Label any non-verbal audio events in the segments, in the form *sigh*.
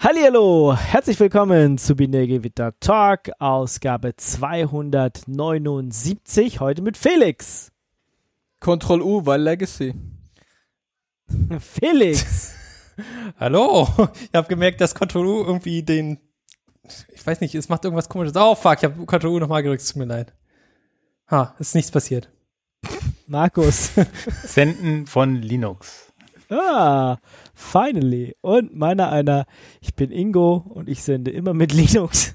Hallihallo, herzlich willkommen zu Binärgewitter Talk, Ausgabe 279, heute mit Felix. Ctrl U, weil Legacy. *laughs* Felix. *laughs* Hallo, ich habe gemerkt, dass Ctrl U irgendwie den, ich weiß nicht, es macht irgendwas komisches. Oh fuck, ich habe Ctrl U nochmal gedrückt, es tut mir leid. Ha, ist nichts passiert. Markus. *laughs* Senden von Linux. Ah, finally. Und meiner einer, ich bin Ingo und ich sende immer mit *laughs* Linux.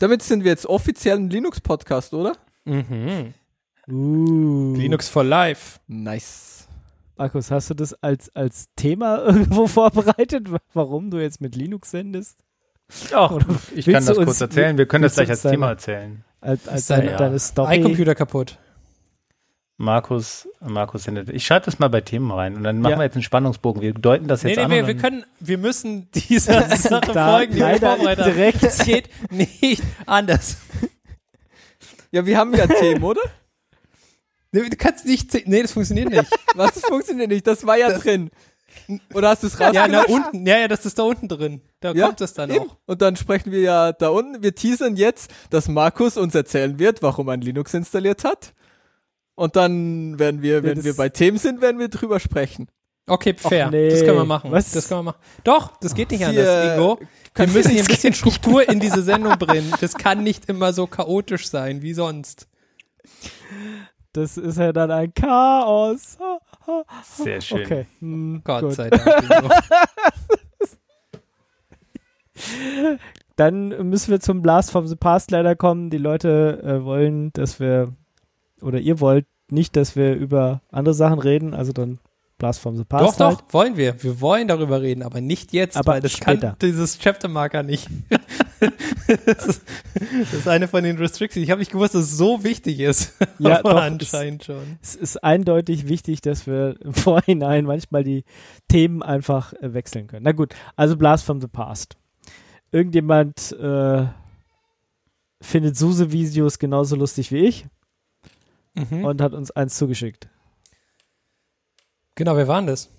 Damit sind wir jetzt offiziell ein Linux-Podcast, oder? Mhm. Uh. Linux for Life. Nice. Markus, hast du das als, als Thema *laughs* irgendwo vorbereitet, warum du jetzt mit Linux sendest? Ach, Oder ich kann das kurz erzählen. Wir können das gleich als uns Thema deine- erzählen. Als, als Ist dein deine, deine Story. iComputer kaputt. Markus, Markus sendet. Ich schreibe das mal bei Themen rein und dann machen Ja. wir jetzt einen Spannungsbogen. Wir deuten das Nee, jetzt nee, an. wir, und wir dann- können, wir müssen dieser *laughs* Sache Da folgen, die wir vorbereitet direkt- Es geht nicht anders. Ja, wir haben ja *laughs* Themen, oder? Nee, Du kannst nicht, nee, das funktioniert nicht. Was, das funktioniert nicht. Das war ja drin. Oder hast du es ja, na, rausgelöscht? unten, ja, ja, das ist da unten drin. Da Ja, kommt das dann Eben. auch. Und dann sprechen wir ja da unten. Wir teasern jetzt, dass Markus uns erzählen wird, warum er Linux installiert hat. Und dann werden wir, wenn das- wir bei Themen sind, werden wir drüber sprechen. Okay, fair. nee. Das können wir machen. Was? Das können wir machen. Doch, das geht nicht Sie, anders, Ingo. Wir müssen hier ein bisschen Struktur in diese Sendung *laughs* bringen. Das kann nicht immer so chaotisch sein wie sonst. Das ist ja dann ein Chaos. Ha, ha. Sehr schön. Okay. Hm, Gott gut. sei Dank. Dann müssen wir zum Blast from the Past leider kommen. Die Leute äh, wollen, dass wir, oder ihr wollt nicht, dass wir über andere Sachen reden, also dann Blast from the doch, Past. halt. doch, wollen wir. Wir wollen darüber reden, aber nicht jetzt, Aber das später. kann dieses Chaptermarker nicht. *laughs* das, ist, das ist eine von den Restrictions. Ich habe nicht gewusst, dass es so wichtig ist. *laughs* Ja, doch, anscheinend schon. Es ist eindeutig wichtig, dass wir im *laughs* Vorhinein manchmal die Themen einfach äh, wechseln können. Na gut, also Blast from the Past. Irgendjemand äh, findet Suse-Videos genauso lustig wie ich Mhm. und hat uns eins zugeschickt. Genau, wer war denn das?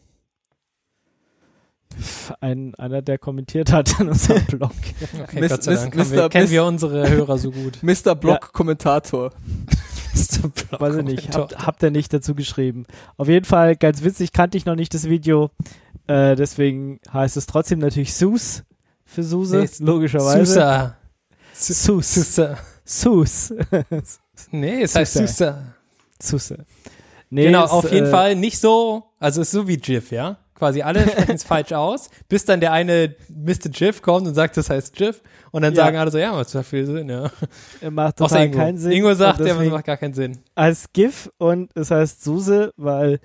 Ein, einer, der kommentiert hat in unserem *laughs* Blog. Okay, Miss- Gott sei Dank haben wir, Mr. kennen wir unsere Hörer so gut. *laughs* Mr. *laughs* Block-Kommentator. Weiß ich nicht, habt, habt ihr nicht dazu geschrieben. Auf jeden Fall, ganz witzig, kannte ich noch nicht das Video. Äh, deswegen heißt es trotzdem natürlich Sus für Suse, Nee, logischerweise. Susa. Sus. Susa. Sus. Nee, es heißt Susa. Susa. Suse. Nee, genau, es, auf jeden äh, Fall nicht so, also es ist so wie Jiff, ja? Quasi alle sprechen es *laughs* falsch aus, bis dann der eine Mr. Jiff kommt und sagt, das heißt Jiff. Und dann Ja. sagen alle so, ja, macht total viel Sinn, ja. *laughs* Er macht total Ingo. keinen Sinn. Ingo sagt, der deswegen macht gar keinen Sinn. als GIF und es heißt Suse, weil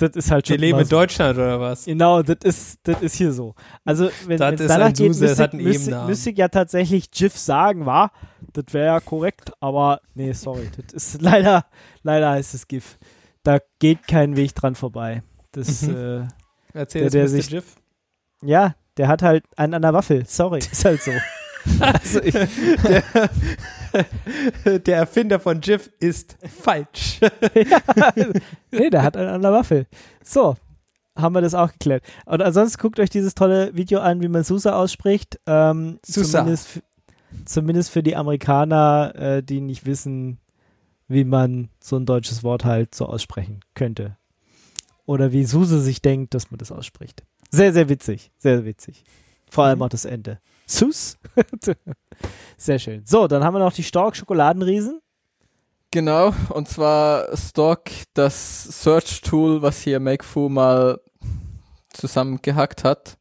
das ist halt schon Wir leben in so. Deutschland oder was? Genau, das ist, das ist hier so. Also, wenn Das es danach ein geht, das müsste, müsste, müsste ich ja tatsächlich GIF sagen, war. Das wäre ja korrekt, aber nee, sorry. Das ist *laughs* leider, leider heißt es GIF. Da geht kein Weg dran vorbei. Das, Mhm. äh, Erzähl Der- der sich- Jiff. ja, der hat halt einen an der Waffel. Sorry, *laughs* ist halt so. Also ich, der, der Erfinder von Jiff ist falsch. nee, der hat einen an der Waffel. So, haben wir das auch geklärt. Und ansonsten guckt euch dieses tolle Video an, wie man Susa ausspricht. Ähm, Susa. Zumindest, zumindest für die Amerikaner, äh, die nicht wissen, wie man so ein deutsches Wort halt so aussprechen könnte. Oder wie Suse sich denkt, dass man das ausspricht. Sehr, sehr witzig. Sehr, sehr witzig. Vor allem auch das Ende. Sus. *laughs* sehr schön. So, dann haben wir noch die Stork Schokoladenriesen. Genau, und zwar Stock, das Search-Tool, was hier MakeFu mal zusammengehackt hat.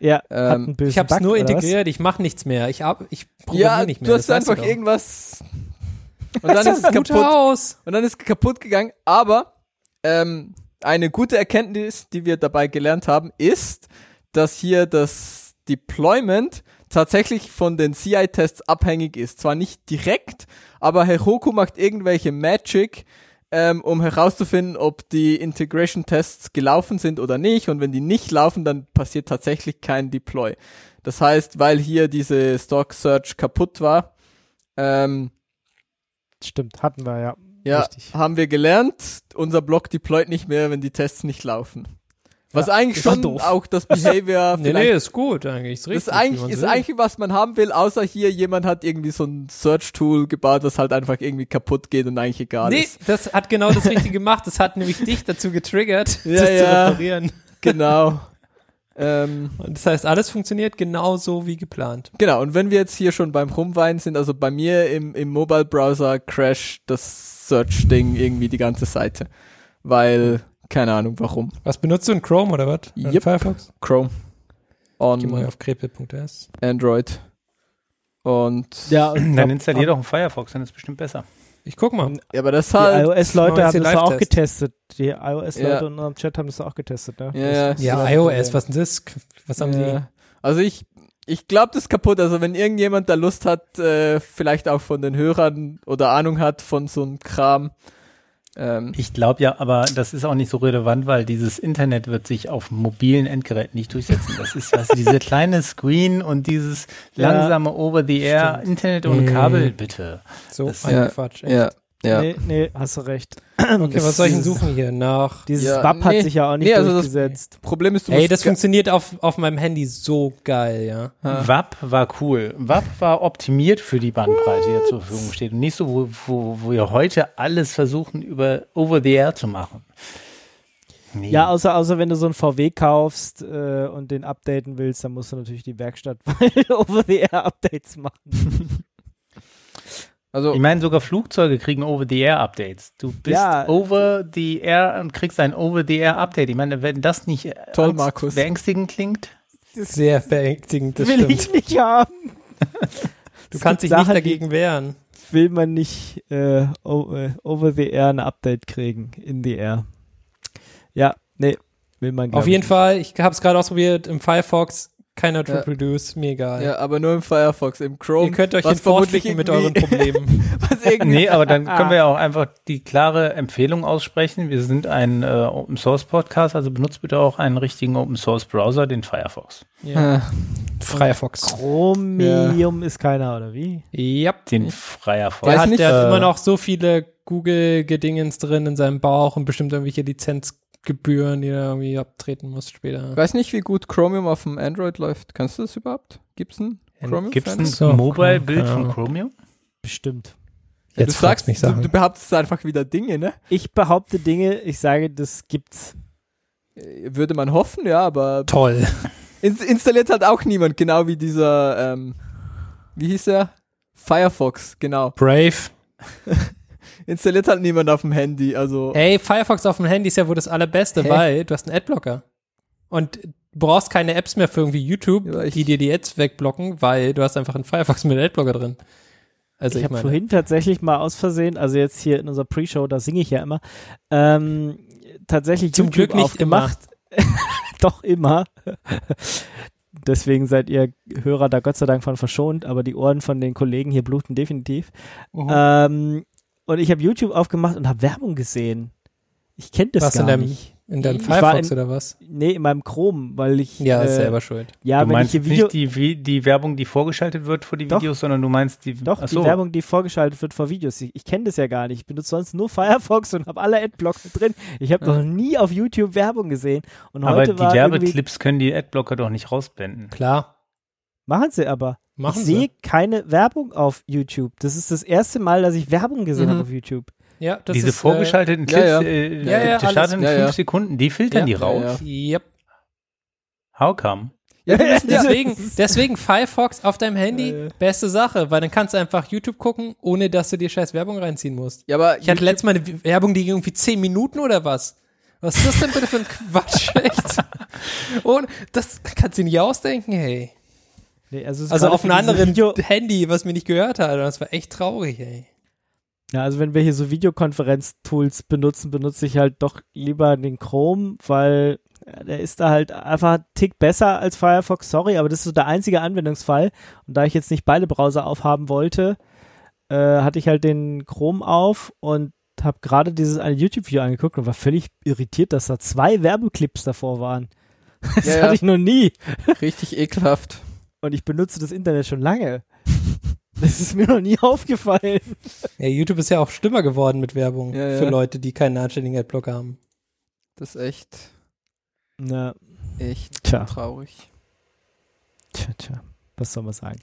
Ja, hat Ähm, Ich habe es Bug, nur integriert, ich mache nichts mehr. Ich, ich programmiere Ja, nicht mehr. du hast einfach doch. irgendwas. *laughs* Und dann ist es kaputt. aus. Und dann ist es kaputt gegangen. Aber ähm, eine gute Erkenntnis, die wir dabei gelernt haben, ist, dass hier das Deployment tatsächlich von den CI-Tests abhängig ist. Zwar nicht direkt, aber Heroku macht irgendwelche Magic, ähm, um herauszufinden, ob die Integration-Tests gelaufen sind oder nicht. Und wenn die nicht laufen, dann passiert tatsächlich kein Deploy. Das heißt, weil hier diese Stock Search kaputt war, ähm, Stimmt, hatten wir, ja. ja, Richtig. haben wir gelernt, unser Blog deployt nicht mehr, wenn die Tests nicht laufen. Was Ja, eigentlich schon doof. auch das Behavior *laughs* Nee, nee, ist gut eigentlich. Ist richtig, ist eigentlich, ist will. eigentlich, was man haben will, außer hier jemand hat irgendwie so ein Search-Tool gebaut, das halt einfach irgendwie kaputt geht und eigentlich egal Nee, ist. das hat genau das Richtige gemacht. Das hat nämlich dich dazu getriggert, *laughs* Ja, das zu ja. reparieren. Genau. ähm, Und das heißt, alles funktioniert genauso wie geplant. genau, und wenn wir jetzt hier schon beim Rumweinen sind, also bei mir im, im Mobile-Browser crasht das Search-Ding irgendwie die ganze Seite. Weil, keine Ahnung warum. Was benutzt du in Chrome oder was? Yep. Firefox? Chrome. Geh mal On auf krepe.s. Android. Und Ja, und *clears throat* Dann installier doch einen Firefox, dann ist es bestimmt besser. Ich guck mal. ja, aber das die halt. iOS-Leute neues haben das auch getestet. Die iOS-Leute Ja. in unserem Chat haben das auch getestet, ne? Ja, ja. Ja, iOS, was denn das? Was haben Ja. Also ich, ich glaube, das ist kaputt. Also wenn irgendjemand da Lust hat, äh, vielleicht auch von den Hörern oder Ahnung hat von so einem Kram. Ähm, Ich glaube ja, aber das ist auch nicht so relevant, weil dieses Internet wird sich auf mobilen Endgeräten nicht durchsetzen. Das ist was, diese *laughs* kleine Screen und dieses Ja, langsame Over-the-Air Internet ohne Mhm. Kabel, bitte. die? So Das- ein Ja. Quatsch. echt. ja, ja. Nee, nee, hast du recht. *clears throat* Okay, was soll ich denn suchen hier? Nach. Dieses Ja, WAP hat nee. sich ja auch nicht Nee, also das- durchgesetzt. Problem ist, du Ey, das funktioniert auf, auf meinem Handy so geil, ja. WAP war cool. WAP war optimiert für die Bandbreite, die ja zur Verfügung steht. Und nicht so, wo, wo, wo wir heute alles versuchen, über Over-the-Air zu machen. Nee. Ja, außer, außer wenn du so ein VW kaufst äh, und den updaten willst, dann musst du natürlich die Werkstatt *laughs* Over-the-Air-Updates machen. *laughs* Also, Ich meine, sogar Flugzeuge kriegen Over-the-Air-Updates. Du bist Ja. Over-the-Air und kriegst ein Over-the-Air-Update. Ich meine, wenn das nicht äh, Toll, Markus. beängstigend klingt, Sehr beängstigend, das Will stimmt. ich nicht haben. Du Es kannst dich nicht Sachen, dagegen wehren. Will man nicht äh, äh, Over-the-Air ein Update kriegen, in the Air. Ja, nee, will man Auf jeden ich Fall, ich habe es gerade ausprobiert im Firefox, keiner Ja. Reproduce, mir egal. ja, aber nur im Firefox, im Chrome. Ihr könnt euch was vermutlich mit euren Problemen. *laughs* was irgendwie, Nee, aber dann *laughs* können wir ja auch einfach die klare Empfehlung aussprechen. Wir sind ein äh, Open Source Podcast, also benutzt bitte auch einen richtigen Open Source Browser, den Firefox. ja. Firefox. Chromium ist keiner, oder wie? Ja. Den Firefox. Der hat, nicht, der hat äh, immer noch so viele Google-Gedingens drin in seinem Bauch und bestimmt irgendwelche Lizenzgebühren, die er irgendwie abtreten muss später. ich weiß nicht, wie gut Chromium auf dem Android läuft. Kannst du das überhaupt? Gibt's ein Chromium? Gibt es ein? So, Mobile-Bild ja. von Chromium? Bestimmt. Ja, Jetzt du fragst sagst, mich du, Sachen. du behauptest einfach wieder Dinge, ne? Ich behaupte Dinge, ich sage, das gibt's. Äh, Würde man hoffen, ja, aber Toll. *laughs* ins installiert halt auch niemand, genau wie dieser, ähm, wie hieß er? Firefox, genau. Brave. *laughs* Installiert halt niemand auf dem Handy, also. Ey, Firefox auf dem Handy ist ja wohl das Allerbeste, Hä? weil du hast einen Adblocker. Und du brauchst keine Apps mehr für irgendwie YouTube, Ja, die dir die Ads wegblocken, weil du hast einfach einen Firefox mit Adblocker drin. Also ich ich, habe vorhin tatsächlich mal aus Versehen, also jetzt hier in unserer Pre-Show, da singe ich ja immer, ähm, tatsächlich Zum YouTube Glück nicht aufgemacht. *laughs* Doch immer. *laughs* Deswegen seid ihr Hörer da Gott sei Dank von verschont, aber die Ohren von den Kollegen hier bluten definitiv. Ähm, und ich habe YouTube aufgemacht und habe Werbung gesehen. Ich kenne das Was in gar deinem- nicht. in deinem ich Firefox in- oder was? Nee, in meinem Chrome, weil ich Ja, ist äh, selber schuld. ja, du wenn ich meinst jetzt Video nicht die, die Werbung, die vorgeschaltet wird vor die Doch. Videos, sondern du meinst die, Doch, Ach die. Werbung, die vorgeschaltet wird vor Videos. Ich, ich kenne das ja gar nicht. Ich benutze sonst nur Firefox und habe alle Adblocker drin. Ich habe Ja. noch nie auf YouTube Werbung gesehen. Und Aber heute die war irgendwie, Werbeclips können die Adblocker doch nicht rausblenden. Klar. machen sie aber. Machen ich sie. sehe keine Werbung auf YouTube. Das ist das erste Mal, dass ich Werbung gesehen Mhm. habe auf YouTube. Ja, das Diese ist, vorgeschalteten ja, Clips, ja. äh, Ja, ja, die starten in. Ja, fünf ja. Sekunden, die filtern Ja. die raus. Ja, Äh, yep. How come? Ja, *laughs* ja, Deswegen, deswegen Firefox auf deinem Handy, Äh. beste Sache, weil dann kannst du einfach YouTube gucken, ohne dass du dir scheiß Werbung reinziehen musst. ja, aber Ich hatte letztes Mal eine Werbung, die ging irgendwie 10 Minuten oder was? Was ist das denn bitte für ein Quatsch, echt? *laughs* Und das kannst du nicht ausdenken, hey. Nee, also Also auf einem anderen Video, Handy, was mir nicht gehört hat. Und das war echt traurig, ey. ja, also wenn wir hier so Videokonferenz-Tools benutzen, benutze ich halt doch lieber den Chrome, weil ja, der ist da halt einfach einen Tick besser als Firefox. Sorry, aber das ist so der einzige Anwendungsfall. Und da ich jetzt nicht beide Browser aufhaben wollte, äh, hatte ich halt den Chrome auf und habe gerade dieses eine YouTube-Video angeguckt und war völlig irritiert, dass da zwei Werbeclips davor waren. *laughs* Das ja. hatte ich noch nie. richtig ekelhaft. Und ich benutze das Internet schon lange. Das ist mir noch nie aufgefallen. Ja, YouTube ist ja auch schlimmer geworden mit Werbung Ja, ja. für Leute, die keinen anständigen Adblocker haben. Das ist echt. Na, Echt Tja. traurig. tja, tja, was soll man sagen?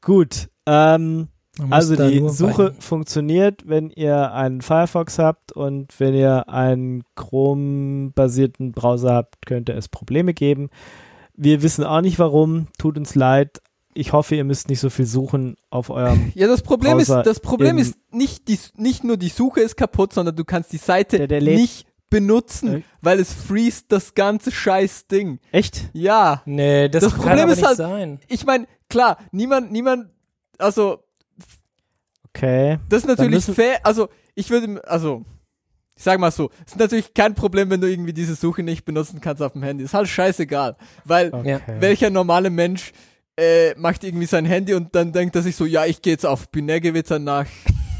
Gut, ähm, also die Suche bei- funktioniert, wenn ihr einen Firefox habt und wenn ihr einen Chrome-basierten Browser habt, könnte es Probleme geben. Wir wissen auch nicht warum, tut uns leid. Ich hoffe, ihr müsst nicht so viel suchen auf eurem. Ja, das Problem Browser ist, das Problem ist nicht, die, nicht nur die Suche ist kaputt, sondern du kannst die Seite Der- der nicht benutzen, Äh. weil es freest das ganze scheiß Ding. Echt? Ja. Nee, das, Das kann Problem aber ist nicht halt- sein. Ich meine, klar, niemand, niemand, also Okay. Das ist natürlich fair. Also, ich würde, also, ich sag mal so, es ist natürlich kein Problem, wenn du irgendwie diese Suche nicht benutzen kannst auf dem Handy. Ist halt scheißegal. Weil, okay. welcher normale Mensch äh, macht irgendwie sein Handy und dann denkt er sich so, ja, ich gehe jetzt auf Binärgewitter nach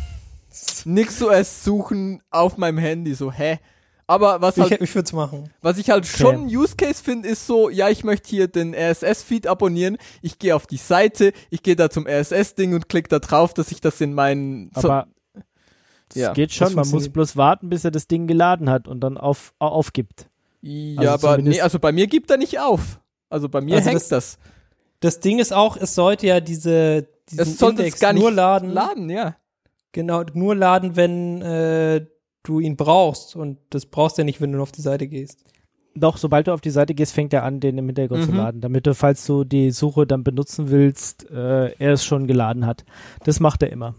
*laughs* NixOS suchen auf meinem Handy. So, hä? Aber was halt Ich, ich würde machen. was ich halt schon ein Use Case finde, ist so, ja, ich möchte hier den RSS-Feed abonnieren. Ich gehe auf die Seite, ich gehe da zum RSS-Ding und klicke da drauf, dass ich das in meinen. so- Aber es Ja, geht schon, das man muss bloß warten, bis er das Ding geladen hat und dann auf, au- aufgibt. ja, also aber nee, also bei mir gibt er nicht auf. Also bei mir Also hängt das- das. Das Ding ist auch, es sollte ja diese Es sollte Index es gar nicht nur laden. laden, ja. Genau, nur laden, wenn äh, du ihn brauchst. Und das brauchst du ja nicht, wenn du nur auf die Seite gehst. Doch, sobald du auf die Seite gehst, fängt er an, den im Hintergrund zu Mhm. laden, damit du, falls du die Suche dann benutzen willst, äh, er es schon geladen hat. Das macht er immer.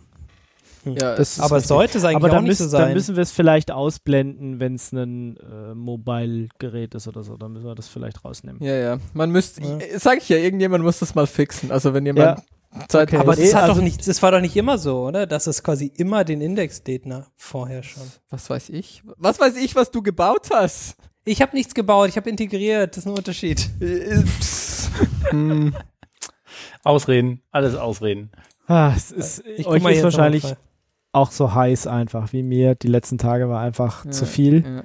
Ja das Aber richtig. sollte es eigentlich Aber auch dann, nicht müssen- so dann sein. müssen wir es vielleicht ausblenden, wenn es ein äh, Mobile-Gerät ist oder so. Dann müssen wir das vielleicht rausnehmen. Ja, ja. Man müsste, Ja. äh, sag ich ja, irgendjemand muss das mal fixen. Also wenn jemand Zeit Okay. hat. aber das, hat also- doch nicht, das war doch nicht immer so, oder? Dass es quasi immer den Index lädt, na, vorher schon. Was weiß ich? Was weiß ich, was du gebaut hast? Ich habe nichts gebaut, ich habe integriert, das ist ein Unterschied. *laughs* Hm. Ausreden, alles Ausreden. Ah, es ist, Ich euch ist wahrscheinlich auch so heiß einfach wie mir. Die letzten Tage war einfach Ja, zu viel. Ja.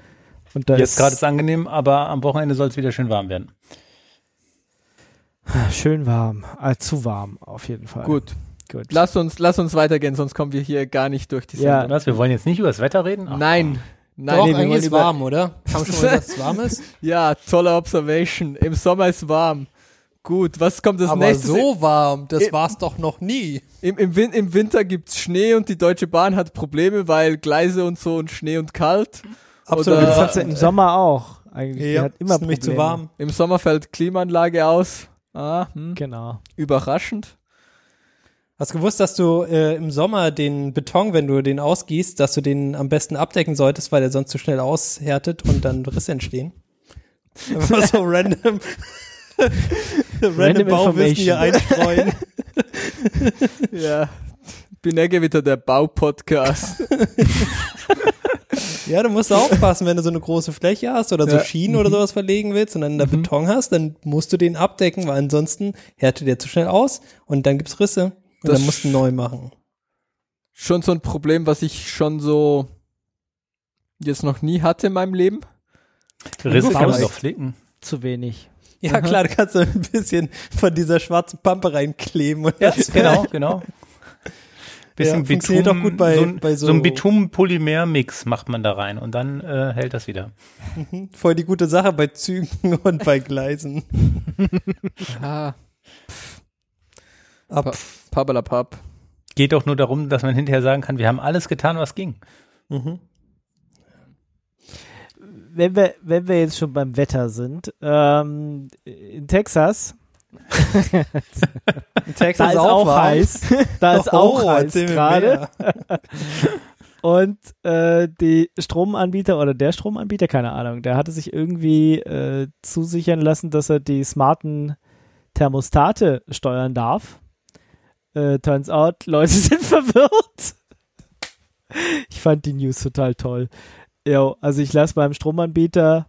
Und da Jetzt ist gerade ist es angenehm, aber am Wochenende soll es wieder schön warm werden. schön warm. Äh, zu warm, auf jeden Fall. Gut. Gut. Lass uns, lass uns weitergehen, sonst kommen wir hier gar nicht durch die Ja. Sendung. Was, wir wollen jetzt nicht über das Wetter reden? Ach, Nein. Nein, Doch, nee, wir eigentlich wollen ist über- warm, oder? Haben wir schon mal gesagt, dass es warm ist? *laughs* Ja, tolle Observation. Im Sommer ist warm. Gut, was kommt als Aber nächstes? so warm, das Eh- war's doch noch nie. Im, im, Win Im Winter gibt's Schnee und die Deutsche Bahn hat Probleme, weil Gleise und so und Schnee und kalt. Absolut. Oder- Das hat sie im Sommer auch. Eigentlich ja, hat immer ist nämlich zu Probleme. warm. Im Sommer fällt Klimaanlage aus. Ah, hm. Genau. Überraschend. Hast du gewusst, dass du äh, im Sommer den Beton, wenn du den ausgießt, dass du den am besten abdecken solltest, weil der sonst zu schnell aushärtet und dann Risse entstehen? *laughs* Einfach so random. Random Random Bauwissen hier einstreuen. *laughs* Ja. Binärgewitter, der Baupodcast. *laughs* ja, du musst aufpassen, wenn du so eine große Fläche hast oder so Ja. Schienen oder sowas verlegen willst und dann da Beton hast, dann musst du den abdecken, weil ansonsten härtet der zu schnell aus und dann gibt's Risse und Das dann musst du neu machen. schon so ein Problem, was ich schon so jetzt noch nie hatte in meinem Leben. Risse kann man doch flicken. Zu wenig. Ja, klar, du kannst ein bisschen von dieser schwarzen Pampe reinkleben. Und das Genau, genau. *laughs* Bisschen Ja, funktioniert auch gut bei- so, ein, bei so- so ein Bitumen-Polymer-Mix macht man da rein und dann äh, hält das wieder. voll die gute Sache bei Zügen *laughs* und bei Gleisen. Ah, Ab. Pabalapap. Geht doch nur darum, dass man hinterher sagen kann, wir haben alles getan, was ging. Mhm. Wenn wir, wenn wir jetzt schon beim Wetter sind, ähm, in Texas, *laughs* In Texas da ist auch, warm. heiß. Da ist *laughs* auch Oh, heiß erzähl mir gerade. *laughs* Und äh, die Stromanbieter oder der Stromanbieter, keine Ahnung, der hatte sich irgendwie äh, zusichern lassen, dass er die smarten Thermostate steuern darf. Äh, turns out, Leute sind verwirrt. Ich fand die News total toll. Jo, also ich lasse beim Stromanbieter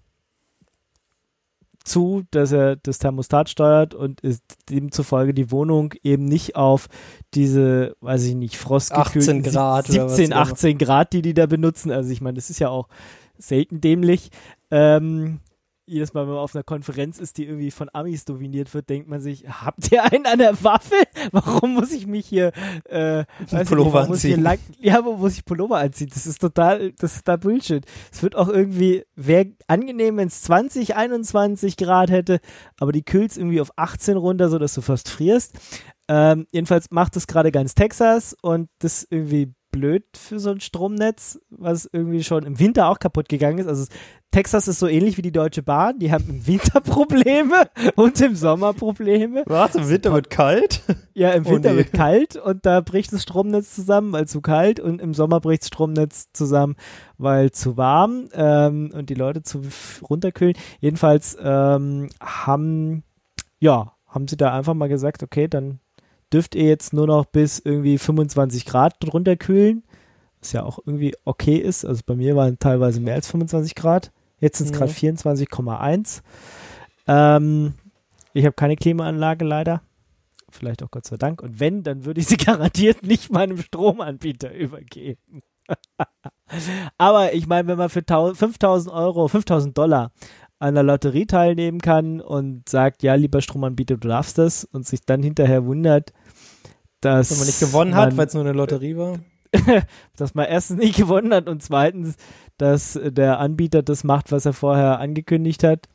zu, dass er das Thermostat steuert und ist demzufolge die Wohnung eben nicht auf diese, weiß ich nicht, frostgekühlten 18 Grad oder was 17, auch immer. 18 Grad, die die da benutzen. Also ich meine, das ist ja auch selten dämlich. Ähm, jedes Mal, wenn man auf einer Konferenz ist, die irgendwie von Amis dominiert wird, denkt man sich, habt ihr einen an der Waffe? *laughs* Warum muss ich mich hier, äh, weiß Pullover nicht, muss ich hier anziehen. lang, ja, wo muss ich Pullover anziehen? Das ist total, das ist da Bullshit. Es wird auch irgendwie, wäre angenehm, wenn es 20, 21 Grad hätte, aber die kühlt's irgendwie auf 18 runter, sodass du fast frierst. Ähm, jedenfalls macht es gerade ganz Texas und das irgendwie blöd für so ein Stromnetz, was irgendwie schon im Winter auch kaputt gegangen ist. Also Texas ist so ähnlich wie die Deutsche Bahn. Die haben im Winter *laughs* Probleme und im Sommer Probleme. Was? Im Winter wird kalt? Ja, im Oh Winter nee. wird kalt und da bricht das Stromnetz zusammen, weil zu kalt und im Sommer bricht das Stromnetz zusammen, weil zu warm ähm, und die Leute zu runterkühlen. Jedenfalls ähm, haben, ja, haben sie da einfach mal gesagt, okay, dann dürft ihr jetzt nur noch bis irgendwie 25 Grad runterkühlen, was ja auch irgendwie okay ist. Also bei mir waren teilweise mehr als 25 Grad. Jetzt sind es gerade 24,1. Ähm, ich habe keine Klimaanlage leider. Vielleicht auch Gott sei Dank. Und wenn, dann würde ich sie *laughs* garantiert nicht meinem Stromanbieter übergeben. *laughs* Aber ich meine, wenn man für tau- 5000 Euro, 5000 Dollar an der Lotterie teilnehmen kann und sagt, ja, lieber Stromanbieter, du darfst das und sich dann hinterher wundert, dass Wenn man nicht gewonnen hat, man- weil es nur eine Lotterie war. *laughs* dass man erstens nicht gewonnen hat und zweitens, dass der Anbieter das macht, was er vorher angekündigt hat.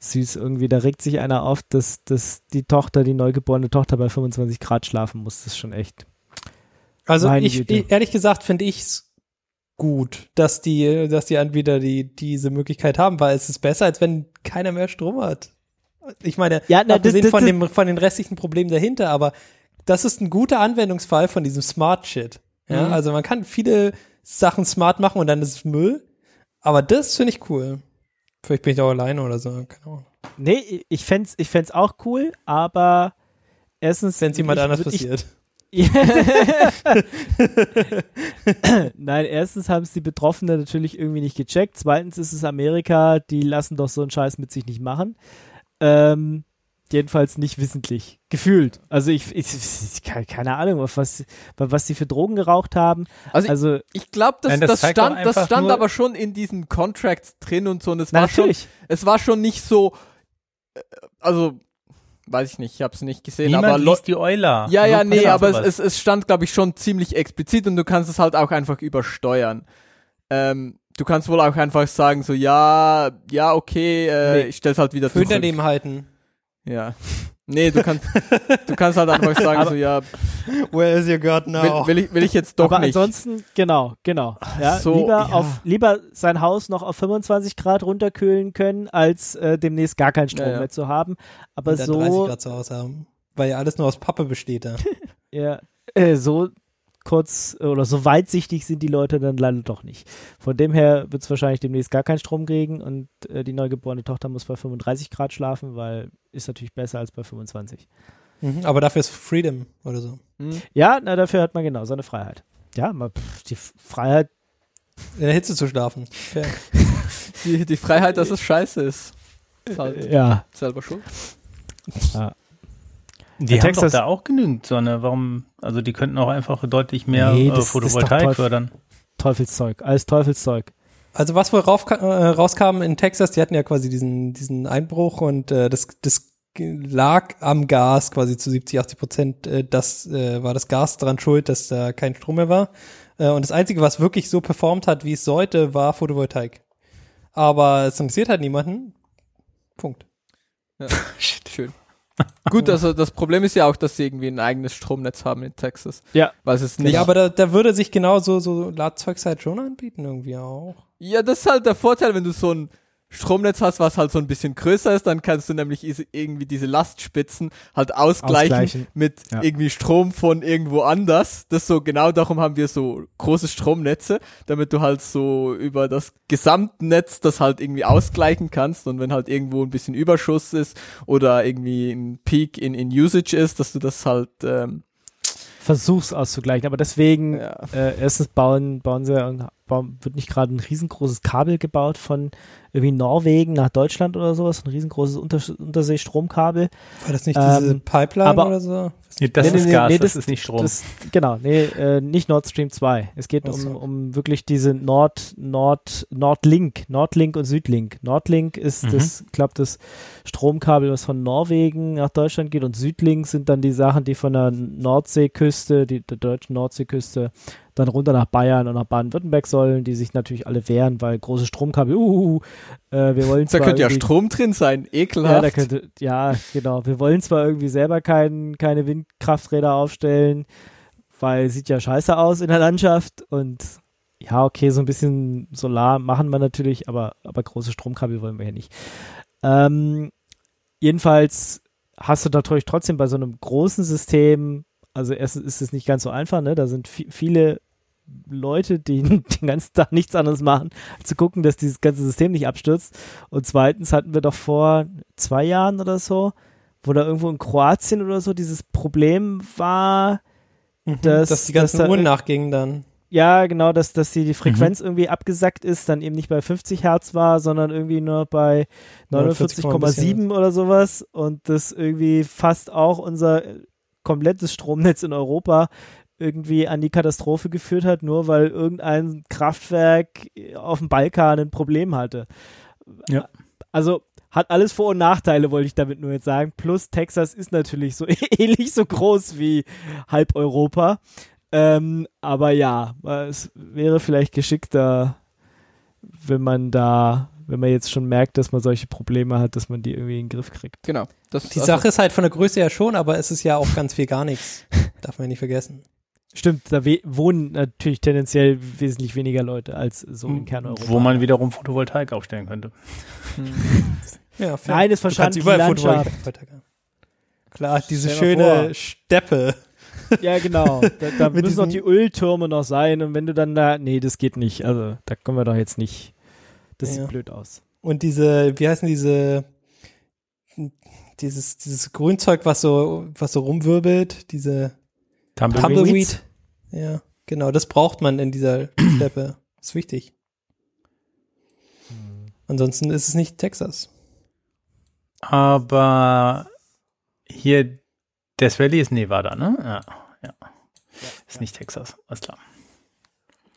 Süß irgendwie, da regt sich einer auf, dass, dass die Tochter, die neugeborene Tochter bei 25 Grad schlafen muss. Das ist schon echt. Also ich, ich, ehrlich gesagt finde ich es gut, dass die, dass die Anbieter die, diese Möglichkeit haben, weil es ist besser, als wenn keiner mehr Strom hat. Ich meine, Ja, na, abgesehen das- von, das- dem, von den restlichen Problemen dahinter, aber das ist ein guter Anwendungsfall von diesem Smart Shit. Ja, Mhm. also man kann viele Sachen smart machen und dann ist es Müll. Aber das finde ich cool. Vielleicht bin ich auch alleine oder so, keine Ahnung. Nee, ich fänd's, ich fänd's auch cool, aber erstens. Wenn es jemand ich- anders würd ich- passiert. *laughs* Nein, erstens haben es die Betroffenen natürlich irgendwie nicht gecheckt. Zweitens ist es Amerika, die lassen doch so einen Scheiß mit sich nicht machen. Ähm, jedenfalls nicht wissentlich. Gefühlt. Also ich, ich, ich keine, Ahnung, auf was, was die für Drogen geraucht haben. Also, ich- Also ich glaube, das, das das, stand, das stand aber schon in diesen Contracts drin und so. Und es na, war schon, natürlich. es war schon nicht so, äh, also, weiß ich nicht, ich habe es nicht gesehen, Niemand aber liest die Euler. Ja, ja, nee, aber es, es stand, glaube ich, schon ziemlich explizit und du kannst es halt auch einfach übersteuern. Ähm, du kannst wohl auch einfach sagen, so, ja, ja, okay, äh, Nee. ich stell's halt wieder Föhn zurück. daneben halten. Ja. Nee, du kannst, du kannst halt einfach sagen, so, ja, Where is your God will, will, ich, will ich jetzt doch aber nicht. ansonsten, genau, genau. Ja, so, lieber, ja. Auf, lieber sein Haus noch auf 25 Grad runterkühlen können, als äh, demnächst gar keinen Strom Ja, ja. mehr zu haben. Aber Und dann 30 so, Grad zu Hause haben. Weil ja alles nur aus Pappe besteht da. *laughs* ja, äh, so kurz oder so weitsichtig sind die Leute dann leider doch nicht. Von dem her wird es wahrscheinlich demnächst gar keinen Strom kriegen und äh, die neugeborene Tochter muss bei 35 Grad schlafen, weil ist natürlich besser als bei 25. Mhm, aber dafür ist Freedom oder so. Hm? Ja, na, dafür hat man genau seine Freiheit. Ja, mal, pff, die Freiheit, In der Hitze zu schlafen. Fair. Die, die Freiheit, dass es scheiße ist. Ist halt ja. selber schuld. Die Ja, haben Texas- doch da auch genügend Sonne. Warum? Also die könnten auch einfach deutlich mehr Nee, äh, das- doch Photovoltaik Teufel. fördern. Teufelszeug, alles Teufelszeug. Also was wohl rauf, äh, rauskam in Texas, die hatten ja quasi diesen, diesen Einbruch und äh, das, das lag am Gas quasi zu 70, 80 Prozent. Äh, das äh, war das Gas dran schuld, dass da kein Strom mehr war. Äh, und das Einzige, was wirklich so performt hat, wie es sollte, war Photovoltaik. Aber es interessiert halt niemanden. Punkt. Ja. *laughs* Schön. Gut, also das Problem ist ja auch, dass sie irgendwie ein eigenes Stromnetz haben in Texas. Ja. Weil es ist nicht. Ja, aber da, da würde sich genau so, so Ladzeugs halt schon anbieten irgendwie auch. Ja, das ist halt der Vorteil, wenn du so ein Stromnetz hast, was halt so ein bisschen größer ist, dann kannst du nämlich irgendwie diese Lastspitzen halt ausgleichen, Ausgleichen. mit Ja. irgendwie Strom von irgendwo anders. Das so genau darum haben wir so große Stromnetze, damit du halt so über das Gesamtnetz das halt irgendwie ausgleichen kannst und wenn halt irgendwo ein bisschen Überschuss ist oder irgendwie ein Peak in, in Usage ist, dass du das halt ähm, Versuch's auszugleichen, aber deswegen ja. äh, erstens bauen, bauen sie und wird nicht gerade ein riesengroßes Kabel gebaut von irgendwie Norwegen nach Deutschland oder sowas, ein riesengroßes Unter Unterseestromkabel. War das nicht diese Ähm, Pipeline aber- oder so? Nee, das Nee, ist nee, Gas, nee, das, das- ist nicht Strom. Das, genau, nee, äh, nicht Nord Stream 2. Es geht um, um wirklich diese Nord, Nord, Nordlink, Nordlink und Südlink. Nordlink ist Mhm. das, ich glaube, das Stromkabel, was von Norwegen nach Deutschland geht und Südlink sind dann die Sachen, die von der Nordseeküste, die, der deutschen Nordseeküste, dann runter nach Bayern und nach Baden-Württemberg sollen, die sich natürlich alle wehren, weil große Stromkabel, uh, äh, wir wollen Da zwar könnte ja Strom drin sein, ja, ekelhaft. da könnte, ja, genau. Wir wollen zwar irgendwie selber kein, keine Windkrafträder aufstellen, weil sieht ja scheiße aus in der Landschaft und ja, okay, so ein bisschen Solar machen wir natürlich, aber, aber große Stromkabel wollen wir ja nicht. Ähm, jedenfalls hast du natürlich trotzdem bei so einem großen System, also erstens ist es nicht ganz so einfach, ne? Da sind vi- viele Leute, die *laughs* den ganzen Tag nichts anderes machen, als zu gucken, dass dieses ganze System nicht abstürzt. Und zweitens hatten wir doch vor zwei Jahren oder so, wo da irgendwo in Kroatien oder so dieses Problem war, Mhm, Das- dass die dass ganzen da- Uhren nachgingen dann. ja, genau, dass, dass die, die Frequenz irgendwie abgesackt ist, dann eben nicht bei 50 Hertz war, sondern irgendwie nur bei 49,7 oder sowas und das irgendwie fast auch unser äh, komplettes Stromnetz in Europa irgendwie an die Katastrophe geführt hat, nur weil irgendein Kraftwerk auf dem Balkan ein Problem hatte. Ja. Also hat alles Vor- und Nachteile, wollte ich damit nur jetzt sagen. Plus Texas ist natürlich so *laughs* ähnlich so groß wie halb Europa. Ähm, aber ja, es wäre vielleicht geschickter, wenn man da, wenn man jetzt schon merkt, dass man solche Probleme hat, dass man die irgendwie in den Griff kriegt. Genau. Das, Die also, Sache ist halt von der Größe her schon, aber es ist ja auch ganz viel gar nichts. *laughs* Darf man ja nicht vergessen. Stimmt, da we- wohnen natürlich tendenziell wesentlich weniger Leute als so in Kerneuropa. Wo man wiederum Photovoltaik aufstellen könnte. *laughs* Ja, fair. Nein, ist verstanden, die überall Landschaft. Photovoltaik. Klar, diese schöne vor. Steppe. *laughs* Ja, genau. Da, da müssen noch die Öltürme noch sein und wenn du dann da, nee, das geht nicht. Also, da kommen wir doch jetzt nicht. Das Ja. sieht blöd aus. Und diese, wie heißen diese, dieses, dieses Grünzeug, was so, was so rumwirbelt, diese Tumbleweed. Tumbleweed. Ja, genau, das braucht man in dieser *clears throat* Steppe. Ist wichtig. Ansonsten ist es nicht Texas. Aber hier, Death Valley ist Nevada, ne? Ja, ja. Ist nicht Texas, alles klar.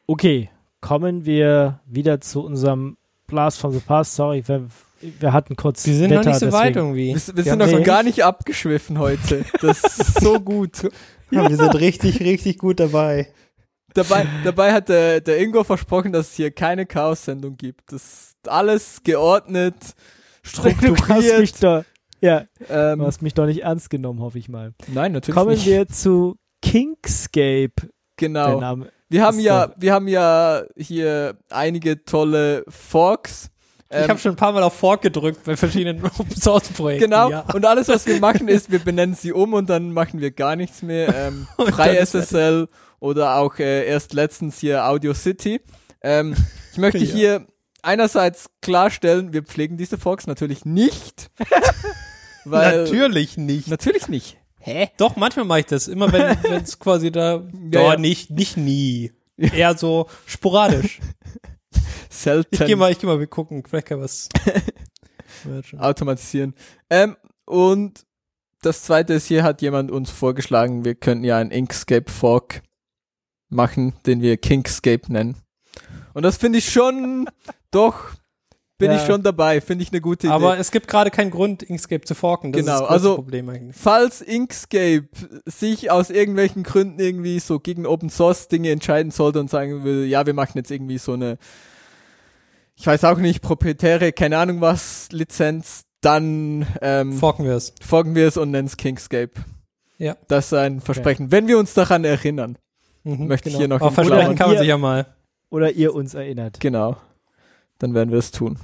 Okay, kommen wir wieder zu unserem Blast from the Past. Sorry, wir, wir hatten kurz. Wir sind noch Wetter, nicht so weit deswegen- irgendwie. wir, wir sind noch richtig- gar nicht abgeschwiffen heute. Das ist so gut. *laughs* Ja, wir sind richtig, richtig gut dabei. Dabei, dabei hat der, der Ingo versprochen, dass es hier keine Chaos-Sendung gibt. Das ist alles geordnet, Du hast mich strukturiert. doch, ja, du Ähm, hast mich doch nicht ernst genommen, hoffe ich mal. nein, natürlich Kommen nicht. wir zu Kinkscape. Der genau. Name. Wir haben ja, wir haben ja hier einige tolle Forks. Ich Ähm, habe schon ein paar Mal auf Fork gedrückt bei verschiedenen *laughs* Open Source Projekten. Genau. Ja. Und alles, was wir machen, ist, wir benennen sie um und dann machen wir gar nichts mehr. Ähm, *laughs* Frei SSL oder auch äh, erst letztens hier Audio City. Ähm, ich möchte *laughs* Ja. hier einerseits klarstellen, wir pflegen diese Forks natürlich nicht. weil Natürlich nicht. Natürlich nicht. Hä? Doch, manchmal mache ich das. Immer wenn es quasi da. Ja, Ja, ja. nicht, nicht nie. Eher so sporadisch. *laughs* Selten. Ich gehe mal, ich geh mal wir gucken. Vielleicht kann was. *laughs* Automatisieren. Ähm, und das zweite ist, hier hat jemand uns vorgeschlagen, wir könnten ja einen Inkscape Fork machen, den wir Kinkscape nennen. Und das finde ich schon, doch, bin Ja. ich schon dabei, finde ich eine gute Idee. Aber es gibt gerade keinen Grund, Inkscape zu forken. Das Genau, ist das also- Problem eigentlich. Falls Inkscape sich aus irgendwelchen Gründen irgendwie so gegen Open Source Dinge entscheiden sollte und sagen will, ja, wir machen jetzt irgendwie so eine, ich weiß auch nicht, proprietäre, keine Ahnung was, Lizenz, dann ähm, Forken wir es. folgen wir es und nennen es Kinkscape. Ja. Das ist ein Versprechen. Wenn wir uns daran erinnern. Mhm, Möchte ich hier noch Aber im versprechen kann man sich ja mal. Oder ihr uns erinnert. Genau. Dann werden wir es tun.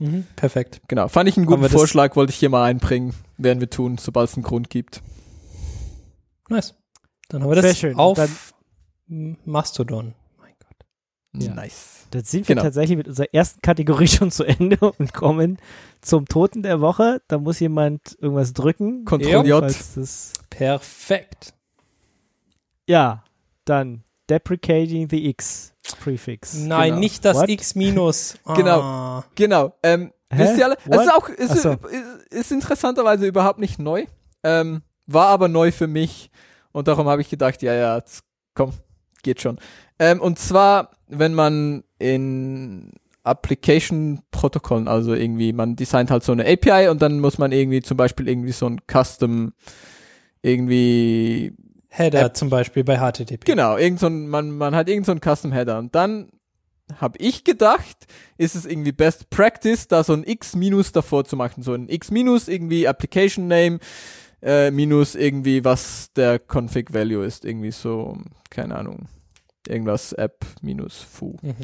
Mhm, perfekt. Genau. Fand ich einen Haben guten wir das- Vorschlag, wollte ich hier mal einbringen. Werden wir tun, sobald es einen Grund gibt. Nice. Dann haben wir das Sehr schön. auf Dann- Mastodon. Mein Gott. Ja. Nice. Dann sind wir Genau. tatsächlich mit unserer ersten Kategorie *laughs* schon zu Ende und kommen zum Toten der Woche. Da muss jemand irgendwas drücken. Ctrl J. Das, Perfekt. ja, dann deprecating the X prefix. Nein, Genau. nicht das What? X minus. *laughs* Genau. Ah. Genau. Ähm, wisst ihr alle? Es ist auch ist, so. ist, ist interessanterweise überhaupt nicht neu. Ähm, war aber neu für mich und darum habe ich gedacht, ja, ja, komm, geht schon. Ähm, und zwar, wenn man in Application-Protokollen, also irgendwie, man designt halt so eine API und dann muss man irgendwie zum Beispiel irgendwie so ein Custom irgendwie Header zum Beispiel bei HTTP. Genau, irgend so ein, man, man hat irgend so Custom Header und dann habe ich gedacht, ist es irgendwie Best Practice, da so ein X minus davor zu machen, so ein X minus irgendwie Application Name äh, minus irgendwie was der Config Value ist, irgendwie so keine Ahnung, irgendwas App minus foo. Mhm.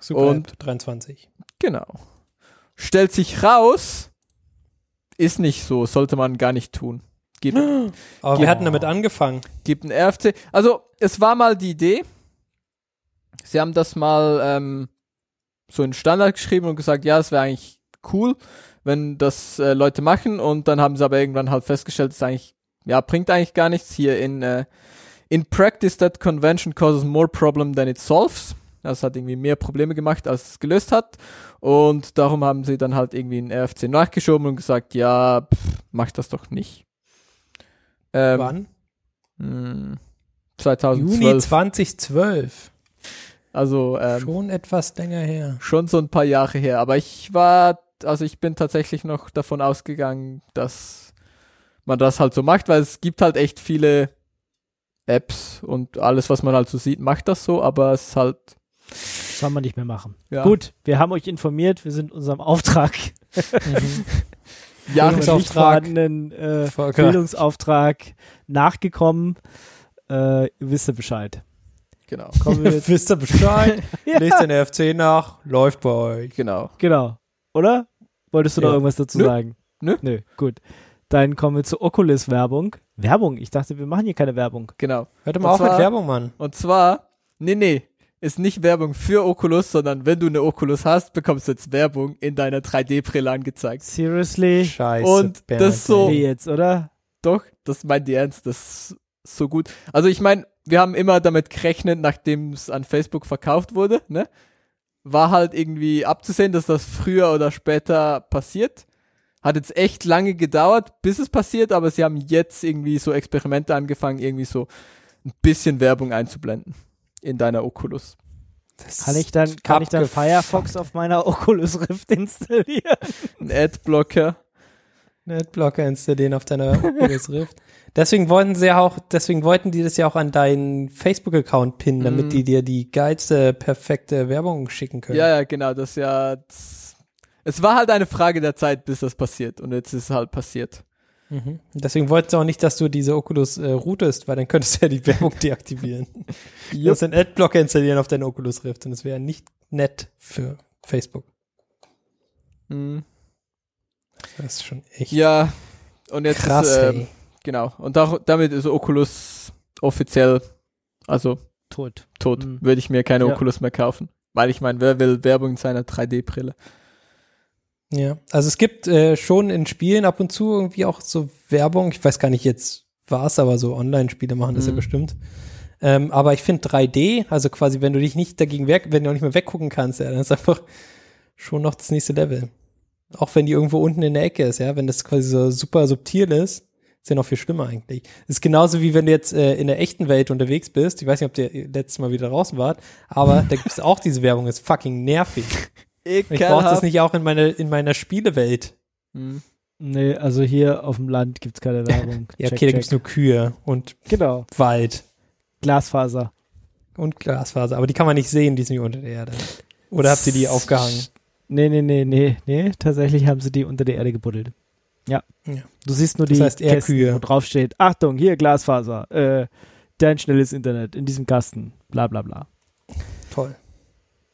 Super. Und- App 23. Genau. Stellt sich raus, ist nicht so, sollte man gar nicht tun. Gibt, *gasps* Aber Genau. wir hatten damit angefangen. gibt ein RFC. Also, es war mal die Idee. Sie haben das mal ähm, so in Standard geschrieben und gesagt, ja, es wäre eigentlich cool, wenn das äh, Leute machen. Und dann haben sie aber irgendwann halt festgestellt, es eigentlich, ja, bringt eigentlich gar nichts. Hier in, äh, in practice that convention causes more problem than it solves. Das hat irgendwie mehr Probleme gemacht, als es gelöst hat. Und darum haben sie dann halt irgendwie ein RFC nachgeschoben und gesagt, ja, pff, mach das doch nicht. Ähm, Wann? hm, 2012. Juni 2012. Also ähm, schon. Schon etwas länger her. so ein paar Jahre her. Aber ich war, also ich bin tatsächlich noch davon ausgegangen, dass man das halt so macht, weil es gibt halt echt viele Apps und alles, was man halt so sieht, macht das so, aber es ist halt. Soll man nicht mehr machen. Ja, Gut, wir haben euch informiert, wir sind unserem Auftrag, Ja, *laughs* Vorhandenen äh, Volker. Bildungsauftrag nachgekommen. Äh, ihr wisst ja Bescheid. genau. Kommen wir jetzt, *laughs* Wisst ihr Bescheid? *laughs* Ja. Lest den RFC nach. Läuft bei euch. Genau. genau. Oder? Wolltest du noch Ja. irgendwas dazu Nö. sagen? Nö. Nö, gut. Dann kommen wir zur Oculus-Werbung. Werbung? Ich dachte, wir machen hier keine Werbung. Genau. Hört mal auf mit Werbung, Mann. Und zwar, nee, nee, ist nicht Werbung für Oculus, sondern wenn du eine Oculus hast, bekommst du jetzt Werbung in deiner 3D-Brille angezeigt. Seriously? Scheiße. Und Bernd, das so- jetzt, oder? Doch, das meint die ernst, das ist so gut. Also ich meine, wir haben immer damit gerechnet, nachdem es an Facebook verkauft wurde, ne? War halt irgendwie abzusehen, dass das früher oder später passiert. Hat jetzt echt lange gedauert, bis es passiert, aber sie haben jetzt irgendwie so Experimente angefangen, irgendwie so ein bisschen Werbung einzublenden in deiner Oculus. Das Kann ich dann, kann ich dann. Firefox auf meiner Oculus Rift installieren? Ein Adblocker. Netblocker installieren auf deiner Oculus Rift. Deswegen wollten sie ja auch, deswegen wollten die das ja auch an deinen Facebook-Account pinnen, damit Mhm. die dir die geilste, perfekte Werbung schicken können. Ja, ja, genau, das ist ja. Das, es war halt eine Frage der Zeit, bis das passiert. Und jetzt ist es halt passiert. Mhm. Deswegen wollten sie auch nicht, dass du diese Oculus äh, routest, weil dann könntest du ja die *laughs* Werbung deaktivieren. Du musst einen Adblocker installieren auf deiner Oculus Rift und das wäre nicht nett für Facebook. Mhm. Das ist schon echt Ja, und jetzt krass, ist, ähm, genau. Und da, damit ist Oculus offiziell, also Tot. tot. Mhm. Würde ich mir keine Ja. Oculus mehr kaufen. Weil ich meine, wer will Werbung in seiner 3D-Brille? Ja, also es gibt äh, schon in Spielen ab und zu irgendwie auch so Werbung. Ich weiß gar nicht jetzt was, aber so Online-Spiele machen das ja Mhm. bestimmt. Ähm, aber ich finde 3D, also quasi, wenn du dich nicht dagegen weg, wenn du auch nicht mehr weggucken kannst, ja, dann ist einfach schon noch das nächste Level. Auch wenn die irgendwo unten in der Ecke ist, ja, wenn das quasi so super subtil ist, ist ja noch viel schlimmer eigentlich. ist genauso wie wenn du jetzt äh, in der echten Welt unterwegs bist. Ich weiß nicht, ob ihr letztes Mal wieder draußen wart, aber da gibt es auch diese Werbung, ist fucking nervig. *laughs* Ich brauche das Ekelhaft. nicht auch in meiner, in meiner Spielewelt. Mhm. Nee, also hier auf dem Land gibt's keine Werbung. Ja, Check, okay, da check. gibt's nur Kühe und Genau. Wald Glasfaser. und Glasfaser. Aber die kann man nicht sehen, die sind hier unter der Erde. Oder habt ihr die aufgehangen? Nee, nee, nee, nee, nee. Tatsächlich haben sie die unter der Erde gebuddelt. Ja. Ja. Du siehst nur Das die heißt Kästen, Kühe. wo drauf steht, Achtung, hier Glasfaser, äh, dein schnelles Internet in diesem Kasten, bla bla bla. Toll.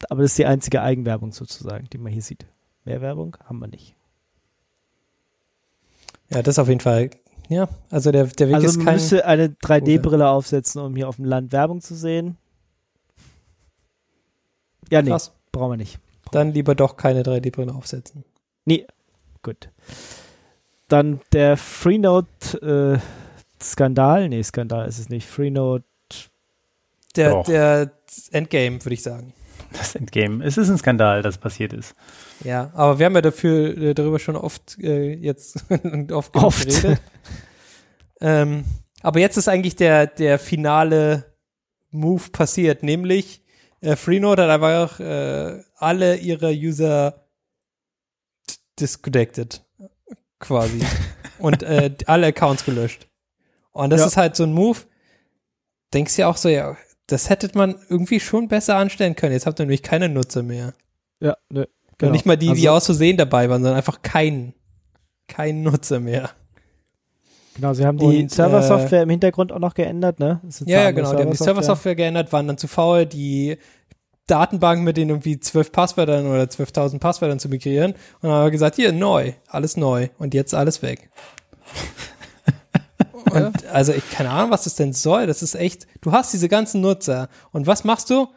Aber das ist die einzige Eigenwerbung sozusagen, die man hier sieht. Mehr Werbung haben wir nicht. Ja, das auf jeden Fall. Ja, also der, der Weg also ist man kein. müsste eine 3D-Brille aufsetzen, um hier auf dem Land Werbung zu sehen. Ja, nee, Krass. brauchen wir nicht. Dann lieber doch keine 3D-Brille aufsetzen. Gut. Dann der Freenode äh, Skandal, nee, Skandal ist es nicht. Freenode der, Doch. der Endgame, würde ich sagen. Das Endgame. Es ist ein Skandal, das passiert ist. Ja, aber wir haben ja dafür äh, darüber schon oft äh, jetzt *laughs* oft, Oft. geredet. ähm, aber jetzt ist eigentlich der der finale Move passiert, nämlich äh, Freenode hat einfach äh, alle ihre User disconnected quasi *laughs* und äh, alle Accounts gelöscht. Und das Ja. ist halt so ein Move. Denkst ja auch so, ja, das hätte man irgendwie schon besser anstellen können. Jetzt habt ihr nämlich keine Nutzer mehr. Ja, ne, Und genau. nicht mal die, die Also- aus Versehen dabei waren, sondern einfach kein, kein Nutzer mehr. Genau, sie haben die Serversoftware im Hintergrund auch noch geändert, ne? Ja, ja, genau. Die haben die Serversoftware geändert, waren dann zu faul, die Datenbank mit den irgendwie zwölf Passwörtern oder 12.000 Passwörtern zu migrieren. Und dann haben wir gesagt, hier, neu, alles neu. Und jetzt alles weg. Und also ich keine Ahnung, was das denn soll. Das ist echt, du hast diese ganzen Nutzer. Und was machst du?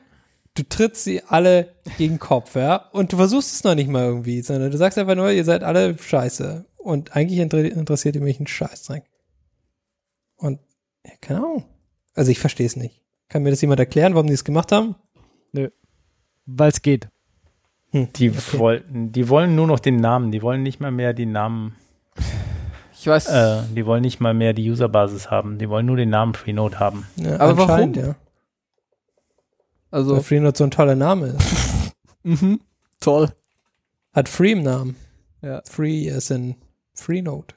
Du trittst sie alle gegen den Kopf, ja? Und du versuchst es noch nicht mal irgendwie, sondern du sagst einfach nur, ihr seid alle scheiße. Und eigentlich inter interessiert ihr mich ein Scheißdreck. Und, ja, keine Ahnung. Also ich verstehe es nicht. Kann mir das jemand erklären, warum die es gemacht haben? Weil es geht. Die wollten, die wollen nur noch den Namen, die wollen nicht mal mehr die Namen, Ich weiß, äh, die wollen nicht mal mehr die Userbasis haben, die wollen nur den Namen Freenode haben. Ja, Aber warum? Ja. also, Weil Freenode so ein toller Name ist. *laughs* mhm, toll. Hat Free im Namen. Ja. Free as in Freenode.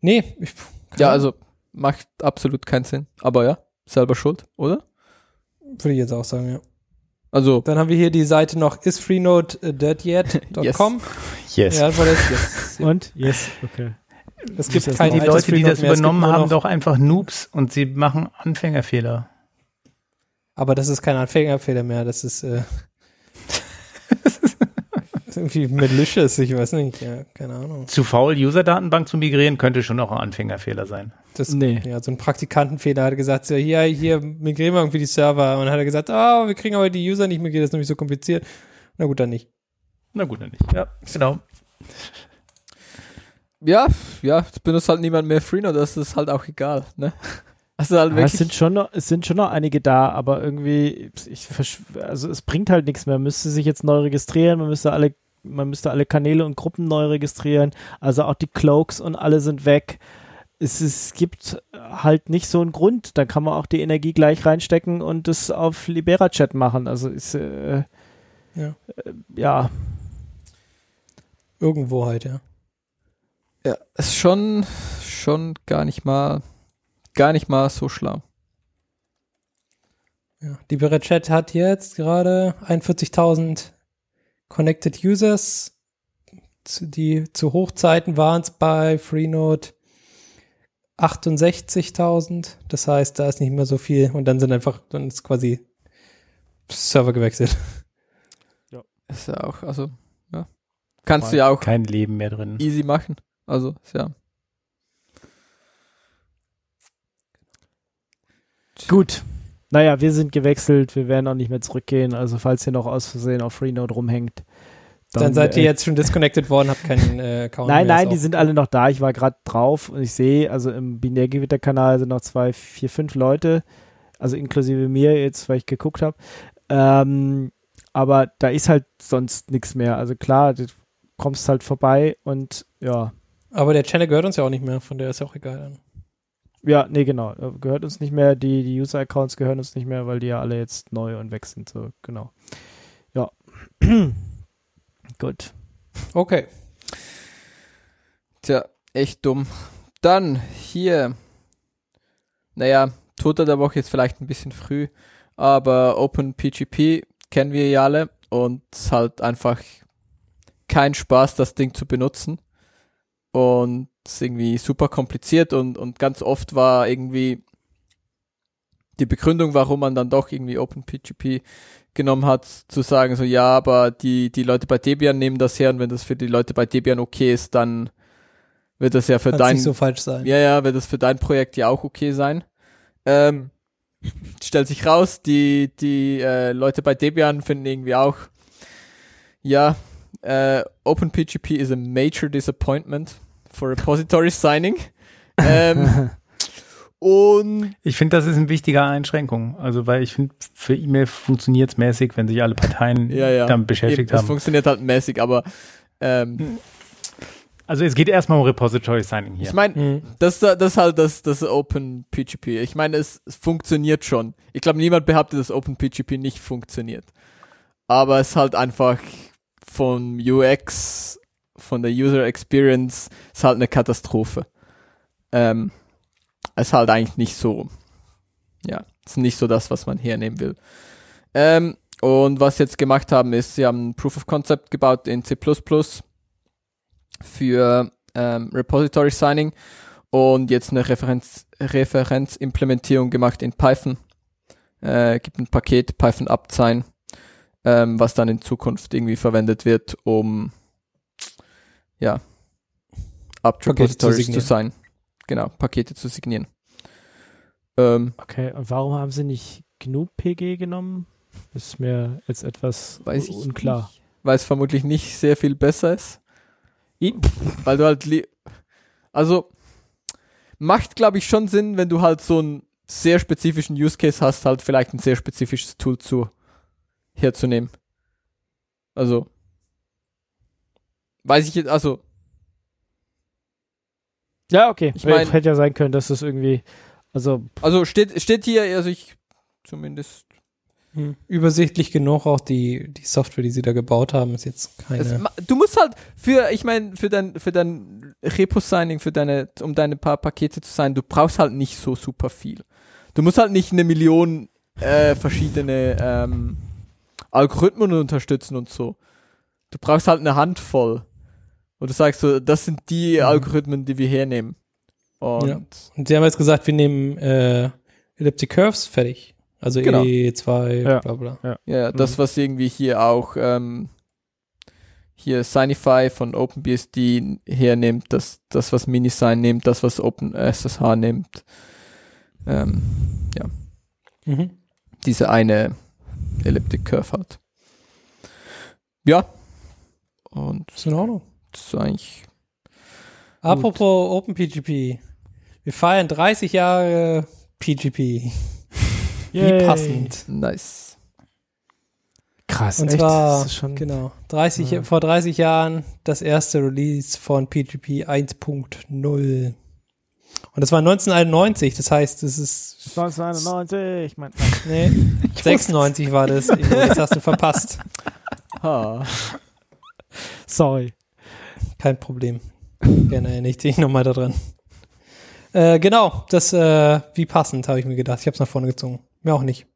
Nee, ich, Ja, also, macht absolut keinen Sinn. Aber ja, selber schuld, oder? Würde ich jetzt auch sagen, ja. Also, Dann haben wir hier die Seite noch isfreenode.deadyet.com. *laughs* Yes. Ja, weil das, yes. *laughs* Und? Yes, okay. es gibt das kein die Leute, die das mehr, übernommen haben, doch einfach Noobs und sie machen Anfängerfehler. Aber das ist kein Anfängerfehler mehr, das ist, äh, *laughs* das ist irgendwie malicious, ich weiß nicht, ja, keine Ahnung. Zu faul, User-Datenbank zu migrieren, könnte schon auch ein Anfängerfehler sein. Das, Nee. Ja, so ein Praktikantenfehler hat gesagt, so, hier, hier migrieren wir irgendwie die Server. Und dann hat er gesagt, ah, wir kriegen aber die User nicht migriert, das ist nämlich so kompliziert. Na gut, dann nicht. Na gut, dann nicht. Ja, genau. ja, ja, es benutzt halt niemand mehr Freenode, das ist halt auch egal, ne? Also halt Ja, wirklich, es sind schon noch, es sind schon noch einige da, aber irgendwie, ich, also es bringt halt nichts mehr. Man müsste sich jetzt neu registrieren, man müsste alle, man müsste alle Kanäle und Gruppen neu registrieren. Also auch die Cloaks und alle sind weg. Es, es gibt halt nicht so einen Grund. Da kann man auch die Energie gleich reinstecken und das auf Libera-Chat machen. Also ist äh, Ja. äh, ja, Irgendwo halt, ja. ja, ist schon, schon gar nicht mal, gar nicht mal so schlau. ja. Die Beret Chat hat jetzt gerade 41.000 Connected Users. Die zu Hochzeiten waren es bei Freenode 68.000. Das heißt, da ist nicht mehr so viel. Und dann sind einfach, dann ist quasi Server gewechselt. Ist ja auch, also, ja. Kannst du ja auch Kein Leben mehr drin. easy machen. Also, ist ja. Gut. Naja, wir sind gewechselt, wir werden auch nicht mehr zurückgehen. Also falls ihr noch aus Versehen auf Freenode rumhängt. Dann, seid ihr äh, jetzt schon disconnected worden, habt keinen äh, Account Nein, *laughs* mehr. nein, die sind alle noch da. Ich war gerade drauf und ich sehe, also im Binärgewitter-Kanal sind noch zwei, vier, fünf Leute, also inklusive mir jetzt, weil ich geguckt habe. Ähm, aber da ist halt sonst nichts mehr. Also klar, du kommst halt vorbei und ja, Aber der Channel gehört uns ja auch nicht mehr, von der ist ja auch egal. Dann. ja, nee, genau, äh, gehört uns nicht mehr. Die, die User-Accounts gehören uns nicht mehr, weil die ja alle jetzt neu und weg sind. So, genau. Ja. *clears throat* Gut. Okay. Tja, echt dumm. Dann hier. Naja, Toter der Woche jetzt vielleicht ein bisschen früh, aber OpenPGP kennen wir ja alle und ist halt einfach kein Spaß, das Ding zu benutzen. Und ist irgendwie super kompliziert und, und ganz oft war irgendwie die Begründung, warum man dann doch irgendwie OpenPGP genommen hat, zu sagen so, ja, aber die, die Leute bei Debian nehmen das her und wenn das für die Leute bei Debian okay ist, dann wird das ja für Kann dein, nicht so falsch sein. ja, ja, wird das für dein Projekt ja auch okay sein. Ähm, stellt sich raus, die, die äh, Leute bei Debian finden irgendwie auch, ja, äh, OpenPGP is a major disappointment for repository signing. *laughs* ähm, Und Ich finde, das ist eine wichtige Einschränkung. Also, weil ich finde, für E-Mail funktioniert es mäßig, wenn sich alle Parteien ja, ja. damit beschäftigt Eben, Das haben. funktioniert halt mäßig, aber ähm, Also, es geht erstmal um Repository Signing hier. ich meine, Mhm. das, das ist halt das, das Open PGP. Ich meine, es, es funktioniert schon. Ich glaube, niemand behauptet, dass Open PGP nicht funktioniert. Aber es ist halt einfach vom UX, von der User Experience, ist halt eine Katastrophe. Ähm, ist halt eigentlich nicht so, ja, es ist nicht so das, was man hernehmen will. Ähm, und was sie jetzt gemacht haben, ist, sie haben ein Proof of Concept gebaut in C++ für ähm, Repository Signing und jetzt eine Referenz, Referenzimplementierung gemacht in Python. Äh, gibt ein Paket Python Upsign, ähm, was dann in Zukunft irgendwie verwendet wird, um ja Up Pakete zu zu sein. Genau, Pakete zu signieren. Ähm, Okay, und warum haben sie nicht GNU PG genommen? Ist mir jetzt etwas weiß ich unklar. weil es vermutlich nicht sehr viel besser ist. Weil du halt, also, macht glaube ich schon Sinn, wenn du halt so einen sehr spezifischen Use Case hast, halt vielleicht ein sehr spezifisches Tool zu, herzunehmen. Also, weiß ich jetzt, also, Ja, okay. Ich mein- hätte ja sein können, dass das irgendwie, also also steht, steht hier, also ich, zumindest, Hm. Übersichtlich genug auch die, die Software, die sie da gebaut haben, ist jetzt keine. es, du musst halt für, ich meine, für dein, für dein Repo-Signing, für deine, um deine paar Pakete zu sein, du brauchst halt nicht so super viel. Du musst halt nicht eine Million äh, verschiedene ähm, Algorithmen unterstützen und so. Du brauchst halt eine Handvoll. Und du sagst so, das sind die Mhm. Algorithmen, die wir hernehmen. Und Ja. Und sie haben jetzt gesagt, wir nehmen äh, Elliptic Curves fertig. Also Genau. E2, Ja. bla bla. Ja, das, was irgendwie hier auch ähm, hier Signify von OpenBSD hernimmt, das, das, was Minisign nimmt, das, was OpenSSH nimmt. Ähm, Mhm. diese eine Elliptic Curve halt. Ja. Und Ist in Ordnung. Das ist eigentlich. Apropos OpenPGP. Wir feiern 30 Jahre PGP. Wie passend. Nice. krass. Und echt? zwar, das ist schon, genau, 30, Ja. vor 30 Jahren das erste Release von PGP 1.0. Und das war 1991, das heißt, das ist, 1991, mein, *laughs* nee, 96 war das. Das hast du verpasst. Ha. sorry. Kein Problem. Gerne erinnere ich dich nochmal daran. Äh, genau, das, äh, wie passend, habe ich mir gedacht. Ich habe es nach vorne gezogen. Mir auch nicht.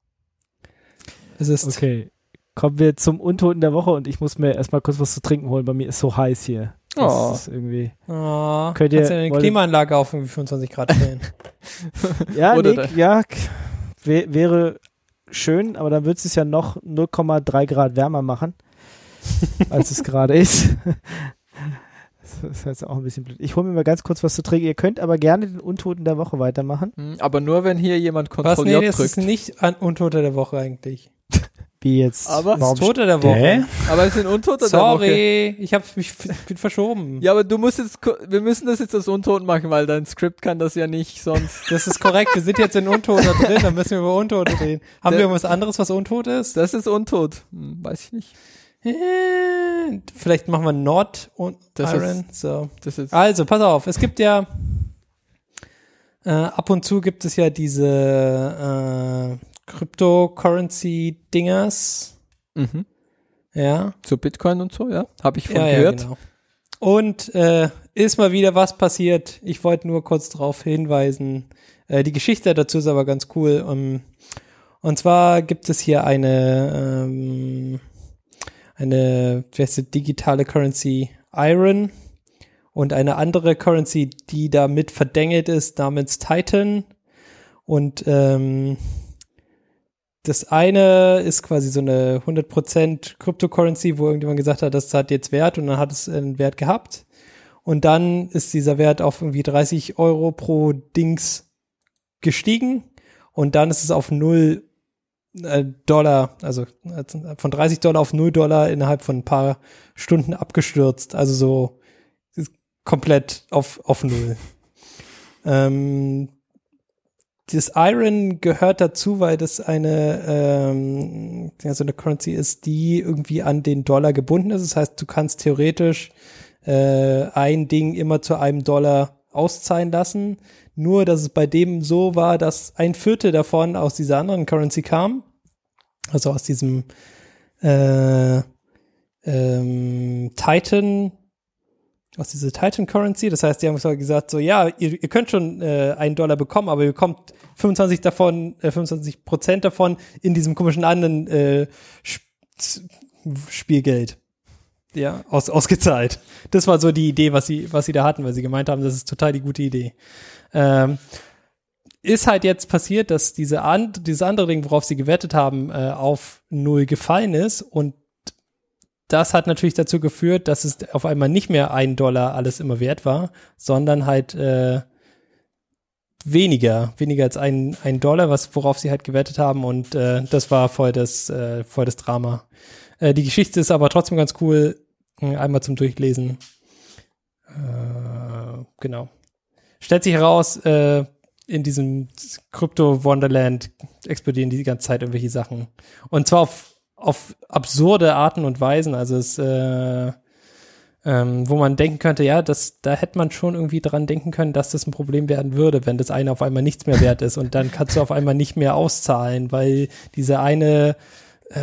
Es ist, Okay. Kommen wir zum Untoten der Woche und ich muss mir erstmal kurz was zu trinken holen. Bei mir ist so heiß hier. Das Oh. ist irgendwie. oh, Könnt ihr- kannst du eine Klimaanlage auf irgendwie 25 Grad stellen? *laughs* Ja, Nick, ja, wäre schön, aber dann würde es ja noch 0,3 Grad wärmer machen, als es *laughs* gerade ist. Das ist jetzt auch ein bisschen blöd. Ich hole mir mal ganz kurz was zu trinken. Ihr könnt aber gerne den Untoten der Woche weitermachen. Hm, Aber nur wenn hier jemand Was? Ctrl Nee, das ist drückt. nicht an Untote der Woche eigentlich. *laughs* Wie jetzt. Aber- warum ist Tote der Woche. Hä? Aber es sind Untote der Woche. Sorry, ich hab mich bin verschoben. Ja, aber du musst jetzt, wir müssen das jetzt als Untot machen, weil dein Skript kann das ja nicht sonst. *laughs* Das ist korrekt, wir sind jetzt in Untote drin, dann müssen wir über Untote reden. Haben Der- wir irgendwas anderes, was Untot ist? Das ist Untot. Hm, weiß ich nicht. *laughs* Vielleicht machen wir Not und Das Iron. So. Das ist, Also, pass auf, es gibt ja äh, ab und zu gibt es ja diese äh, Cryptocurrency-Dingers. mhm. Ja. Zu Bitcoin und so, ja. Habe ich von ja, gehört. Ja, genau. Und äh, ist mal wieder was passiert. Ich wollte nur kurz darauf hinweisen. Äh, die Geschichte dazu ist aber ganz cool. Um, und zwar gibt es hier eine ähm, eine die, digitale Currency Iron und eine andere Currency, die damit verdängelt ist, namens Titan. Und ähm, das eine ist quasi so eine 100% Cryptocurrency, wo irgendjemand gesagt hat, das hat jetzt Wert und dann hat es einen Wert gehabt. Und dann ist dieser Wert auf irgendwie 30 Euro pro Dings gestiegen und dann ist es auf 0 äh, Dollar, also äh, von 30 Dollar auf 0 Dollar innerhalb von ein paar Stunden abgestürzt. Also so komplett auf, auf Null. *laughs* Ähm, das Iron gehört dazu, weil das eine, ähm, ja, so eine Currency ist, die irgendwie an den Dollar gebunden ist. Das heißt, du kannst theoretisch äh, ein Ding immer zu einem Dollar auszahlen lassen. Nur, dass es bei dem so war, dass ein Viertel davon aus dieser anderen Currency kam. Also aus diesem äh, ähm, Titan, aus dieser Titan Currency. Das heißt, die haben gesagt, so ja, ihr, ihr könnt schon äh, einen Dollar bekommen, aber ihr bekommt 25 davon, äh, 25 Prozent davon in diesem komischen anderen äh, Sp Spielgeld. Ja, aus, ausgezahlt. Das war so die Idee, was sie, was sie da hatten, weil sie gemeint haben, das ist total die gute Idee. Ähm, ist halt jetzt passiert, dass diese an, dieses andere Ding, worauf sie gewettet haben, äh, auf null gefallen ist und das hat natürlich dazu geführt, dass es auf einmal nicht mehr ein Dollar alles immer wert war, sondern halt äh, weniger, weniger als ein, ein Dollar, was worauf sie halt gewettet haben und äh, das war voll das, äh, voll das Drama. Äh, die Geschichte ist aber trotzdem ganz cool, einmal zum Durchlesen. Äh, genau. Stellt sich heraus, äh, in diesem Krypto-Wonderland explodieren die ganze Zeit irgendwelche Sachen. Und zwar auf auf absurde Arten und Weisen. Also es, äh, ähm, wo man denken könnte, ja, das, da hätte man schon irgendwie dran denken können, dass das ein Problem werden würde, wenn das eine auf einmal nichts mehr wert ist und dann kannst du auf einmal nicht mehr auszahlen, weil diese eine äh,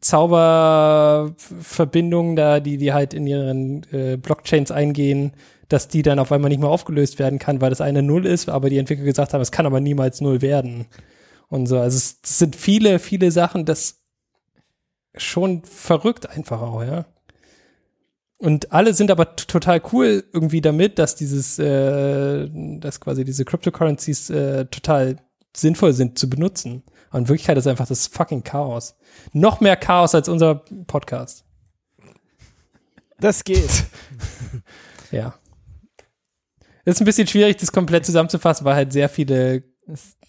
Zauberverbindung da, die die halt in ihren äh, Blockchains eingehen, dass die dann auf einmal nicht mehr aufgelöst werden kann, weil das eine Null ist, aber die Entwickler gesagt haben, es kann aber niemals Null werden. Und so, also es, es sind viele, viele Sachen, das schon verrückt einfach auch, ja. Und alle sind aber total cool irgendwie damit, dass dieses, äh, dass quasi diese Cryptocurrencies äh, total sinnvoll sind zu benutzen. Und in Wirklichkeit ist einfach das fucking Chaos. Noch mehr Chaos als unser Podcast. Das geht. *laughs* ja. Ist ein bisschen schwierig, das komplett zusammenzufassen, weil halt sehr viele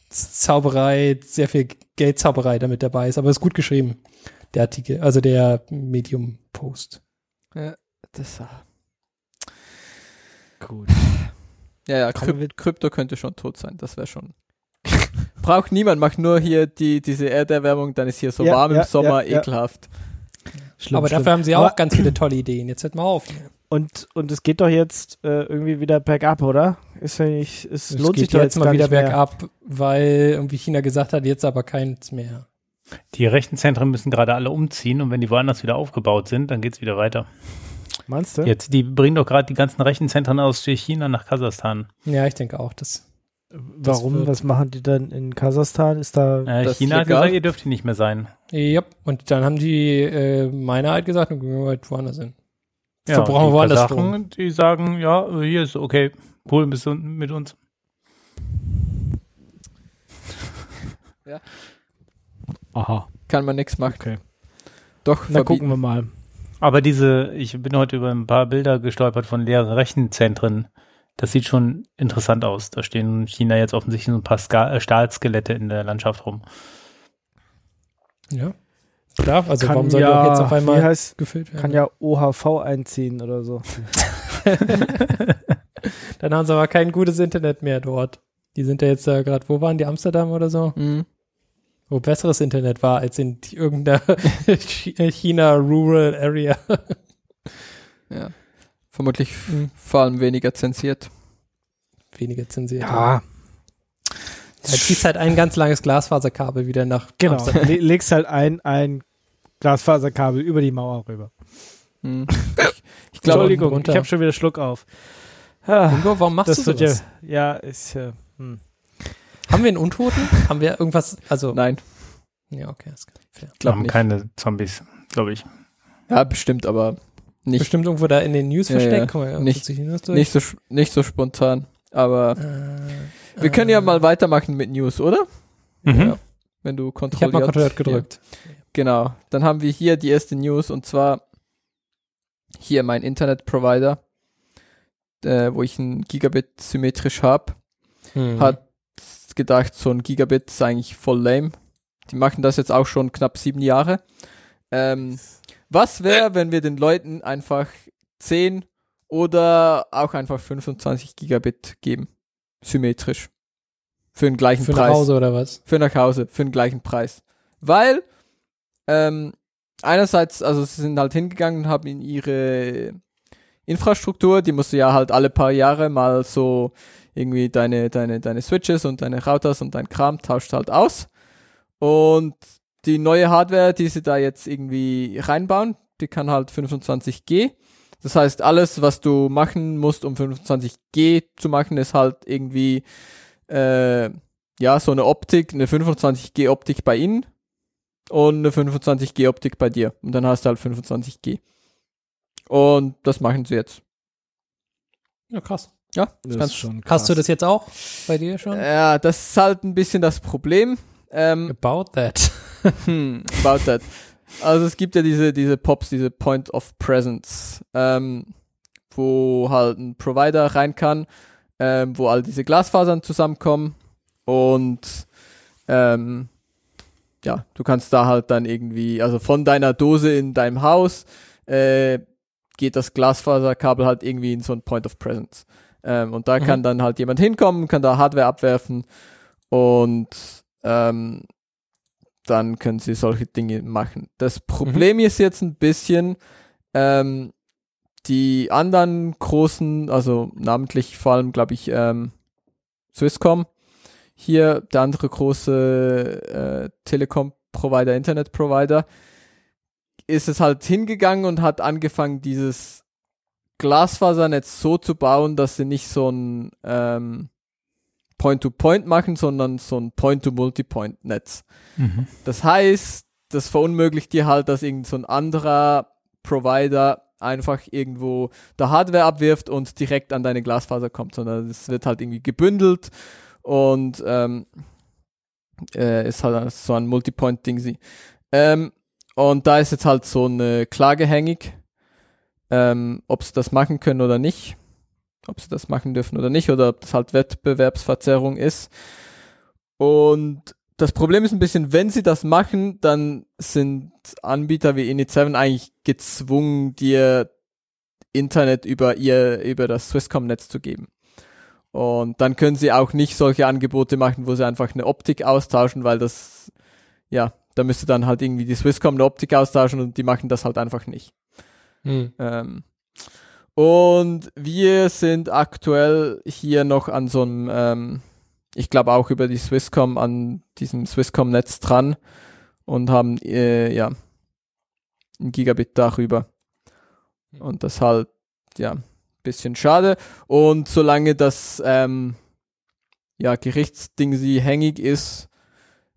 Zauberei, sehr viel Geldzauberei damit dabei ist, aber ist gut geschrieben der Artikel, also der Medium-Post. Ja, das war. Gut. *sighs* Ja, ja, Kryp Krypto könnte schon tot sein, das wäre schon. Braucht niemand, macht nur hier die, diese Erderwärmung, dann ist hier so Ja, warm ja, im Sommer, ja, ja. ekelhaft. Schlimm, aber schlimm. dafür haben sie Aber- auch ganz viele tolle Ideen. Jetzt hört mal auf. Und, und es geht doch jetzt äh, irgendwie wieder bergab, oder? Ist ja nicht, es, Es lohnt sich geht doch jetzt jetzt mal wieder bergab, weil irgendwie China gesagt hat, jetzt aber keins mehr. Die Rechenzentren müssen gerade alle umziehen und wenn die woanders wieder aufgebaut sind, dann geht's wieder weiter. Meinst du? Jetzt, die bringen doch gerade die ganzen Rechenzentren aus China nach Kasachstan. Ja, ich denke auch, das. Warum? wird- Was machen die dann in Kasachstan? Ist da. Äh, China hat gesagt, ihr dürft hier nicht mehr sein. Ja, und dann haben die äh, meine halt gesagt, dann gehen wir halt woanders hin. Ja, Verbrauchen die wir woanders Kasachen, die sagen, ja, hier ist okay, cool, bist du mit uns. *laughs* Aha. Kann man nichts machen. Okay. Doch, Na, gucken wir mal. Aber diese, ich bin heute über ein paar Bilder gestolpert von leeren Rechenzentren. Das sieht schon interessant aus. Da stehen in China jetzt offensichtlich so ein paar Ska äh, Stahlskelette in der Landschaft rum. Ja. Klar, also Kann warum soll die ja, auch jetzt auf wie einmal heißt, gefüllt werden? kann ja OHV einziehen oder so. *laughs* Dann haben sie aber kein gutes Internet mehr dort. Die sind ja jetzt da gerade, wo waren die, Amsterdam oder so? Mhm. Wo besseres Internet war als in die- *laughs* irgendeiner Chi- China Rural Area. Ja. Vermutlich Mhm. vor allem weniger zensiert. Weniger zensiert. Ja, Da ziehst halt ein ganz langes Glasfaserkabel wieder nach genau. Amsterdam. Le legst halt ein, ein Glasfaserkabel über die Mauer rüber. Mhm. *laughs* Ich, ich glaube, Entschuldigung. Ich habe schon wieder Schluck auf. Ah, Ingo, warum machst das du sowas? ja, ja, ist ja, hm. Haben wir einen Untoten? Haben wir irgendwas, also, nein, ja, okay, ist fair. Wir glaube haben nicht. keine Zombies, glaube ich. Ja, bestimmt, aber nicht, Bestimmt irgendwo da in den News Ja, versteckt. ja. Mal, Nicht- nicht, so, nicht so spontan. Aber Äh, wir können ja äh, mal weitermachen mit News, oder? Mhm. Ja. Wenn du Ich habe kontrolliert. mal kontrolliert gedrückt. Genau. Dann haben wir hier die erste News und zwar hier mein Internetprovider, äh, wo ich ein Gigabit symmetrisch habe, Hm. hat gedacht, so ein Gigabit ist eigentlich voll lame. Die machen das jetzt auch schon knapp sieben Jahre. Ähm, was wäre, wenn wir den Leuten einfach 10 oder auch einfach 25 Gigabit geben? Symmetrisch. Für den gleichen Für Preis. nach Hause oder was? Für nach Hause, für den gleichen Preis. Weil, ähm, einerseits, also sie sind halt hingegangen und haben in ihre Infrastruktur, die musst du ja halt alle paar Jahre mal so irgendwie deine, deine, deine Switches und deine Routers und dein Kram tauscht halt aus. Und die neue Hardware, die sie da jetzt irgendwie reinbauen, die kann halt 25G. Das heißt, alles, was du machen musst, um 25G zu machen, ist halt irgendwie äh, ja so eine Optik, eine 25G Optik bei ihnen und eine 25G Optik bei dir. Und dann hast du halt 25G. Und das machen sie jetzt. Ja, krass. Ja, das Das kannst ist schon Hast du krass. das jetzt auch bei dir schon? Ja, das ist halt ein bisschen das Problem. Ähm, About that. *laughs* hm, about that. Also es gibt ja diese, diese Pops, diese Point of Presence, ähm, wo halt ein Provider rein kann, ähm, wo all diese Glasfasern zusammenkommen und ähm, ja, du kannst da halt dann irgendwie, also von deiner Dose in deinem Haus äh, geht das Glasfaserkabel halt irgendwie in so ein Point of Presence. Ähm, und da Mhm. kann dann halt jemand hinkommen, kann da Hardware abwerfen und ähm, dann können sie solche Dinge machen. Das Problem ist jetzt ein bisschen, ähm, die anderen großen, also namentlich vor allem, glaube ich, ähm, Swisscom, hier der andere große äh, Telekom-Provider, Internet-Provider, ist es halt hingegangen und hat angefangen, dieses Glasfasernetz so zu bauen, dass sie nicht so ein ähm, Point-to-Point machen, sondern so ein Point-to-Multipoint-Netz. Mhm. Das heißt, das verunmöglicht dir halt, dass irgend so ein anderer Provider einfach irgendwo der Hardware abwirft und direkt an deine Glasfaser kommt, sondern es wird halt irgendwie gebündelt und ähm, äh, ist halt so ein Multipoint-Ding. Ähm, und da ist jetzt halt so eine Klage hängig, ähm, ob sie das machen können oder nicht, ob sie das machen dürfen oder nicht, oder ob das halt Wettbewerbsverzerrung ist. Und das Problem ist ein bisschen, wenn sie das machen, dann sind Anbieter wie Init7 eigentlich gezwungen, dir Internet über ihr, über das Swisscom-Netz zu geben. Und dann können sie auch nicht solche Angebote machen, wo sie einfach eine Optik austauschen, weil das, ja, da müsste dann halt irgendwie die Swisscom eine Optik austauschen und die machen das halt einfach nicht. Hm. Ähm, und wir sind aktuell hier noch an so einem, ähm, ich glaube auch über die Swisscom, an diesem Swisscom-Netz dran und haben, äh, ja, ein Gigabit darüber. Und das halt, ja, bisschen schade. Und solange das, ähm, ja, Gerichtsding sie hängig ist,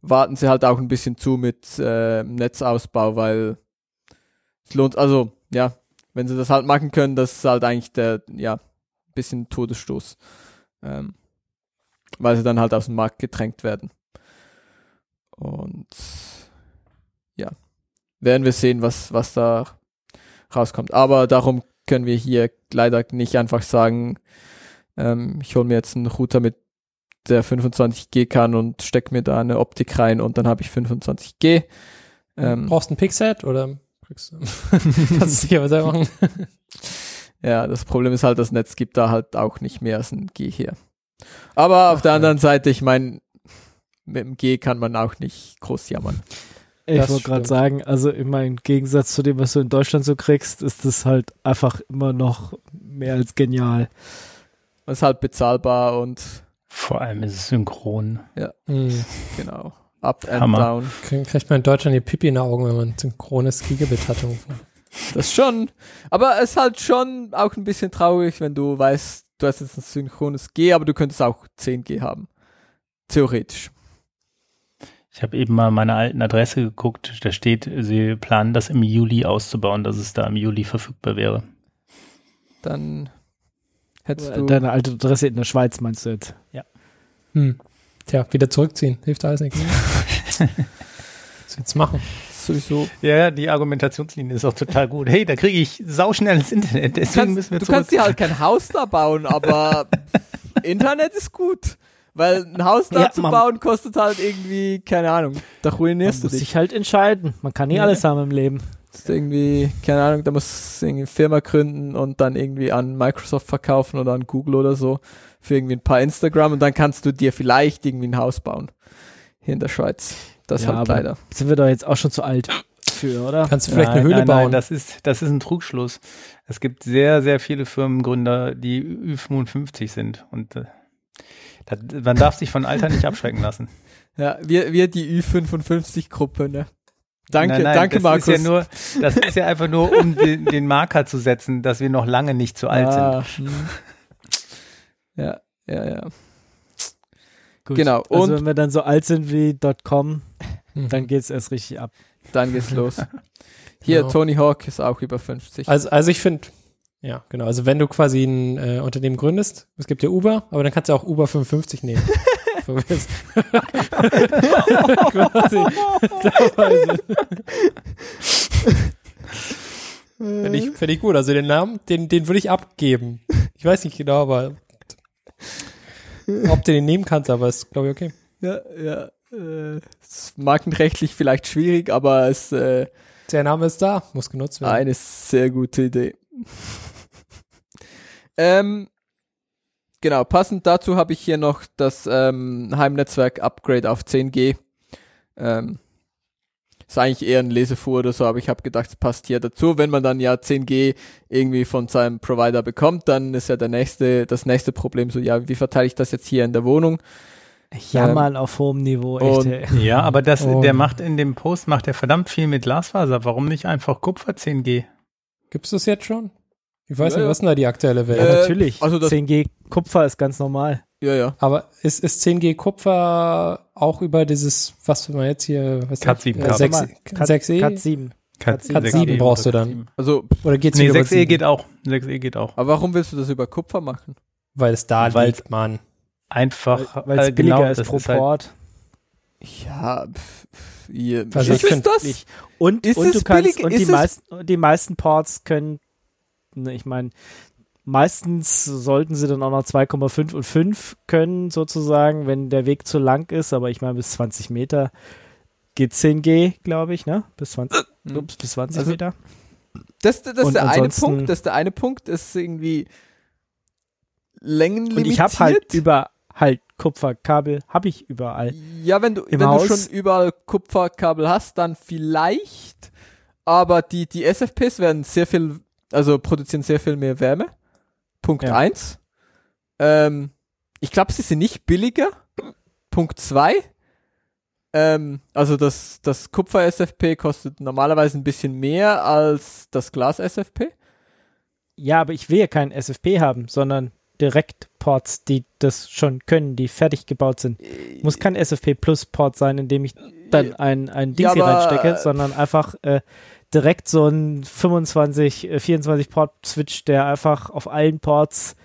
warten sie halt auch ein bisschen zu mit äh, Netzausbau, weil es lohnt, also, ja, wenn sie das halt machen können, das ist halt eigentlich der, ja, bisschen Todesstoß. Ähm, weil sie dann halt aus dem Markt gedrängt werden. Und ja, werden wir sehen, was, was da rauskommt. Aber darum können wir hier leider nicht einfach sagen, ähm, ich hole mir jetzt einen Router mit der 25G kann und steck mir da eine Optik rein und dann habe ich 25G. Ähm, Brauchst du ein Pixel oder kriegst *laughs* du? Kannst du sicher was selber machen? *laughs* Ja, das Problem ist halt, das Netz gibt da halt auch nicht mehr als ein G her. Aber auf Ach, der ja. anderen Seite, ich meine, mit dem G kann man auch nicht groß jammern. Ich wollte gerade sagen, also immer im Gegensatz zu dem, was du in Deutschland so kriegst, ist das halt einfach immer noch mehr als genial. Ist halt bezahlbar und Vor allem ist es synchron. Hm. genau, up and Hammer. down. Krieg- Kriegt man in Deutschland die Pipi in den Augen, wenn man ein synchrones Gigabit hat. Das schon. Aber es ist halt schon auch ein bisschen traurig, wenn du weißt, du hast jetzt ein synchrones G, aber du könntest auch 10G haben. Theoretisch. Ich habe eben mal meine alten Adresse geguckt. Da steht, sie planen das im Juli auszubauen, dass es da im Juli verfügbar wäre. Dann hättest du. Deine alte Adresse in der Schweiz meinst du jetzt? Hm. Tja, wieder zurückziehen. Hilft alles nicht. *laughs* Was willst du machen? sowieso. Ja, die Argumentationslinie ist auch total gut. Hey, da kriege ich sauschnelles Internet, Du deswegen kannst, müssen wir du zurück. kannst dir halt kein Haus da bauen, aber *laughs* Internet ist gut. Weil ein Haus da Ja, zu man- bauen kostet halt irgendwie, keine Ahnung, da Man ruinierst du muss dich. sich halt entscheiden. Man kann nicht Ja. alles haben im Leben. Das ist irgendwie, keine Ahnung, da muss irgendwie eine Firma gründen und dann irgendwie an Microsoft verkaufen oder an Google oder so für irgendwie ein paar Instagram und dann kannst du dir vielleicht irgendwie ein Haus bauen. Hier in der Schweiz. Das Ja, halt leider. Sind wir doch jetzt auch schon zu alt für, oder? Kannst du vielleicht nein, eine Höhle nein, bauen? Nein, das ist, das ist ein Trugschluss. Es gibt sehr, sehr viele Firmengründer, die Ü55 sind und äh, das, man darf sich von Alter nicht abschrecken lassen. *laughs* Ja, wir, wir die Ü55-Gruppe, ne? Danke, nein, nein, danke, das Markus. Ist ja nur, das ist ja einfach nur, um den, den Marker zu setzen, dass wir noch lange nicht zu alt sind. ah, hm. Ja, ja, ja. Gut. Genau, Also und- wenn wir dann so alt sind wie .com, Mhm. dann geht's erst richtig ab. Dann geht's los. *laughs* Hier, Genau. Tony Hawk ist auch über 50. Also, also ich finde, ja, genau. Also wenn du quasi ein äh, Unternehmen gründest, es gibt ja Uber, aber dann kannst du auch Uber 55 nehmen. *laughs* Es- *laughs* quasi. *laughs* Finde ich, find ich gut. Also den Namen, den, den würde ich abgeben. Ich weiß nicht genau, aber ob du den nehmen kannst, aber ist, glaube ich, okay. ja, ja. Äh, ist markenrechtlich vielleicht schwierig, aber es äh, Der Name ist da, muss genutzt werden. eine sehr gute Idee. ähm, genau, passend dazu habe ich hier noch das ähm, Heimnetzwerk-Upgrade auf 10G. Ähm, ist eigentlich eher ein Lesefuhr oder so, aber ich habe gedacht, es passt hier dazu. Wenn man dann ja 10G irgendwie von seinem Provider bekommt, dann ist ja der nächste, das nächste Problem so, ja, wie verteile ich das jetzt hier in der Wohnung? Jammern auf hohem Niveau, echt. und-. *laughs* Ja, aber das, der macht in dem Post macht er verdammt viel mit Glasfaser. Warum nicht einfach Kupfer 10G? Gibt's das jetzt schon? Ich weiß Ja, nicht, ja. was ist denn da die aktuelle Welt? Ja, Äh, natürlich. also das- 10G Kupfer ist ganz normal. Ja, ja. Aber ist, ist 10G Kupfer auch über dieses, was wir jetzt hier, was Cat 7 äh, Kabel. 6, Cat- 6E? Cat 7. Cat, Cat 7 brauchst du dann. Also, Oder geht's Nee, wieder über 6E 7? geht auch. 6E geht auch. aber warum willst du das über Kupfer machen? Weil es da Weil's- liegt, Mann. Einfach, Weil es äh, billiger genau, ist pro ist halt, Port. Ja, pff, ihr, Also ist es das? Und, Ist und es du kannst, billig? und Ist die es- meisten, die meisten Ports können, ne, ich meine, meistens sollten sie dann auch noch 2,5 und 5 können, sozusagen, wenn der Weg zu lang ist, aber ich meine, bis 20 Meter geht 10G, glaube ich, ne? Bis 20, Hm. ups, bis 20 Also- Meter. Das, das, das ist der eine Punkt. Das ist der eine Punkt. Ist irgendwie längenlimitiert. Und ich habe halt über halt Kupferkabel, habe ich überall. ja, wenn du, wenn Haus- du schon überall Kupferkabel hast, dann vielleicht. Aber die, die SFPs werden sehr viel, also produzieren sehr viel mehr Wärme. Punkt Ja. eins. Ähm, ich glaube, sie sind nicht billiger. Punkt zwei. Ähm, also das, das Kupfer-SFP kostet normalerweise ein bisschen mehr als das Glas-SFP. Ja, aber ich will ja keinen SFP haben, sondern Direktports, die das schon können, die fertig gebaut sind. Muss kein SFP Plus Port sein, in dem ich dann ein, ein Ding Ja, hier reinstecke, sondern einfach äh, direkt so ein 25, äh, 24 Port Switch, der einfach auf allen Ports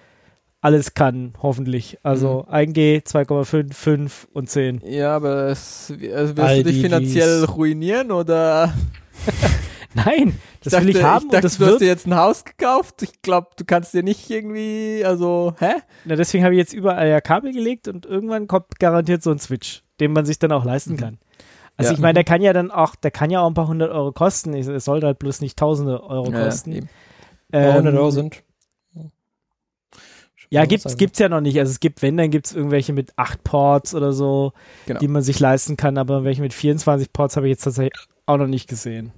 alles kann, hoffentlich. Also Mhm. 1G, 2,5, 5 und 10. Ja, aber es, also willst All du dich finanziell Gs. ruinieren oder? *laughs* Nein, das ich will ich dachte, haben ich dachte, das du hast dir jetzt ein Haus gekauft. Ich glaube, du kannst dir nicht irgendwie, also, hä? Na, deswegen habe ich jetzt überall ja Kabel gelegt und irgendwann kommt garantiert so ein Switch, den man sich dann auch leisten kann. Also Ja. ich meine, der kann ja dann auch, der kann ja auch ein paar hundert Euro kosten. Es sollte halt bloß nicht tausende Euro Ja, kosten. Aber Ähm, 100 Euro sind. Ja, gibt's, gibt's ja noch nicht. Also es gibt, wenn, dann gibt's irgendwelche mit acht Ports oder so, Genau. die man sich leisten kann, aber welche mit 24 Ports habe ich jetzt tatsächlich auch noch nicht gesehen.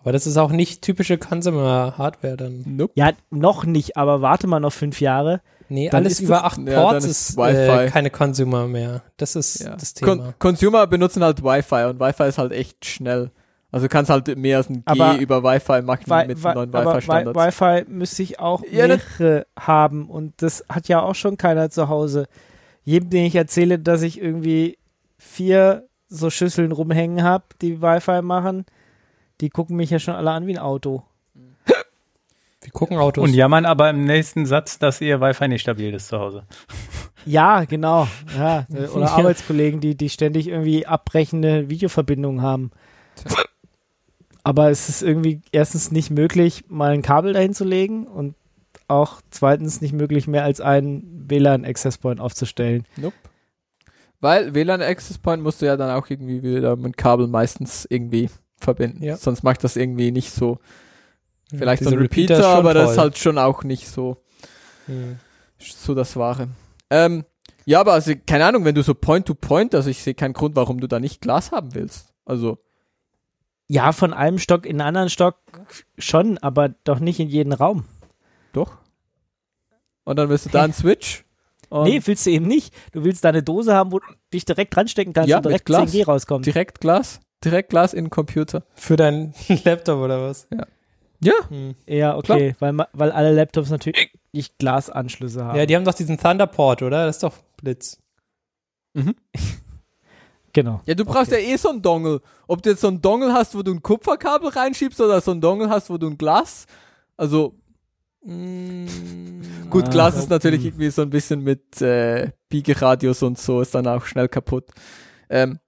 Aber das ist auch nicht typische Consumer-Hardware dann. Nope. Ja, noch nicht, aber warte mal noch fünf Jahre. Nee, Dann alles über das- 8 ja, Ports ist ist, Wi-Fi. äh, keine Consumer mehr. Das ist Ja. das Con Thema. Consumer benutzen halt Wi-Fi und Wi-Fi ist halt echt schnell. Also du kannst halt mehr als ein G Aber über Wi-Fi machen Wi mit Wi neuen Wi-Fi-Standards. Wi-Fi müsste ich auch Ja, mehrere haben und das hat ja auch schon keiner zu Hause. Jedem, den ich erzähle, dass ich irgendwie vier so Schüsseln rumhängen habe, die Wi-Fi machen, die gucken mich ja schon alle an wie ein Auto. Wir gucken Autos. Und jammern aber im nächsten Satz, dass ihr Wi-Fi nicht stabil ist zu Hause. Ja, genau. Ja, äh, *laughs* oder Ja. Arbeitskollegen, die, die ständig irgendwie abbrechende Videoverbindungen haben. Aber es ist irgendwie erstens nicht möglich, mal ein Kabel dahin zu legen und auch zweitens nicht möglich, mehr als einen WLAN-Access Point aufzustellen. Nope. Weil WLAN Access Point musst du ja dann auch irgendwie wieder mit Kabel meistens irgendwie verbinden. Ja. Sonst macht das irgendwie nicht so. Vielleicht so ein Repeater, schon aber das toll. ist halt schon auch nicht so, Hm. so das Wahre. Ähm, ja, aber also, keine Ahnung, wenn du so Point-to-Point, also ich sehe keinen Grund, warum du da nicht Glas haben willst. Also, Ja, von einem Stock in einen anderen Stock schon, aber doch nicht in jeden Raum. doch. Und dann willst du da einen Switch. Und nee, willst du eben nicht. Du willst da eine Dose haben, wo du dich direkt dranstecken kannst Ja, und direkt Glas. 10G rauskommt. direkt Glas. Direkt Glas in den Computer. Für deinen *laughs* Laptop oder was? Ja, Hm. Ja, okay, weil, weil alle Laptops natürlich nicht Glasanschlüsse haben. Ja, die haben doch diesen Thunderport, oder? Das ist doch Blitz. *laughs* genau. Ja, du brauchst ja eh so einen Dongle. Ob du jetzt so einen Dongle hast, wo du ein Kupferkabel reinschiebst oder so einen Dongle hast, wo du ein Glas. Also, gut, Ah, Glas ist natürlich irgendwie so ein bisschen mit äh, Biegeradius und so, ist dann auch schnell kaputt. Ähm,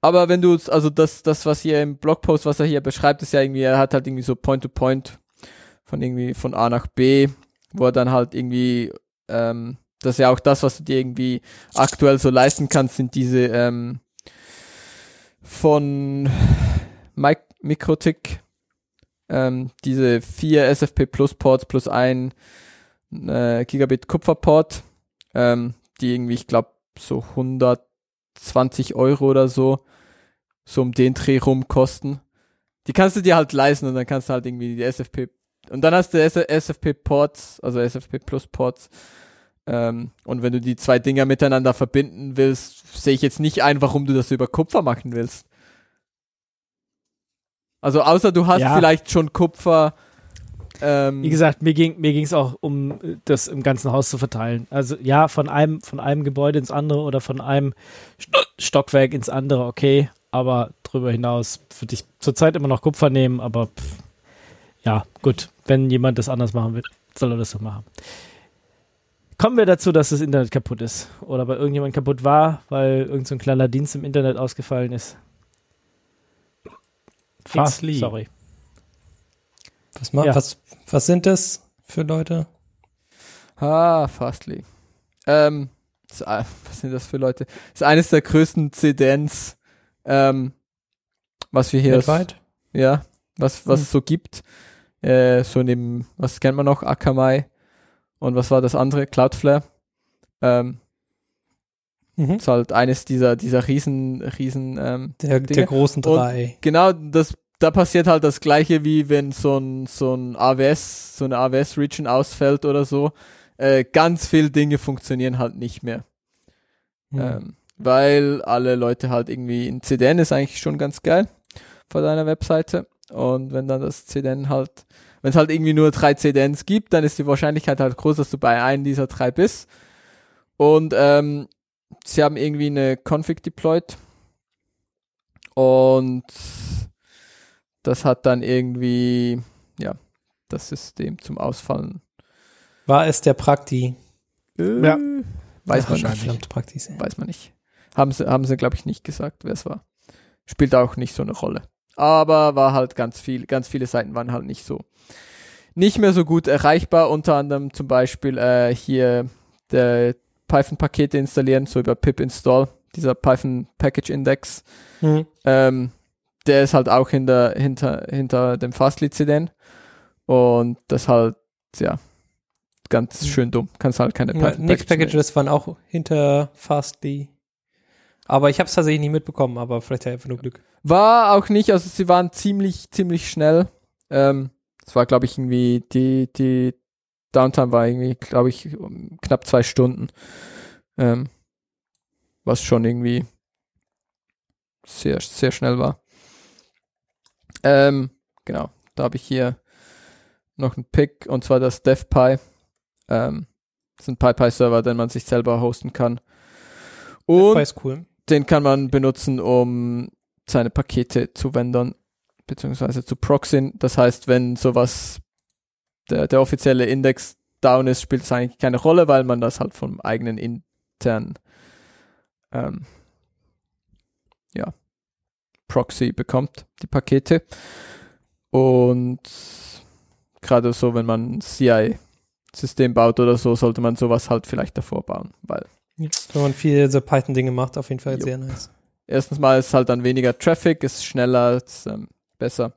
aber wenn du, also das, das, was hier im Blogpost, was er hier beschreibt, ist ja irgendwie, er hat halt irgendwie so Point-to-Point von irgendwie von A nach B, wo er dann halt irgendwie, ähm, das ist ja auch das, was du dir irgendwie aktuell so leisten kannst, sind diese, ähm, von Mic Mikrotik ähm, diese vier SFP Plus Ports plus ein äh, Gigabit Kupferport, ähm, die irgendwie, ich glaube, so 120 Euro oder so, so um den Dreh rum kosten. Die kannst du dir halt leisten und dann kannst du halt irgendwie die SFP und dann hast du SFP Ports, also SFP Plus Ports. Ähm, und wenn du die zwei Dinger miteinander verbinden willst, sehe ich jetzt nicht ein, warum du das über Kupfer machen willst. Also außer du hast Ja. vielleicht schon Kupfer. Ähm, Wie gesagt, mir ging mir ging's auch um äh, das im ganzen Haus zu verteilen. Also ja, von einem von einem Gebäude ins andere oder von einem Sto Stockwerk ins andere, okay, aber darüber hinaus würde ich zurzeit immer noch Kupfer nehmen, aber pff, ja, gut, wenn jemand das anders machen will, soll er das so machen. Kommen wir dazu, dass das Internet kaputt ist oder weil irgendjemand kaputt war, weil irgendein so ein kleiner Dienst im Internet ausgefallen ist. Fastly. Sorry. Was, Ja. was, was sind das für Leute? Ah, Fastly. Ähm, ah, was sind das für Leute? Das ist eines der größten CDNs, ähm, was wir hier, Weltweit? ja, was, was Hm. es so gibt. Äh, so neben, was kennt man noch? Akamai. Und was war das andere? Cloudflare. Ähm, Mhm. ist halt eines dieser, dieser riesen, riesen, ähm, Der, der großen Und- drei. genau, das, da passiert halt das gleiche, wie wenn so ein, so ein AWS, so eine AWS-Region ausfällt oder so. Äh, ganz viele Dinge funktionieren halt nicht mehr. Mhm. Ähm, weil alle Leute halt irgendwie ein CDN ist eigentlich schon ganz geil vor deiner Webseite. Und wenn dann das CDN halt, wenn es halt irgendwie nur drei CDNs gibt, dann ist die Wahrscheinlichkeit halt groß, dass du bei einem dieser drei bist. Und ähm, sie haben irgendwie eine Config deployed. Und das hat dann irgendwie, ja, das System zum Ausfallen. War es der Prakti? Äh, Ja. Weiß man nicht. verdammt, Prakti. sein. Weiß man nicht. Haben sie, haben sie glaube ich, nicht gesagt, wer es war. Spielt auch nicht so eine Rolle. Aber war halt ganz viel, ganz viele Seiten waren halt nicht so, nicht mehr so gut erreichbar. Unter anderem zum Beispiel äh, hier der Python-Pakete installieren, so über pip install, dieser Python Package Index. Mhm. Ähm, der ist halt auch hinter, hinter, hinter dem Fastly CDN. Und das halt, ja, ganz Mhm. schön dumm. Kannst halt keine Ja, Python Nix Packages mehr- Packages waren auch hinter Fastly. Aber ich habe es tatsächlich nicht mitbekommen, aber vielleicht einfach nur Glück. War auch nicht, also sie waren ziemlich, ziemlich schnell. Ähm, es war, glaube ich, irgendwie, die, die Downtime war irgendwie, glaube ich, um knapp zwei Stunden. Ähm, was schon irgendwie sehr, sehr schnell war. Ähm, genau, da habe ich hier noch einen Pick und zwar das DevPy. Ähm, das ist ein PyPy-Server, den man sich selber hosten kann. Und Das ist cool. Den kann man benutzen, um seine Pakete zu wendern, beziehungsweise zu proxyen. Das heißt, wenn sowas, der, der offizielle Index down ist, spielt es eigentlich keine Rolle, weil man das halt vom eigenen internen ähm, ja, Proxy bekommt, die Pakete. Und gerade so, wenn man CI-System baut oder so, sollte man sowas halt vielleicht davor bauen, weil Wenn man viel so Python-Dinge macht, auf jeden Fall Jo. sehr nice. erstens mal ist halt dann weniger Traffic, ist schneller, ist, ähm, besser.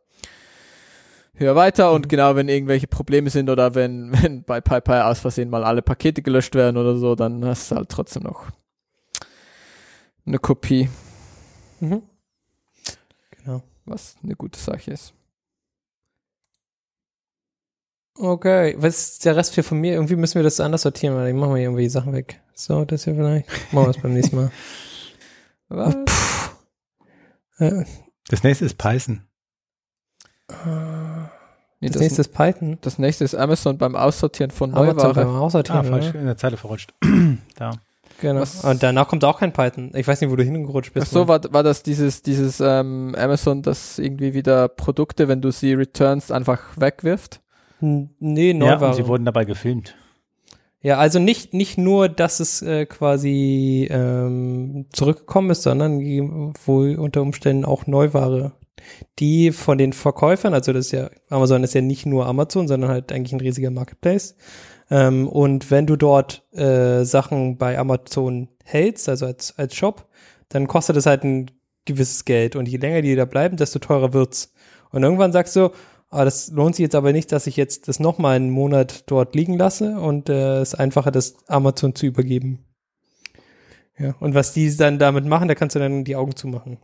Hör weiter und genau, wenn irgendwelche Probleme sind oder wenn, *laughs* wenn bei PyPy aus Versehen mal alle Pakete gelöscht werden oder so, dann hast du halt trotzdem noch eine Kopie, Mhm. Genau. was eine gute Sache ist. Okay, was ist der Rest für von mir? Irgendwie müssen wir das anders sortieren, weil ich mache hier irgendwie die Sachen weg. So, das hier vielleicht. Machen wir es beim nächsten Mal. *laughs* Was? Äh, Das nächste ist Python. Nee, das, das, nächste ist Python. das nächste ist Amazon beim Aussortieren von Amazon Neuware. beim Aussortieren, Ah, falsch, oder? in der Zeile verrutscht. *clears throat* da. Genau. Was- Und danach kommt auch kein Python. Ich weiß nicht, wo du hingerutscht bist. Ach so, Mann. war, war das dieses, dieses ähm, Amazon, das irgendwie wieder Produkte, wenn du sie returnst, einfach wegwirft? Nee, Ja, und Neuware. sie wurden dabei gefilmt. Ja, also nicht, nicht nur, dass es äh, quasi ähm, zurückgekommen ist, sondern wohl unter Umständen auch Neuware, die von den Verkäufern, also das ist ja, Amazon ist ja nicht nur Amazon, sondern halt eigentlich ein riesiger Marketplace. Ähm, und wenn du dort äh, Sachen bei Amazon hältst, also als, als Shop, dann kostet es halt ein gewisses Geld. Und je länger die da bleiben, desto teurer wird's. Und irgendwann sagst du, ah, das lohnt sich jetzt aber nicht, dass ich jetzt das nochmal einen Monat dort liegen lasse und äh, es ist einfacher, das Amazon zu übergeben. Ja, und was die dann damit machen, da kannst du dann die Augen zumachen.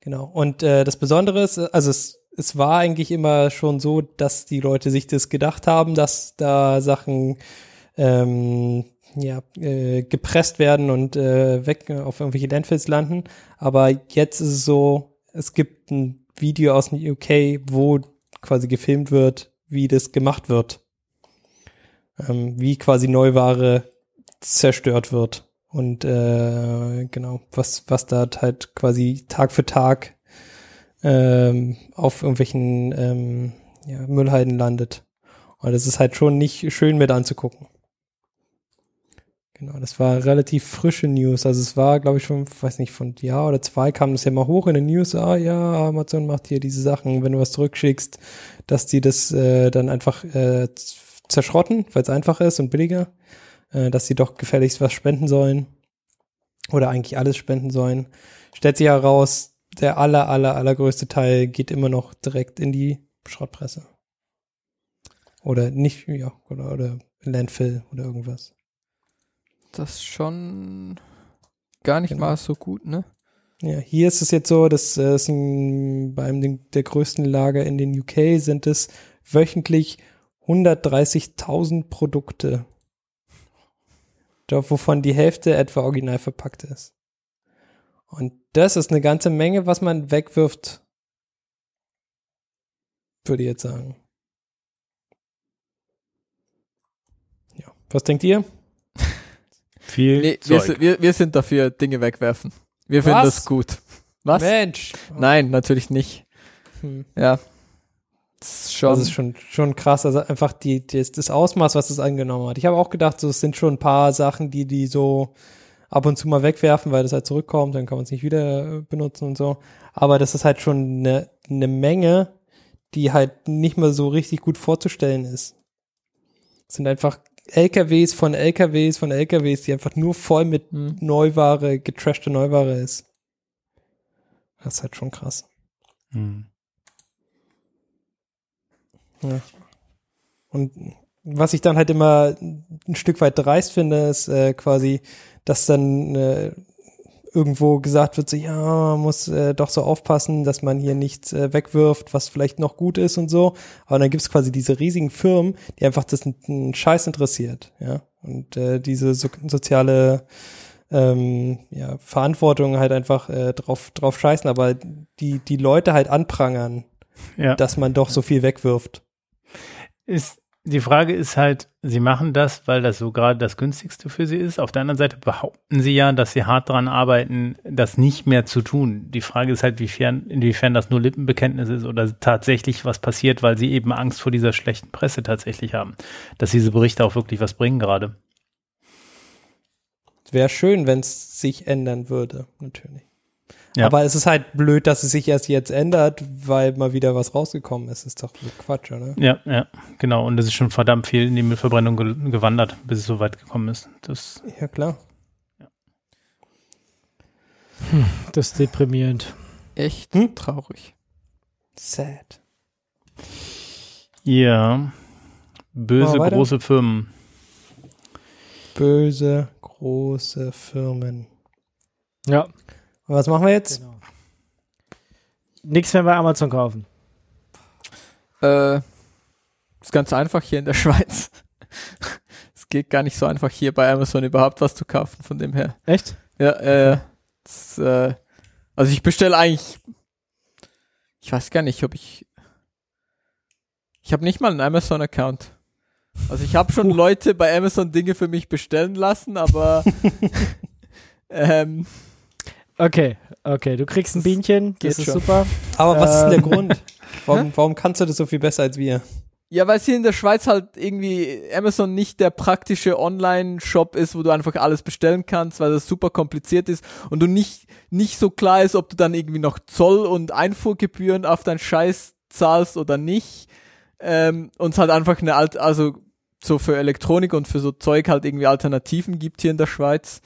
Genau. Und äh, das Besondere ist, also es, es war eigentlich immer schon so, dass die Leute sich das gedacht haben, dass da Sachen ähm, ja, äh, gepresst werden und äh, weg auf irgendwelche Landfills landen. Aber jetzt ist es so, es gibt ein Video aus dem UK, wo quasi gefilmt wird, wie das gemacht wird. Ähm, wie quasi Neuware zerstört wird. Und äh, genau, was, was da halt quasi Tag für Tag ähm, auf irgendwelchen ähm, ja, Müllhalden landet. Und das ist halt schon nicht schön mit anzugucken. Genau, das war relativ frische News. Also es war, glaube ich, schon, weiß nicht, von Jahr oder zwei kam das ja mal hoch in den News. Ah ja, Amazon macht hier diese Sachen, wenn du was zurückschickst, dass die das äh, dann einfach äh, zerschrotten, weil es einfach ist und billiger, äh, dass sie doch gefälligst was spenden sollen oder eigentlich alles spenden sollen. Stellt sich heraus, der aller, aller, allergrößte Teil geht immer noch direkt in die Schrottpresse. Oder nicht, ja, oder, oder Landfill oder irgendwas. Das schon gar nicht Genau. mal so gut, ne? Ja, hier ist es jetzt so, dass äh, es ein, bei einem der größten Lager in den UK sind es wöchentlich 130.000 Produkte, wovon die Hälfte etwa original verpackt ist. Und das ist eine ganze Menge, was man wegwirft, würde ich jetzt sagen. Ja, was denkt ihr? *laughs* Viel Nee, wir, wir, wir sind dafür, Dinge wegwerfen. Wir finden Was? das gut. Was? Mensch! Nein, natürlich nicht. Hm. Ja. Das ist schon. Das ist schon, schon krass. Also einfach die, das, das Ausmaß, was es angenommen hat. Ich habe auch gedacht, so, es sind schon ein paar Sachen, die die so ab und zu mal wegwerfen, weil das halt zurückkommt, dann kann man es nicht wieder äh, benutzen und so. Aber das ist halt schon eine, eine Menge, die halt nicht mehr so richtig gut vorzustellen ist. Es sind einfach LKWs von LKWs von LKWs, die einfach nur voll mit Hm. Neuware, getrashte Neuware ist. Das ist halt schon krass. Hm. Und was ich dann halt immer ein Stück weit dreist finde, ist äh, quasi, dass dann äh, irgendwo gesagt wird, so ja, man muss äh, doch so aufpassen, dass man hier nichts äh, wegwirft, was vielleicht noch gut ist und so. Aber dann gibt es quasi diese riesigen Firmen, die einfach das einen Scheiß interessiert, ja. Und äh, diese so, soziale ähm, ja, Verantwortung halt einfach äh, drauf, drauf scheißen, aber die, die Leute halt anprangern, Ja. dass man doch so viel wegwirft. ist, die Frage ist halt, sie machen das, weil das so gerade das günstigste für sie ist. Auf der anderen Seite behaupten sie ja, dass sie hart daran arbeiten, das nicht mehr zu tun. Die Frage ist halt, wiefern, inwiefern das nur Lippenbekenntnis ist oder tatsächlich was passiert, weil sie eben Angst vor dieser schlechten Presse tatsächlich haben. Dass diese Berichte auch wirklich was bringen gerade. Wäre schön, wenn es sich ändern würde, natürlich. Ja. Aber es ist halt blöd, dass es sich erst jetzt ändert, weil mal wieder was rausgekommen ist. Ist doch Quatsch, oder? Ja, ja, genau. Und es ist schon verdammt viel in die Müllverbrennung ge gewandert, bis es so weit gekommen ist. Das, Ja, klar. Das ist deprimierend. echt Hm? traurig. Sad. Ja. Böse weiter? große Firmen. Böse, große Firmen. Ja. Und was machen wir jetzt? Genau. Nichts mehr bei Amazon kaufen. Äh, ist ganz einfach hier in der *laughs* Schweiz. Es geht gar nicht so einfach hier bei Amazon überhaupt was zu kaufen, von dem her. Echt? Ja, äh, das, äh, also ich bestelle eigentlich, ich weiß gar nicht, ob ich, ich habe nicht mal einen Amazon-Account. Also ich habe schon Leute bei Amazon Dinge für mich bestellen lassen, aber *laughs* ähm, Okay, okay. Du kriegst ein Bienchen, das geht ist schon. super. Aber was ist denn der Ähm. Grund? *laughs* Warum, warum kannst du das so viel besser als wir? Ja, weil es hier in der Schweiz halt irgendwie Amazon nicht der praktische Online-Shop ist, wo du einfach alles bestellen kannst, weil das super kompliziert ist und du nicht, nicht so klar ist, ob du dann irgendwie noch Zoll und Einfuhrgebühren auf deinen Scheiß zahlst oder nicht. Ähm, und es halt einfach eine alt, also so für Elektronik und für so Zeug halt irgendwie Alternativen gibt hier in der Schweiz.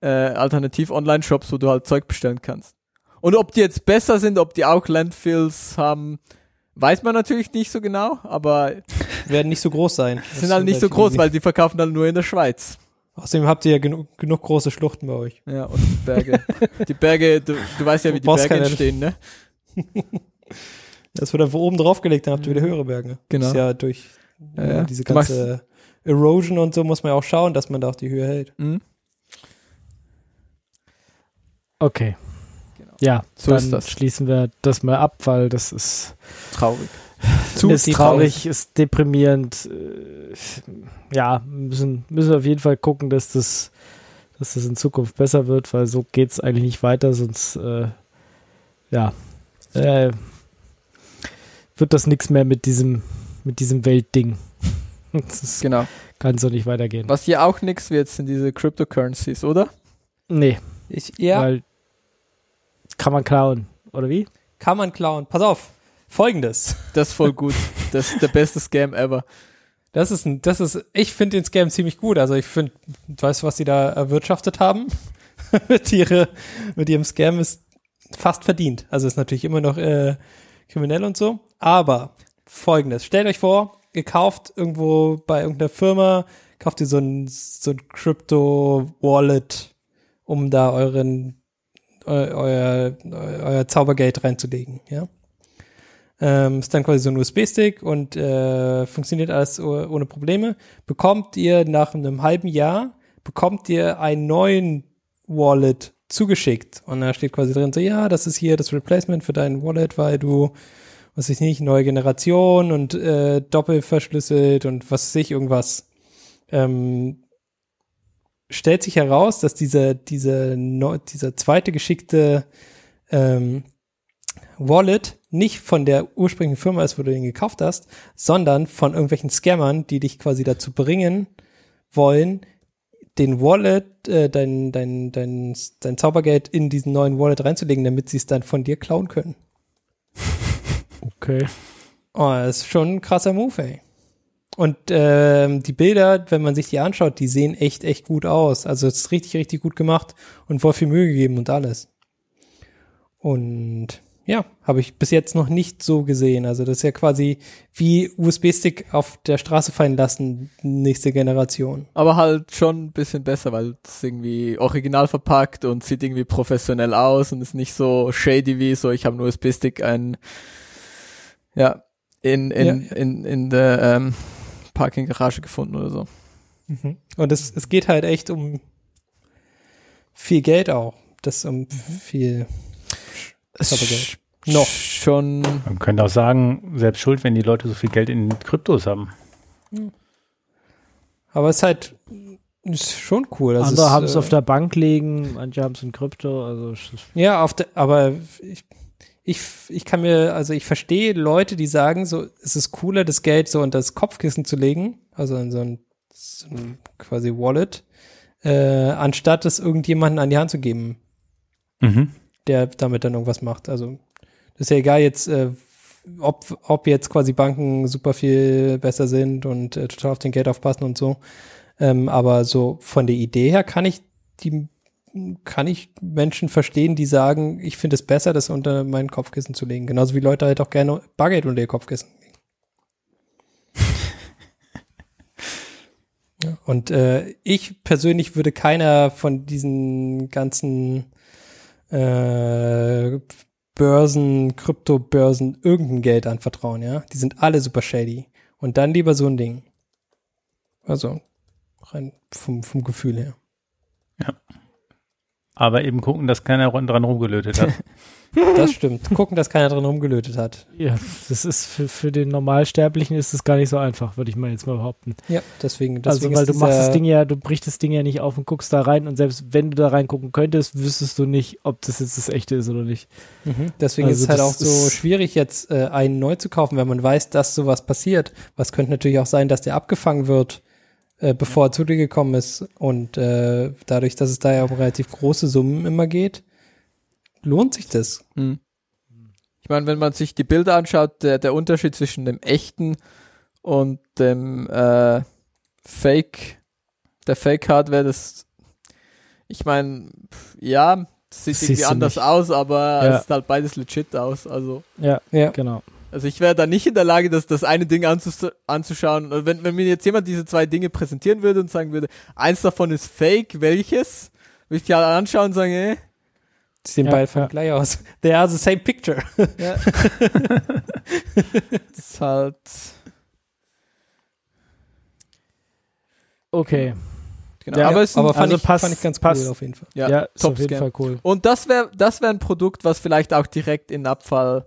Äh, Alternativ-Online-Shops, wo du halt Zeug bestellen kannst. Und ob die jetzt besser sind, ob die auch Landfills haben, weiß man natürlich nicht so genau, aber *laughs* Werden nicht so groß sein. sind halt nicht so groß, weil die verkaufen dann nur in der Schweiz. Außerdem habt ihr ja genug, genug große Schluchten bei euch. Ja, und Berge. die Berge, du, du weißt ja, wie Du *laughs* die Berge entstehen, ne? *laughs* Das wird einfach oben draufgelegt, dann habt ihr wieder höhere Berge. Genau. Das ist ja durch Ja, ja. diese ganze Erosion und so muss man ja auch schauen, dass man da auch die Höhe hält. Mhm. Okay. Genau. Ja, So dann ist das. schließen wir das mal ab, weil das ist, Traurig. Zu ist traurig, ist deprimierend. Äh, ja, müssen, müssen wir auf jeden Fall gucken, dass das, dass das in Zukunft besser wird, weil so geht es eigentlich nicht weiter, sonst äh, ja, äh, wird das nichts mehr mit diesem, mit diesem Weltding. *laughs* Das Genau. kann so nicht weitergehen. Was hier auch nix wird, sind diese Cryptocurrencies, oder? Nee, Ich, ja, weil kann man klauen, oder wie? kann man klauen. Pass auf. Folgendes. Das ist voll gut. *laughs* Das ist der beste Scam ever. Das ist ein, das ist, ich finde den Scam ziemlich gut. Also ich finde, weißt du, was sie da erwirtschaftet haben? *laughs* mit, ihre, mit ihrem Scam ist fast verdient. Also ist natürlich immer noch äh, kriminell und so. Aber folgendes, stellt euch vor, ihr kauft irgendwo bei irgendeiner Firma, kauft ihr so ein, so ein Crypto-Wallet, um da euren, eu, euer, euer Zaubergeld reinzulegen, ja. Ähm, ist dann quasi so ein USB-Stick und äh, funktioniert alles oh- ohne Probleme. Bekommt ihr nach einem halben Jahr, bekommt ihr einen neuen Wallet zugeschickt. Und da steht quasi drin so, ja, das ist hier das Replacement für dein Wallet, weil du, was ich nicht, neue Generation und äh, doppelverschlüsselt und was weiß ich, irgendwas. Ähm, stellt sich heraus, dass diese, diese, dieser zweite geschickte ähm, Wallet nicht von der ursprünglichen Firma ist, wo du den gekauft hast, sondern von irgendwelchen Scammern, die dich quasi dazu bringen wollen, den Wallet, äh, dein, dein, dein, dein Zaubergeld in diesen neuen Wallet reinzulegen, damit sie es dann von dir klauen können. Okay. Oh, das ist schon ein krasser Move, ey. Und ähm, die Bilder, wenn man sich die anschaut, die sehen echt, echt gut aus. Also es ist richtig, richtig gut gemacht und voll viel Mühe gegeben und alles. Und ja, habe ich bis jetzt noch nicht so gesehen. Also das ist ja quasi wie USB-Stick auf der Straße fallen lassen, nächste Generation. Aber halt schon ein bisschen besser, weil es irgendwie original verpackt und sieht irgendwie professionell aus und ist nicht so shady wie so, ich habe einen USB-Stick ein, ja, in, in, Ja. in, in der ähm, Parking-Garage gefunden oder so. Und es, es geht halt echt um viel Geld auch. Das um viel Zaubergeld. Noch. Schon, Man könnte auch sagen, selbst schuld, wenn die Leute so viel Geld in Kryptos haben. Aber es ist halt ist schon cool. Also Andere haben es äh, auf der Bank liegen, manche haben es in Krypto, also Ja, auf der, aber ich, ich, ich kann mir, also ich verstehe Leute, die sagen, so, es ist cooler, das Geld so unter das Kopfkissen zu legen, also in so ein, so ein quasi Wallet, äh, anstatt es irgendjemanden an die Hand zu geben, Mhm. der damit dann irgendwas macht. Also das ist ja egal jetzt, äh, ob, ob jetzt quasi Banken super viel besser sind und äh, total auf den Geld aufpassen und so. Ähm, aber so von der Idee her kann ich die kann ich Menschen verstehen, die sagen, ich finde es besser, das unter mein Kopfkissen zu legen. Genauso wie Leute halt auch gerne Bargeld unter ihr Kopfkissen legen. *laughs* Ja, und äh, ich persönlich würde keiner von diesen ganzen äh, Börsen, Kryptobörsen irgendein Geld anvertrauen, ja. Die sind alle super shady. Und dann lieber so ein Ding. Also, rein vom, vom Gefühl her. Aber eben gucken, dass keiner dran rumgelötet hat. *laughs* Das stimmt. Gucken, dass keiner drin rumgelötet hat. Ja, das ist für, für den Normalsterblichen ist es gar nicht so einfach, würde ich mal jetzt mal behaupten. Ja, deswegen. also, deswegen weil ist du machst das Ding ja, du brichst das Ding ja nicht auf und guckst da rein und selbst wenn du da reingucken könntest, wüsstest du nicht, ob das jetzt das echte ist oder nicht. Mhm. Deswegen Also ist es halt auch so schwierig, jetzt äh, einen neu zu kaufen, wenn man weiß, dass sowas passiert. Was könnte natürlich auch sein, dass der abgefangen wird, äh, bevor er zu dir gekommen ist. Und äh, dadurch, dass es da ja um relativ große Summen immer geht, lohnt sich das. Hm. Ich meine, wenn man sich die Bilder anschaut, der, der Unterschied zwischen dem echten und dem äh, Fake, der Fake-Hardware, das, ich meine, ja, das sieht Siehst irgendwie anders nicht. aus, aber Ja. es sieht halt beides legit aus. Also, Ja, Ja. genau. Also ich wäre da nicht in der Lage, das, das eine Ding anzus anzuschauen. Und Wenn, wenn mir jetzt jemand diese zwei Dinge präsentieren würde und sagen würde, eins davon ist Fake, welches? Würde ich die alle anschauen und sagen, eh, Die sehen Ja, beide ja. gleich aus. *laughs* They are the same picture. Ja. *laughs* das ist halt. Okay. Genau. Ja, aber es ist ein, Aber fand, also ich, passt- fand ich ganz passt. cool auf jeden Fall. ja, Ja, ist auf jeden. Fall cool. Und das wäre das wär ein Produkt, was vielleicht auch direkt in Abfall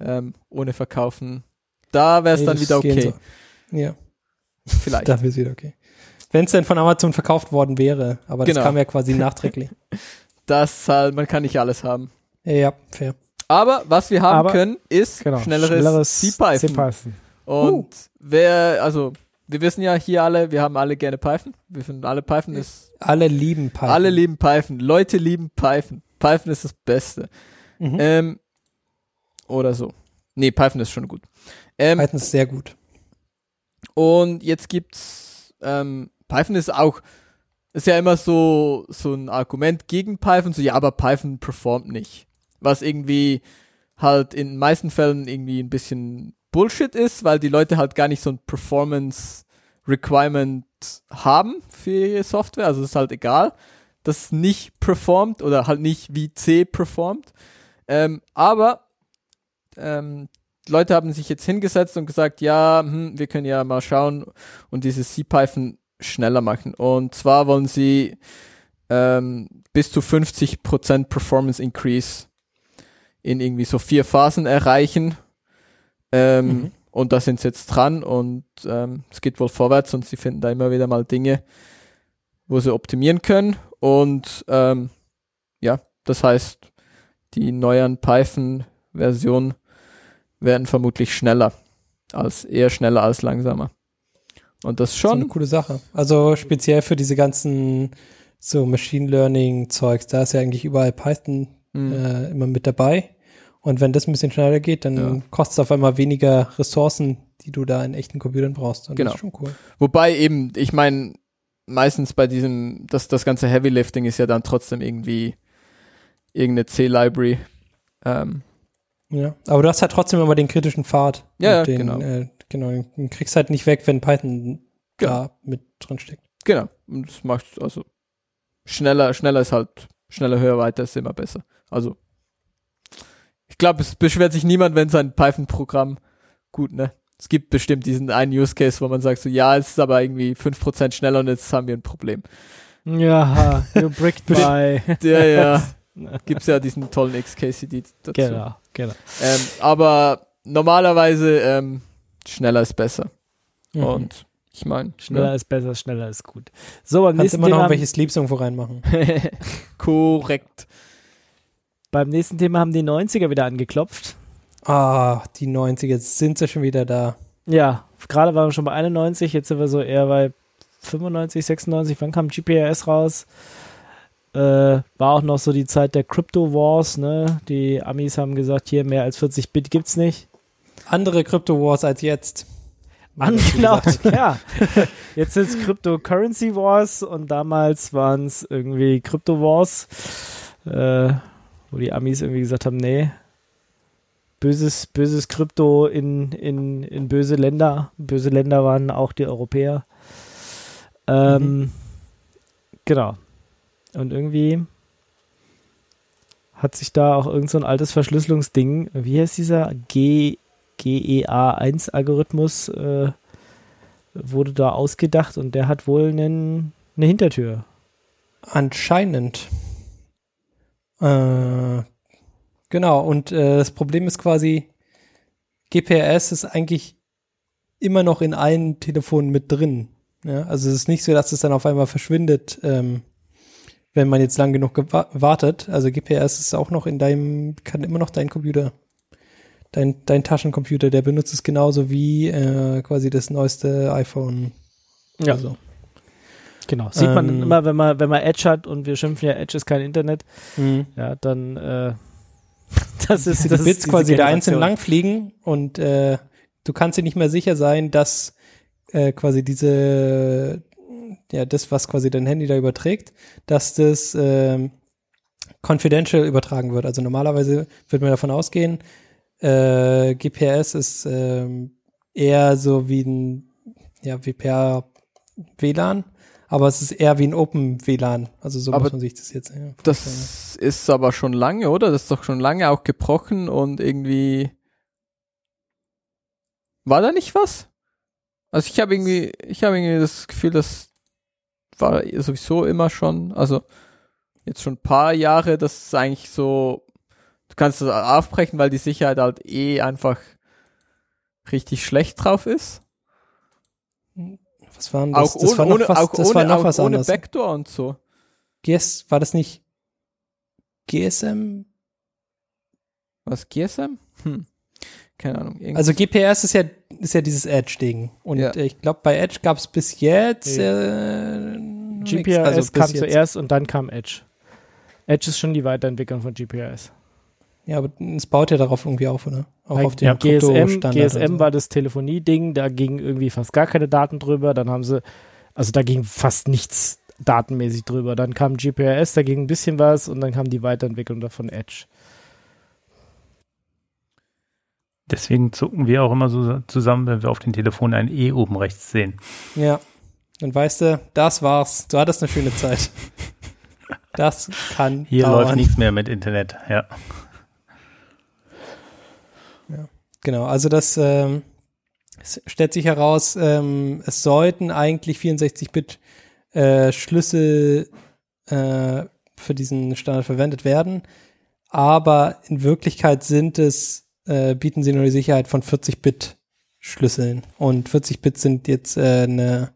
ähm, ohne verkaufen. Da wäre es Nee, dann wieder okay. So. Ja, Vielleicht. *laughs* da wäre es wieder okay. Wenn es denn von Amazon verkauft worden wäre, aber das Genau. kam ja quasi nachträglich. *laughs* Das halt, man kann nicht alles haben. Ja, fair. Aber was wir haben Aber- können, ist Genau. schnelleres C-Python. C-Python. Und wer, also, wir wissen ja hier alle, wir haben alle gerne Python. Wir finden alle Python ist, Alle lieben Python. alle lieben Python. Leute lieben Python. Python ist das Beste. Mhm. Ähm, oder so. Nee, Python ist schon gut. Ähm, Python ist sehr gut. Und jetzt gibt's ähm, Python ist auch ist ja immer so so ein Argument gegen Python, so ja, aber Python performt nicht. Was irgendwie halt in den meisten Fällen irgendwie ein bisschen Bullshit ist, weil die Leute halt gar nicht so ein Performance Requirement haben für ihre Software, also es ist halt egal, dass es nicht performt oder halt nicht wie C performt. Ähm, aber ähm, Leute haben sich jetzt hingesetzt und gesagt, ja, hm, wir können ja mal schauen und dieses CPython schneller machen. Und zwar wollen sie ähm, bis zu 50% Performance Increase in irgendwie so vier Phasen erreichen. Ähm, Mhm. Und da sind sie jetzt dran und ähm, es geht wohl vorwärts und sie finden da immer wieder mal Dinge, wo sie optimieren können. Und ähm, ja, das heißt, die neuen Python-Versionen werden vermutlich schneller als eher schneller als langsamer. Und das Das ist eine schon, coole Sache. Also speziell für diese ganzen so Machine Learning Zeugs, da ist ja eigentlich überall Python mh, äh, immer mit dabei. Und wenn das ein bisschen schneller geht, dann Ja. kostet es auf einmal weniger Ressourcen, die du da in echten Computern brauchst. Und Genau. das ist schon cool. wobei eben, ich meine, meistens bei diesem, das, das ganze Heavy Lifting ist ja dann trotzdem irgendwie irgendeine C-Library. Ähm, Ja. Aber du hast halt trotzdem immer den kritischen Pfad. Ja, den, genau. Äh, genau. Den kriegst halt nicht weg, wenn Python Genau. da mit drin steckt. genau. Und das macht also schneller, schneller ist halt, schneller, höher, weiter ist immer besser. Also, ich glaube, es beschwert sich niemand, wenn sein Python-Programm gut, ne? Es gibt bestimmt diesen einen Use Case, wo man sagt so, ja, es ist aber irgendwie 5% schneller und jetzt haben wir ein Problem. Ja, you bricked my. Ja, ja. *laughs* Gibt's ja diesen tollen XKCD dazu. genau, genau. Ähm, aber normalerweise ähm, schneller ist besser. Mhm. Und ich meine, Schneller ist besser, schneller ist gut. So, beim Kannst nächsten, immer noch Thema, welche Sleeps irgendwo reinmachen. *laughs* korrekt. beim nächsten Thema haben die 90er wieder angeklopft. Ah, die 90er, jetzt sind sie schon wieder da. Ja, gerade waren wir schon bei 91, jetzt sind wir so eher bei 95, 96. Wann kam GPRS raus? Äh, war auch noch so die Zeit der Crypto Wars, ne? Die Amis haben gesagt, hier mehr als 40 Bit gibt's nicht. Andere Crypto Wars als jetzt. Genau, *laughs* ja. Jetzt sind es Cryptocurrency Wars und damals waren es irgendwie Crypto Wars, äh, wo die Amis irgendwie gesagt haben, nee, böses, böses Krypto in, in, in böse Länder. Böse Länder waren auch die Europäer. Ähm, mhm. Genau. Und irgendwie hat sich da auch irgend so ein altes Verschlüsselungsding, wie heißt dieser G, GEA1-Algorithmus, äh, wurde da ausgedacht und der hat wohl einen, eine Hintertür. Anscheinend. Äh, genau, und äh, das Problem ist quasi, GPRS ist eigentlich immer noch in allen Telefonen mit drin. Ja, also es ist nicht so, dass es dann auf einmal verschwindet, ähm, wenn man jetzt lang genug wartet. Also GPS ist auch noch in deinem, kann immer noch dein Computer, dein, dein Taschencomputer, der benutzt es genauso wie äh, quasi das neueste iPhone. Ja. Also. Genau. Sieht man ähm, immer, wenn man, wenn man Edge hat und wir schimpfen ja, Edge ist kein Internet, mhm. ja, dann äh, *laughs* das ist das Bits quasi da einzeln langfliegen und äh, du kannst dir nicht mehr sicher sein, dass äh, quasi diese ja, das, was quasi dein Handy da überträgt, dass das ähm, confidential übertragen wird. Also normalerweise wird man davon ausgehen, äh, GPS ist ähm, eher so wie ein, ja, wie per WLAN, aber es ist eher wie ein Open WLAN. Also so aber muss man sich das jetzt. Ja, das ist aber schon lange, oder? Das ist doch schon lange auch gebrochen und irgendwie war da nicht was? Also ich habe irgendwie, ich habe irgendwie das Gefühl, dass war sowieso immer schon, also jetzt schon ein paar Jahre, das ist eigentlich so, du kannst das aufbrechen, weil die Sicherheit halt eh einfach richtig schlecht drauf ist. Was waren das? Auch das ohne, war noch ohne, was, auch das ohne, war noch auch was ohne anderes. Backdoor und so. GS, war das nicht GSM? Was, GSM? Hm. Keine Ahnung. Irgendwas. Also GPS ist ja, ist ja dieses Edge-Ding. Und Ja. äh, ich glaube, bei Edge gab es bis jetzt äh, nix. GPS Also bis kam jetzt. zuerst und dann kam Edge. Edge ist schon die Weiterentwicklung von GPS. Ja, aber es baut ja darauf irgendwie auf, oder? Auch auf den ja, GSM, GSM so. war das Telefonieding, da ging irgendwie fast gar keine Daten drüber. Dann haben sie, also da ging fast nichts datenmäßig drüber. Dann kam GPRS, da ging ein bisschen was und dann kam die Weiterentwicklung davon Edge. Deswegen zucken wir auch immer so zusammen, wenn wir auf den Telefonen ein E oben rechts sehen. Ja. Dann weißt du, das war's. Du hattest eine schöne Zeit. Das kann Hier dauern. läuft nichts mehr mit Internet, ja. Genau, also das ähm, stellt sich heraus, ähm, es sollten eigentlich 64-Bit äh, Schlüssel äh, für diesen Standard verwendet werden, aber in Wirklichkeit sind es, äh, bieten sie nur die Sicherheit von 40-Bit Schlüsseln und 40-Bit sind jetzt äh, eine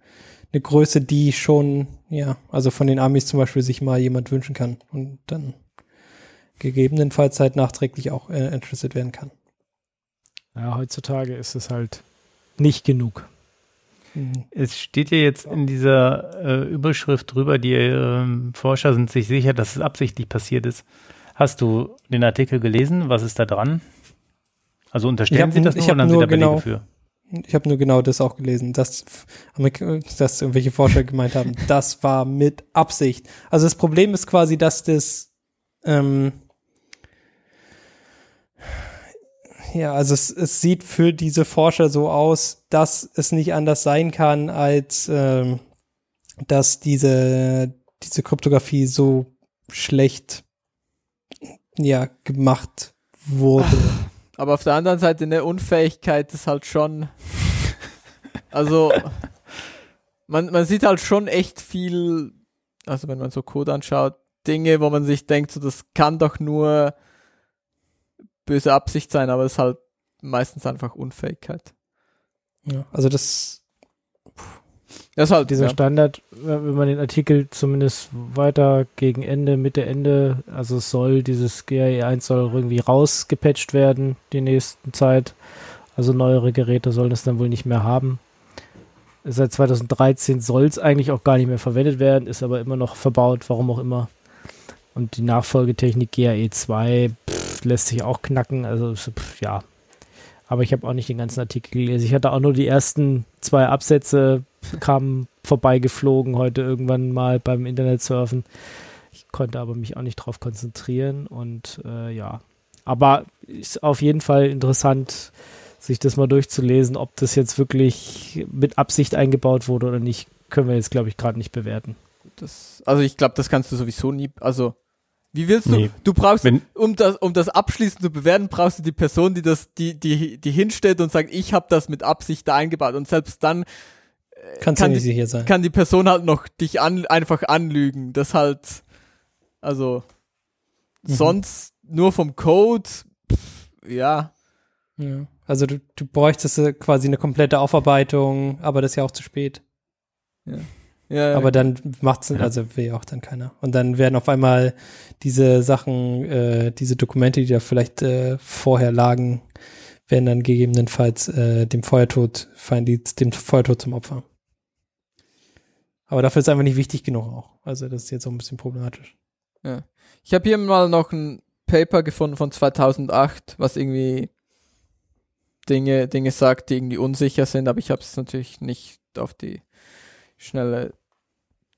eine Größe, die schon, ja, also von den Amis zum Beispiel sich mal jemand wünschen kann und dann gegebenenfalls halt nachträglich auch äh, entschlüsselt werden kann. Ja, heutzutage ist es halt nicht genug. Es steht ja jetzt in dieser äh, Überschrift drüber, die ähm, Forscher sind sich sicher, dass es absichtlich passiert ist. Hast du den Artikel gelesen? Was ist da dran? Also unterstellen Sie das ich nur oder haben Sie nur da Belege genau- für? Ich habe nur genau das auch gelesen, dass, Amerika- dass irgendwelche Forscher gemeint haben, *laughs* das war mit Absicht. Also das Problem ist quasi, dass das ähm, ja, also es, es sieht für diese Forscher so aus, dass es nicht anders sein kann, als ähm, dass diese diese Kryptographie so schlecht ja gemacht wurde. Aber auf der anderen Seite eine Unfähigkeit ist halt schon. Also, man, man sieht halt schon echt viel, also wenn man so Code anschaut, Dinge, wo man sich denkt, so das kann doch nur böse Absicht sein, aber es ist halt meistens einfach Unfähigkeit. Ja, also das Das ist halt Dieser ja. Standard, wenn man den Artikel zumindest weiter gegen Ende, Mitte, Ende, also soll, dieses GAE 1 soll irgendwie rausgepatcht werden die nächsten Zeit. Also neuere Geräte sollen es dann wohl nicht mehr haben. Seit 2013 soll es eigentlich auch gar nicht mehr verwendet werden, ist aber immer noch verbaut, warum auch immer. Und die Nachfolgetechnik GAE 2 pff, lässt sich auch knacken, also pff, ja. Aber ich habe auch nicht den ganzen Artikel gelesen. Ich hatte auch nur die ersten zwei Absätze, kamen vorbeigeflogen heute irgendwann mal beim Internetsurfen. Ich konnte aber mich auch nicht drauf konzentrieren und äh, ja. Aber ist auf jeden Fall interessant, sich das mal durchzulesen, ob das jetzt wirklich mit Absicht eingebaut wurde oder nicht, können wir jetzt, glaube ich, gerade nicht bewerten. Das, also ich glaube, das kannst du sowieso nie, also wie willst du? Nee. Du brauchst, Wenn- um das, um das abschließend zu bewerten, brauchst du die Person, die das, die, die, die hinstellt und sagt, ich habe das mit Absicht da eingebaut. Und selbst dann Kannst kann die- kann die Person halt noch dich an, einfach anlügen. Das halt, also Mhm. sonst nur vom Code, pff, ja. Ja. Also du, du bräuchtest äh, quasi eine komplette Aufarbeitung, aber das ist ja auch zu spät. ja Aber dann macht's, also will ja auch dann keiner. Und dann werden auf einmal diese Sachen, äh, diese Dokumente, die da vielleicht äh, vorher lagen, werden dann gegebenenfalls äh, dem Feuertod, fallen die dem Feuertod zum Opfer. Aber dafür ist einfach nicht wichtig genug auch. Also das ist jetzt auch ein bisschen problematisch. Ich habe hier mal noch ein Paper gefunden von 2008, was irgendwie Dinge, Dinge sagt, die irgendwie unsicher sind, aber ich habe es natürlich nicht auf die Schnelle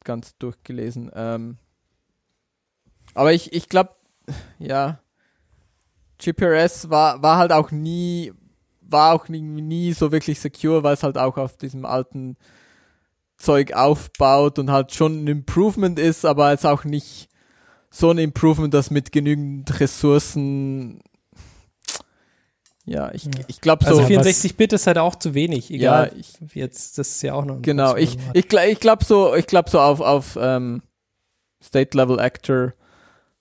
ganz durchgelesen. Ähm, aber ich, ich glaube, ja, GPRS war, war halt auch nie, war auch nie, nie so wirklich secure, weil es halt auch auf diesem alten Zeug aufbaut und halt schon ein Improvement ist, aber jetzt auch nicht so ein Improvement, das mit genügend Ressourcen ja, ich, Ja. ich glaube so. Also was- 64-Bit ist halt auch zu wenig, ja, egal. ich, Jetzt, das ist ja auch noch genau. Ich, ich, ich glaube so, ich glaube so auf, auf ähm, State Level Actor,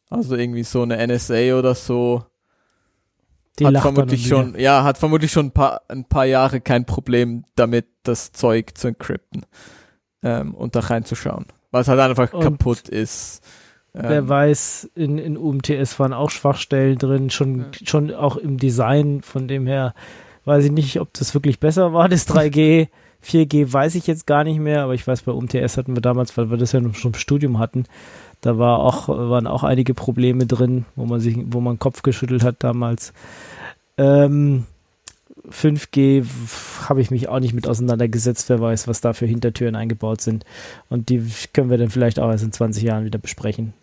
also irgendwie so eine NSA oder so, Die hat vermutlich schon, ja, hat vermutlich schon ein paar, ein paar Jahre kein Problem damit, das Zeug zu encrypten ähm, und da reinzuschauen, weil es halt einfach Und kaputt ist. Wer Ähm, weiß, in, in UMTS waren auch Schwachstellen drin, schon, Ja. schon auch im Design. Von dem her weiß ich nicht, ob das wirklich besser war, das 3G. 4G weiß ich jetzt gar nicht mehr, aber ich weiß, bei UMTS hatten wir damals, weil wir das ja noch schon im Studium hatten, da war auch, waren auch einige Probleme drin, wo man sich, wo man den Kopf geschüttelt hat damals. Ähm, 5G habe ich mich auch nicht mit auseinandergesetzt. Wer weiß, was da für Hintertüren eingebaut sind. Und die können wir dann vielleicht auch erst in 20 Jahren wieder besprechen.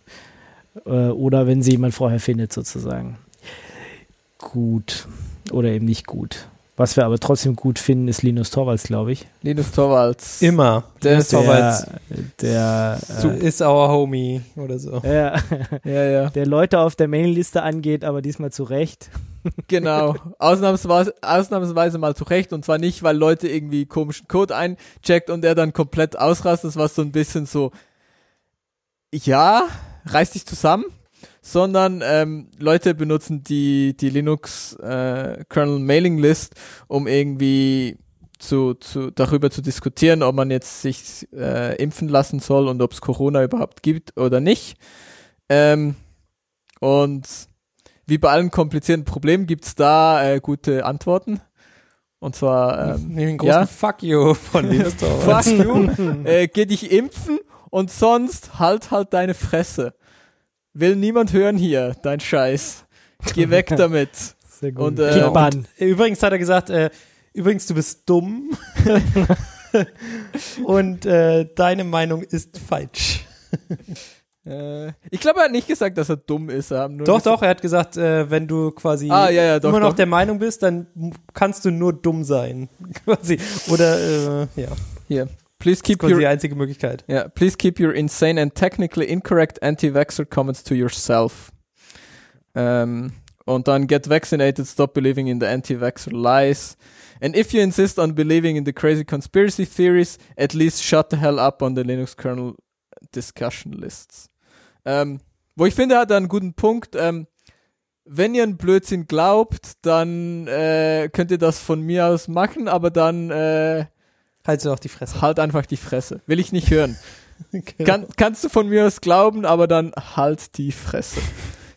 Äh, oder wenn sie jemand vorher findet, sozusagen. Gut. Oder eben nicht gut. Was wir aber trotzdem gut finden, ist Linus Torvalds, glaube ich. Linus Torvalds. Immer. Der Linus ist Torvalds Der, der, ist our homie oder so. äh, ja, *laughs* Ja, ja. der Leute auf der Mailingliste angeht, aber diesmal zu Recht. *laughs* Genau. Ausnahmsweise, ausnahmsweise mal zurecht. Und zwar nicht, weil Leute irgendwie komischen Code eincheckt und er dann komplett ausrastet, was so ein bisschen so, ja, reiß dich zusammen. Sondern ähm, Leute benutzen die, die Linux äh, Kernel Mailing List, um irgendwie zu, zu, darüber zu diskutieren, ob man jetzt sich äh, impfen lassen soll und ob es Corona überhaupt gibt oder nicht. Ähm, und wie bei allen komplizierten Problemen gibt's da äh, gute Antworten. Und zwar, ähm, Neben den großen ja. Fuck you von *laughs* fuck you, äh, geh dich impfen und sonst halt halt deine Fresse. Will niemand hören hier, dein Scheiß. Geh weg *laughs* damit. Sehr gut. Und, äh, und- ban. Übrigens hat er gesagt, äh, übrigens, du bist dumm. *laughs* Und äh, deine Meinung ist falsch. Äh, ich glaube, er hat nicht gesagt, dass er dumm ist. Er Doch, gesagt- doch, er hat gesagt, äh, wenn du quasi Ah, ja, ja, doch, immer noch doch. der Meinung bist, dann kannst du nur dumm sein. *laughs* quasi. Oder, äh, ja, Hier. Please keep quasi your die einzige Möglichkeit. Yeah, please keep your insane and technically incorrect anti-vaxxer comments to yourself. Ähm, und dann get vaccinated, stop believing in the anti-vaxxer lies. And if you insist on believing in the crazy conspiracy theories, at least shut the hell up on the Linux kernel discussion lists. Ähm, wo ich finde, hat er einen guten Punkt. Ähm, wenn ihr einen Blödsinn glaubt, dann äh, könnt ihr das von mir aus machen, aber dann äh, Halt doch die Fresse. halt einfach die Fresse. Will ich nicht hören. *laughs* Genau. Kann, kannst du von mir aus glauben, aber dann halt die Fresse.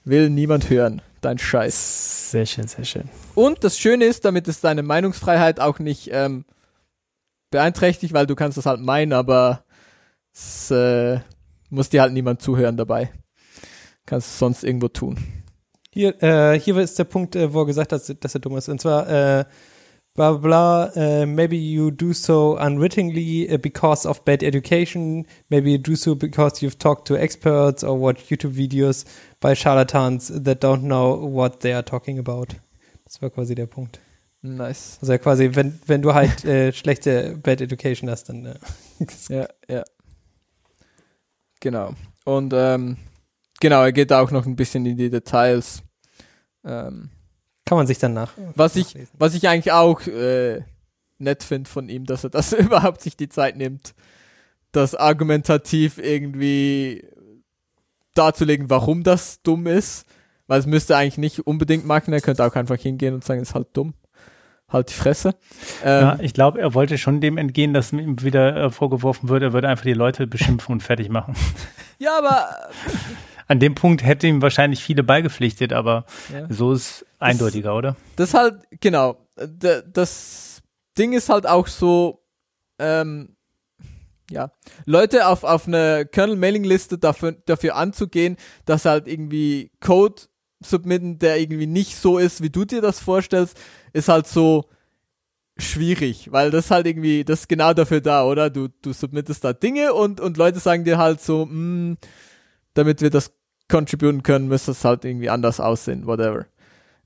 Will niemand hören. Dein Scheiß. Sehr schön, sehr schön. Und das Schöne ist, damit es deine Meinungsfreiheit auch nicht ähm, beeinträchtigt, weil du kannst das halt meinen, aber es äh, muss dir halt niemand zuhören dabei. Kannst es sonst irgendwo tun. Hier, äh, hier ist der Punkt, äh, wo er gesagt hat, dass er dumm ist. Und zwar, äh, bla bla, uh, maybe you do so unwittingly uh, because of bad education, maybe you do so because you've talked to experts or watched YouTube videos by charlatans that don't know what they are talking about. Das war quasi der Punkt. Nice. Also quasi, wenn, wenn du halt äh, schlechte Bad Education hast, dann äh, *laughs* Ja, ja. Genau. Und ähm, genau, er geht auch noch ein bisschen in die Details. Ähm, kann man sich dann nach. was ich, was ich eigentlich auch äh, nett finde von ihm, dass er das *laughs* überhaupt sich die Zeit nimmt, das argumentativ irgendwie darzulegen, warum das dumm ist. Weil es müsste er eigentlich nicht unbedingt machen, er könnte auch einfach hingehen und sagen, es ist halt dumm. Halt die Fresse. Ähm, Ja, ich glaube, er wollte schon dem entgehen, dass ihm wieder äh, vorgeworfen wird, er würde einfach die Leute beschimpfen und fertig machen. ja, aber *laughs* An dem Punkt hätte ihm wahrscheinlich viele beigepflichtet, aber ja. so ist eindeutiger, oder? Das halt, genau. Das Ding ist halt auch so, ähm, ja, Leute auf, auf eine Kernel-Mailing-Liste dafür, dafür anzugehen, dass halt irgendwie Code submitten, der irgendwie nicht so ist, wie du dir das vorstellst, ist halt so schwierig, weil das halt irgendwie, das ist genau dafür da, oder? Du, du submittest da Dinge und, und Leute sagen dir halt so, mh, damit wir das contributen können, müsste es halt irgendwie anders aussehen, whatever.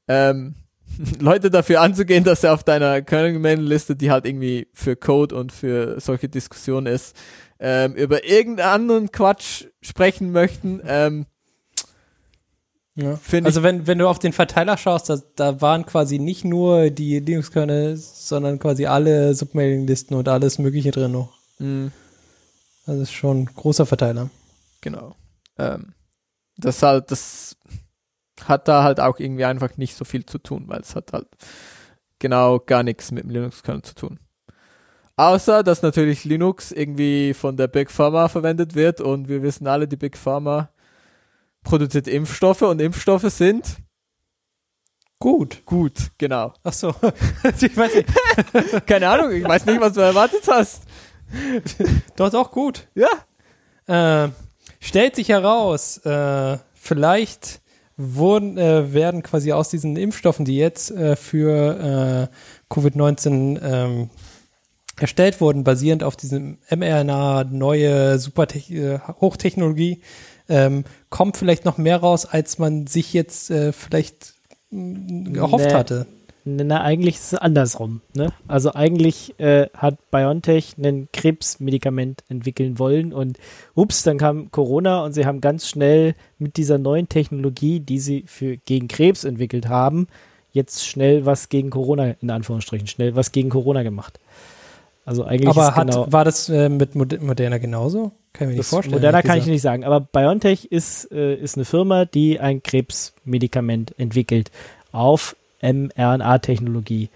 Ähm, *laughs* Leute dafür anzugehen, dass er auf deiner Kernel-Liste, die halt irgendwie für Code und für solche Diskussionen ist, ähm, über irgendeinen anderen Quatsch sprechen möchten, ähm, Ja. Also wenn, wenn du auf den Verteiler schaust, da, da waren quasi nicht nur die Linux-Kernel, sondern quasi alle Submailing-Listen und alles mögliche drin noch. mh, Also ist schon ein großer Verteiler. genau. Ähm, das halt, das hat da halt auch irgendwie einfach nicht so viel zu tun, weil es hat halt genau gar nichts mit dem Linux-Kernel zu tun. Außer, dass natürlich Linux irgendwie von der Big Pharma verwendet wird und wir wissen alle, die Big Pharma produziert Impfstoffe und Impfstoffe sind Gut. gut, genau. Ach so. *laughs* ich weiß nicht. *laughs* Keine Ahnung, ich weiß nicht, was du erwartet hast. Doch, doch, gut. Ja. Äh, stellt sich heraus, äh, vielleicht wurden, äh, werden quasi aus diesen Impfstoffen, die jetzt äh, für äh, Covid-19 ähm, erstellt wurden, basierend auf diesem mRNA, neue Supertech äh, Hochtechnologie, ähm, kommt vielleicht noch mehr raus, als man sich jetzt äh, vielleicht mh, gehofft Nee. hatte. Na, eigentlich ist es andersrum. Ne? Also eigentlich äh, hat BioNTech ein Krebsmedikament entwickeln wollen und ups, dann kam Corona und sie haben ganz schnell mit dieser neuen Technologie, die sie für gegen Krebs entwickelt haben, jetzt schnell was gegen Corona, in Anführungsstrichen, schnell was gegen Corona gemacht. Also eigentlich Aber hat, genau, war das äh, mit Mod Moderna genauso? Kann ich mir nicht vorstellen. Moderna kann ich nicht sagen, aber BioNTech ist, äh, ist eine Firma, die ein Krebsmedikament entwickelt auf mRNA-Technologie.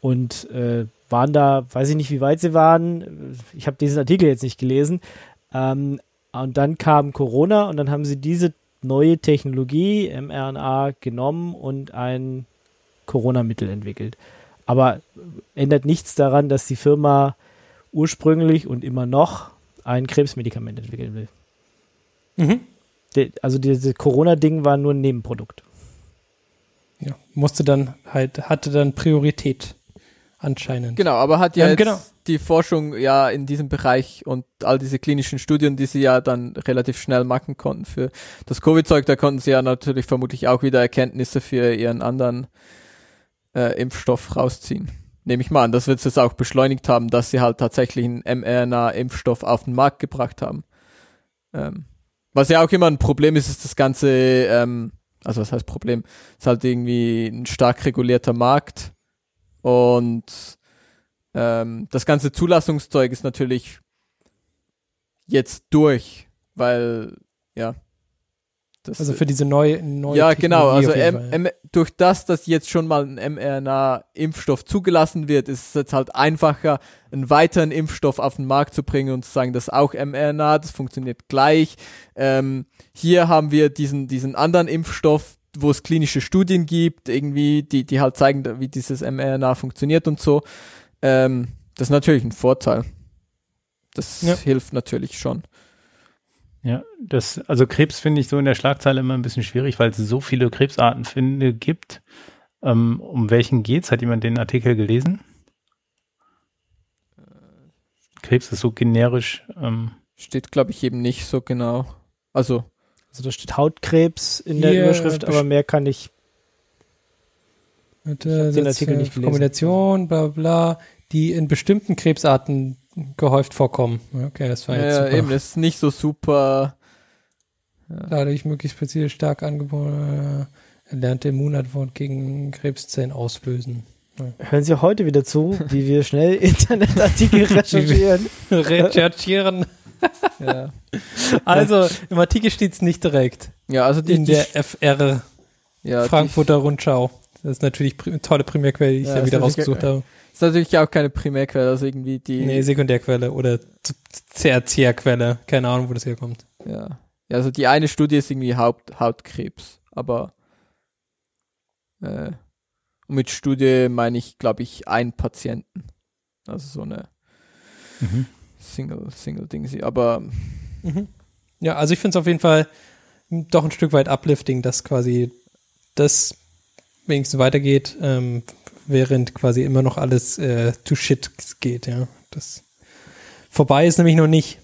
Und äh, waren da, weiß ich nicht, wie weit sie waren. Ich habe diesen Artikel jetzt nicht gelesen. Ähm, und dann kam Corona und dann haben sie diese neue Technologie, mRNA, genommen und ein Corona-Mittel entwickelt. Aber ändert nichts daran, dass die Firma ursprünglich und immer noch ein Krebsmedikament entwickeln will. Mhm. Also dieses Corona-Ding war nur ein Nebenprodukt. Ja, musste dann halt, hatte dann Priorität anscheinend. Genau, aber hat ja Ähm, jetzt genau. die Forschung ja in diesem Bereich und all diese klinischen Studien, die sie ja dann relativ schnell machen konnten für das Covid-Zeug, da konnten sie ja natürlich vermutlich auch wieder Erkenntnisse für ihren anderen äh, Impfstoff rausziehen. Nehme ich mal an, das wird es jetzt auch beschleunigt haben, dass sie halt tatsächlich einen mRNA-Impfstoff auf den Markt gebracht haben. Ähm, was ja auch immer ein Problem ist, ist das ganze, ähm, also was heißt Problem, ist halt irgendwie ein stark regulierter Markt und ähm, das ganze Zulassungszeug ist natürlich jetzt durch, weil ja. Das, Also für diese neue, neue ja, genau. Also. M durch das, dass jetzt schon mal ein mRNA-Impfstoff zugelassen wird, ist es jetzt halt einfacher, einen weiteren Impfstoff auf den Markt zu bringen und zu sagen, das ist auch mRNA, das funktioniert gleich. Ähm, hier haben wir diesen, diesen anderen Impfstoff, wo es klinische Studien gibt, irgendwie, die, die halt zeigen, wie dieses mRNA funktioniert und so. Ähm, das ist natürlich ein Vorteil. Das Ja. hilft natürlich schon. Ja, das, also Krebs finde ich so in der Schlagzeile immer ein bisschen schwierig, weil es so viele Krebsarten finde, gibt. Ähm, um welchen geht's? Hat jemand den Artikel gelesen? Krebs ist so generisch. Ähm, Steht, glaube ich, eben nicht so genau. Also, Also da steht Hautkrebs in der Überschrift, aber mehr kann ich. Und, Ich äh, den das, Artikel äh, nicht gelesen. Kombination, bla bla, die in bestimmten Krebsarten gehäuft vorkommen. Okay, das war jetzt ja, super. eben, das ist nicht so super. Dadurch möglichst spezifisch stark angeboren, äh, erlernte Immunantwort gegen Krebszellen auslösen. Hören Sie heute wieder zu, wie wir schnell *laughs* Internetartikel recherchieren. Recherchieren. Ja, *laughs* Also, im Artikel steht es nicht direkt. ja also die, In die, der FR ja, Frankfurter Rundschau. Das ist natürlich pri tolle Primärquelle, die ich Ja, da wieder rausgesucht habe. Ist natürlich auch keine Primärquelle, also irgendwie die. Nee, Sekundärquelle oder Tertiärquelle. Keine Ahnung, wo das herkommt. Ja. ja, also die eine Studie ist irgendwie Haut, Hautkrebs, aber äh, und mit Studie meine ich, glaube ich, einen Patienten. Also so eine mhm. Single, Single Ding. Aber Mhm. Ja, also ich finde es auf jeden Fall doch ein Stück weit uplifting, dass quasi das wenigstens weitergeht, ähm, während quasi immer noch alles äh, to shit geht, ja. Das vorbei ist nämlich noch nicht.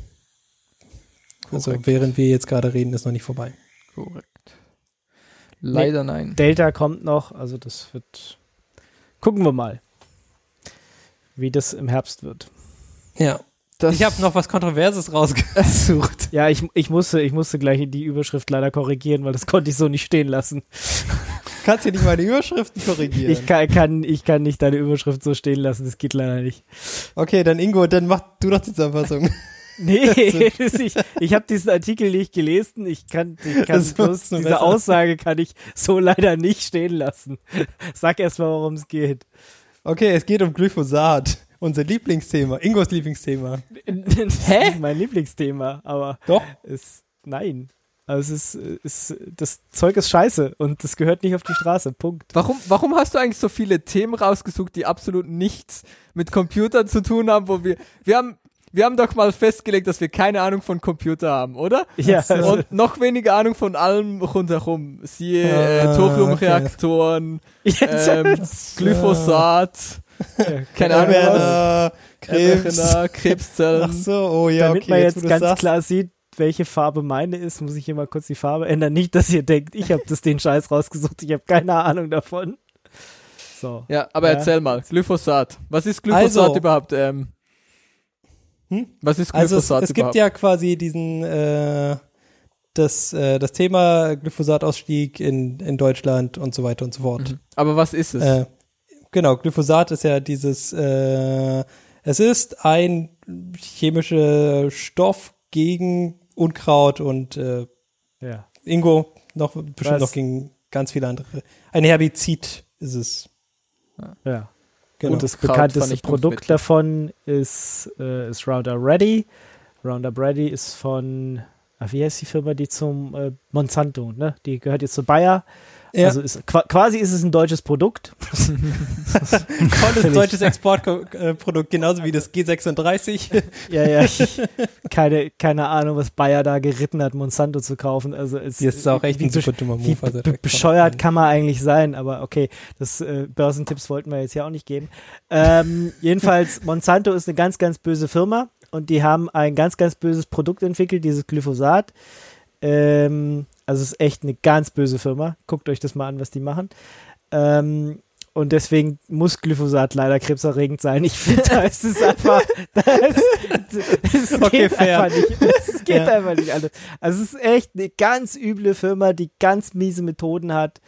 Also Korrekt. während wir jetzt gerade reden, ist noch nicht vorbei. korrekt. Leider nein. Delta kommt noch, also das wird. Gucken wir mal, wie das im Herbst wird. Ja. Das, Ich habe noch was Kontroverses *laughs* rausgesucht. Ja, ich, ich, musste, ich musste gleich die Überschrift leider korrigieren, weil das konnte ich so nicht stehen lassen. *laughs* Kannst hier nicht meine Überschriften korrigieren. Ich kann, kann, ich kann nicht deine Überschrift so stehen lassen, das geht leider nicht. okay, dann Ingo, dann mach du doch die Zusammenfassung. *laughs* Nee, *laughs* *laughs* das ich, ich habe diesen Artikel nicht gelesen. Ich kann, ich kann Das bloß, diese besser. Aussage kann ich so leider nicht stehen lassen. Sag erst mal, worum es geht. Okay, es geht um Glyphosat. Unser Lieblingsthema, Ingos Lieblingsthema. Hä? Mein Lieblingsthema, aber Doch. ist nein. Also es ist, ist das Zeug ist scheiße und das gehört nicht auf die Straße. Punkt. Warum, warum hast du eigentlich so viele Themen rausgesucht, die absolut nichts mit Computern zu tun haben, wo wir, wir haben, wir haben doch mal festgelegt, dass wir keine Ahnung von Computer haben, oder? Ja, *laughs* Und noch weniger Ahnung von allem rundherum. Siehe Ah, äh, Thoriumreaktoren, jetzt, ähm, Glyphosat, keine Ahnung was. MRNA, Krebs. Krebszellen. Ach so, oh ja, damit okay, man jetzt, jetzt, ganz sagst. klar sieht, welche Farbe meine ist, muss ich hier mal kurz die Farbe ändern. Nicht, dass ihr denkt, ich habe das den Scheiß rausgesucht. Ich habe keine Ahnung davon. So. Ja, aber Ja. erzähl mal, Glyphosat. Was ist Glyphosat Also- überhaupt? Ähm, Hm? Was ist Also Glyphosat es, es gibt überhaupt? ja quasi diesen äh, das, äh, das Thema Glyphosatausstieg in, in Deutschland und so weiter und so fort. Mhm. Aber was ist es? Äh, genau, Glyphosat ist ja dieses, äh, es ist ein chemischer Stoff gegen Unkraut und äh, Ja. Ingo noch bestimmt Was? noch gegen ganz viele andere. Ein Herbizid ist es. ja. Genau. Und das Kraut- bekannteste. Produkt davon ist, äh, ist Roundup Ready. Roundup Ready ist von, wie heißt die Firma, die zum äh, Monsanto, ne? Die gehört jetzt zu Bayer. Ja. Also ist, qua quasi ist es ein deutsches Produkt. *laughs* Tolles deutsches Exportprodukt, genauso wie das G36. *laughs* ja, ja. Ich, keine, keine Ahnung, was Bayer da geritten hat, Monsanto zu kaufen. Also es, Das ist auch echt ein super dummer Wie Move. also bescheuert kann man eigentlich sein, aber okay, das äh, Börsentipps wollten wir jetzt ja auch nicht geben. Ähm, jedenfalls, Monsanto ist eine ganz, ganz böse Firma und die haben ein ganz, ganz böses Produkt entwickelt, dieses Glyphosat. Ähm, also es ist echt eine ganz böse Firma. Guckt euch das mal an, was die machen. Ähm, und deswegen muss Glyphosat leider krebserregend sein. Ich finde, da ist es einfach. *laughs* Das, es Okay, geht fair. einfach nicht. Es *laughs* geht Ja. einfach nicht alles. Also es ist echt eine ganz üble Firma, die ganz miese Methoden hat.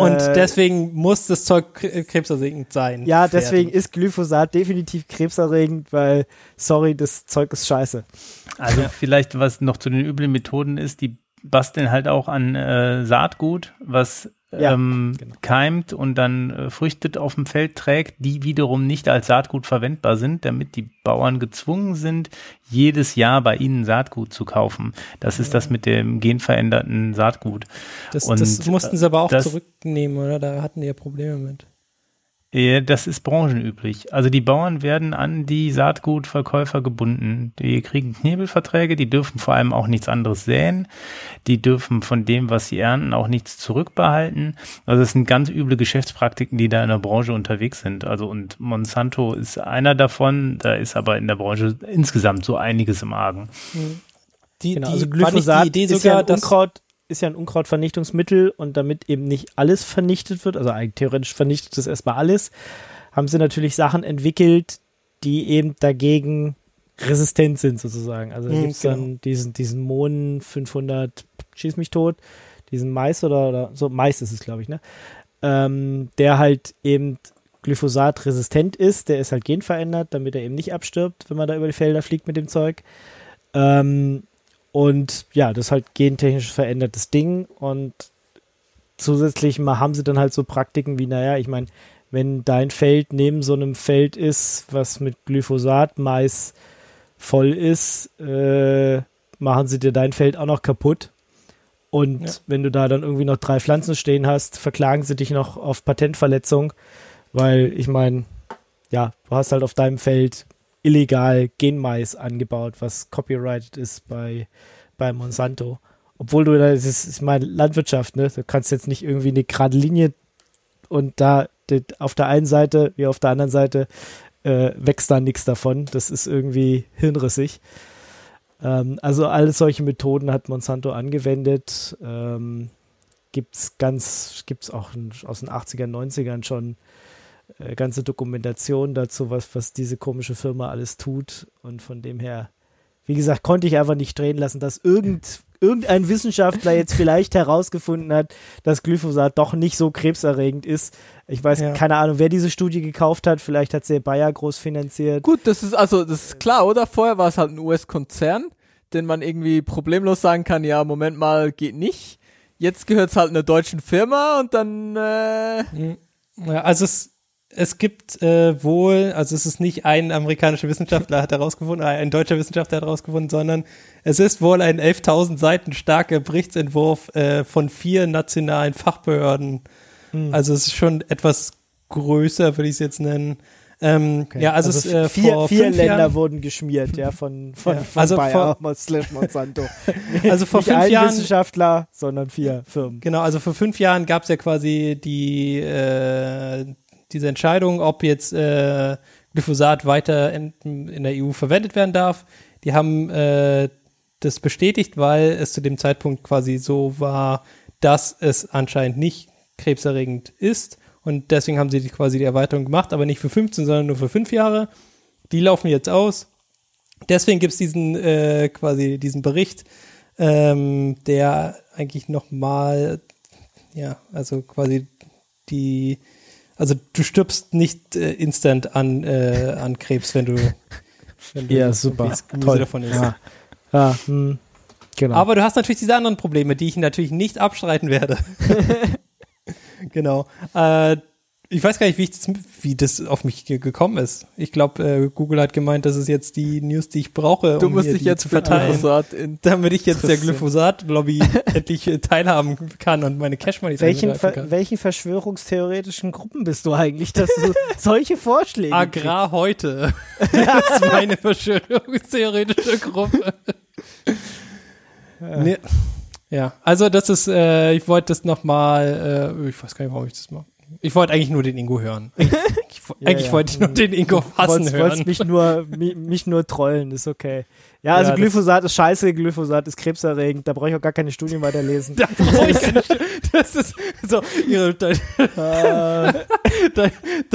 Und Äh, deswegen muss das Zeug kre- krebserregend sein. Ja, deswegen ist Glyphosat definitiv krebserregend, weil, sorry, das Zeug ist scheiße. Also vielleicht, was noch zu den üblen Methoden ist, die basteln halt auch an äh, Saatgut, was Ja, ähm, genau. keimt und dann äh, Früchte auf dem Feld trägt, die wiederum nicht als Saatgut verwendbar sind, damit die Bauern gezwungen sind, jedes Jahr bei ihnen Saatgut zu kaufen. Das ist das mit dem genveränderten Saatgut. Das, und, das mussten sie aber auch das- zurücknehmen, oder? Da hatten die ja Probleme mit. Ja, das ist branchenüblich. Also die Bauern werden an die Saatgutverkäufer gebunden. Die kriegen Knebelverträge, die dürfen vor allem auch nichts anderes säen. Die dürfen von dem, was sie ernten, auch nichts zurückbehalten. Also es sind ganz üble Geschäftspraktiken, die da in der Branche unterwegs sind. Also und Monsanto ist einer davon. Da ist aber in der Branche insgesamt so einiges im Argen. Die, Genau, die, also Glyphosat die Idee ist, ja sogar, ein dass Unkraut, ist ja ein Unkrautvernichtungsmittel und damit eben nicht alles vernichtet wird, also eigentlich theoretisch vernichtet es erstmal alles, haben sie natürlich Sachen entwickelt, die eben dagegen resistent sind sozusagen. Also da Mhm, gibt es genau. dann diesen, diesen Mohn 500, schieß mich tot, diesen Mais oder, oder so, Mais ist es glaube ich, ne? Ähm, der halt eben Glyphosat resistent ist, der ist halt genverändert, damit er eben nicht abstirbt, wenn man da über die Felder fliegt mit dem Zeug. Ähm, und ja, das ist halt gentechnisch verändertes Ding. Und zusätzlich haben sie dann halt so Praktiken wie, naja, ich meine, wenn dein Feld neben so einem Feld ist, was mit Glyphosat Mais voll ist, äh, machen sie dir dein Feld auch noch kaputt. Und Ja. wenn du da dann irgendwie noch drei Pflanzen stehen hast, verklagen sie dich noch auf Patentverletzung, weil ich meine, ja, du hast halt auf deinem Feld illegal Genmais angebaut, was copyrighted ist bei, bei Monsanto. Obwohl du da, das ist, ich meine, Landwirtschaft, ne? Du kannst jetzt nicht irgendwie eine gerade Linie und da auf der einen Seite wie auf der anderen Seite äh, wächst da nichts davon. Das ist irgendwie hirnrissig. Ähm, also alle solche Methoden hat Monsanto angewendet. Ähm, gibt's ganz, gibt's auch in, aus den 80er, 90ern schon äh, ganze Dokumentation dazu, was, was diese komische Firma alles tut. Und von dem her, wie gesagt, konnte ich einfach nicht drehen lassen, dass irgend, irgendein Wissenschaftler jetzt vielleicht herausgefunden hat, dass Glyphosat doch nicht so krebserregend ist. Ich weiß, Ja. keine Ahnung, wer diese Studie gekauft hat. Vielleicht hat sie Bayer groß finanziert. Gut, das ist also, das ist klar, oder? Vorher war es halt ein US-Konzern, den man irgendwie problemlos sagen kann, ja, Moment mal, geht nicht. Jetzt gehört es halt einer deutschen Firma und dann, äh. Ja, also es, es gibt äh, wohl, also es ist nicht ein amerikanischer Wissenschaftler hat herausgefunden, ein deutscher Wissenschaftler hat herausgefunden, sondern es ist wohl ein 11.000 Seiten starker Berichtsentwurf äh, von vier nationalen Fachbehörden. Hm. Also es ist schon etwas größer, würde ich es jetzt nennen. Ähm, Okay. Ja, also, es, äh, vier, vier Länder Jahren, wurden geschmiert, ja, von, von, Ja, von also Bayer slash Monsanto. *laughs* also vor Nicht fünf Jahren Wissenschaftler, sondern vier Firmen. Genau, also vor fünf Jahren gab es ja quasi die äh, diese Entscheidung, ob jetzt äh, Glyphosat weiter in, in der EU verwendet werden darf. Die haben äh, das bestätigt, weil es zu dem Zeitpunkt quasi so war, dass es anscheinend nicht krebserregend ist. Und deswegen haben sie die, quasi die Erweiterung gemacht, aber nicht für 15, sondern nur für fünf Jahre. Die laufen jetzt aus. Deswegen gibt es diesen äh, quasi diesen Bericht, ähm, der eigentlich nochmal, ja, also quasi die, also du stirbst nicht äh, instant an, äh, an Krebs, wenn du, wenn du Ja, super. Gemüse Toll. davon isst. Ja, ja hm, genau. Aber du hast natürlich diese anderen Probleme, die ich natürlich nicht abstreiten werde. *laughs* *laughs* genau. Äh, ich weiß gar nicht, wie, ich das, wie das auf mich ge gekommen ist. Ich glaube, äh, Google hat gemeint, das ist jetzt die News, die ich brauche, du um musst dich die jetzt zu für verteilen. Glyphosat in Damit ich jetzt der. Glyphosat-Lobby *laughs* endlich äh, teilhaben kann und meine Cash-Money welchen, angreifen ver kann. welchen verschwörungstheoretischen Gruppen bist du eigentlich, dass du *laughs* solche Vorschläge Agrar heute. *laughs* das ist meine verschwörungstheoretische Gruppe. nee. Ja, also das ist, äh, ich wollte das nochmal, äh, ich weiß gar nicht, warum ich das mache. Ich wollte eigentlich nur den Ingo hören. *laughs* Eigentlich, Ja, eigentlich ja. wollte ich nur den Ingo hassen wolltest, hören. wolltest mich nur, mi, mich nur trollen, ist okay. Ja, also Ja, das- Glyphosat ist scheiße, Glyphosat ist krebserregend, da brauche ich auch gar keine Studien weiterlesen. *laughs* Da brauche ich keine St- das ist so, ihre, da, äh, da,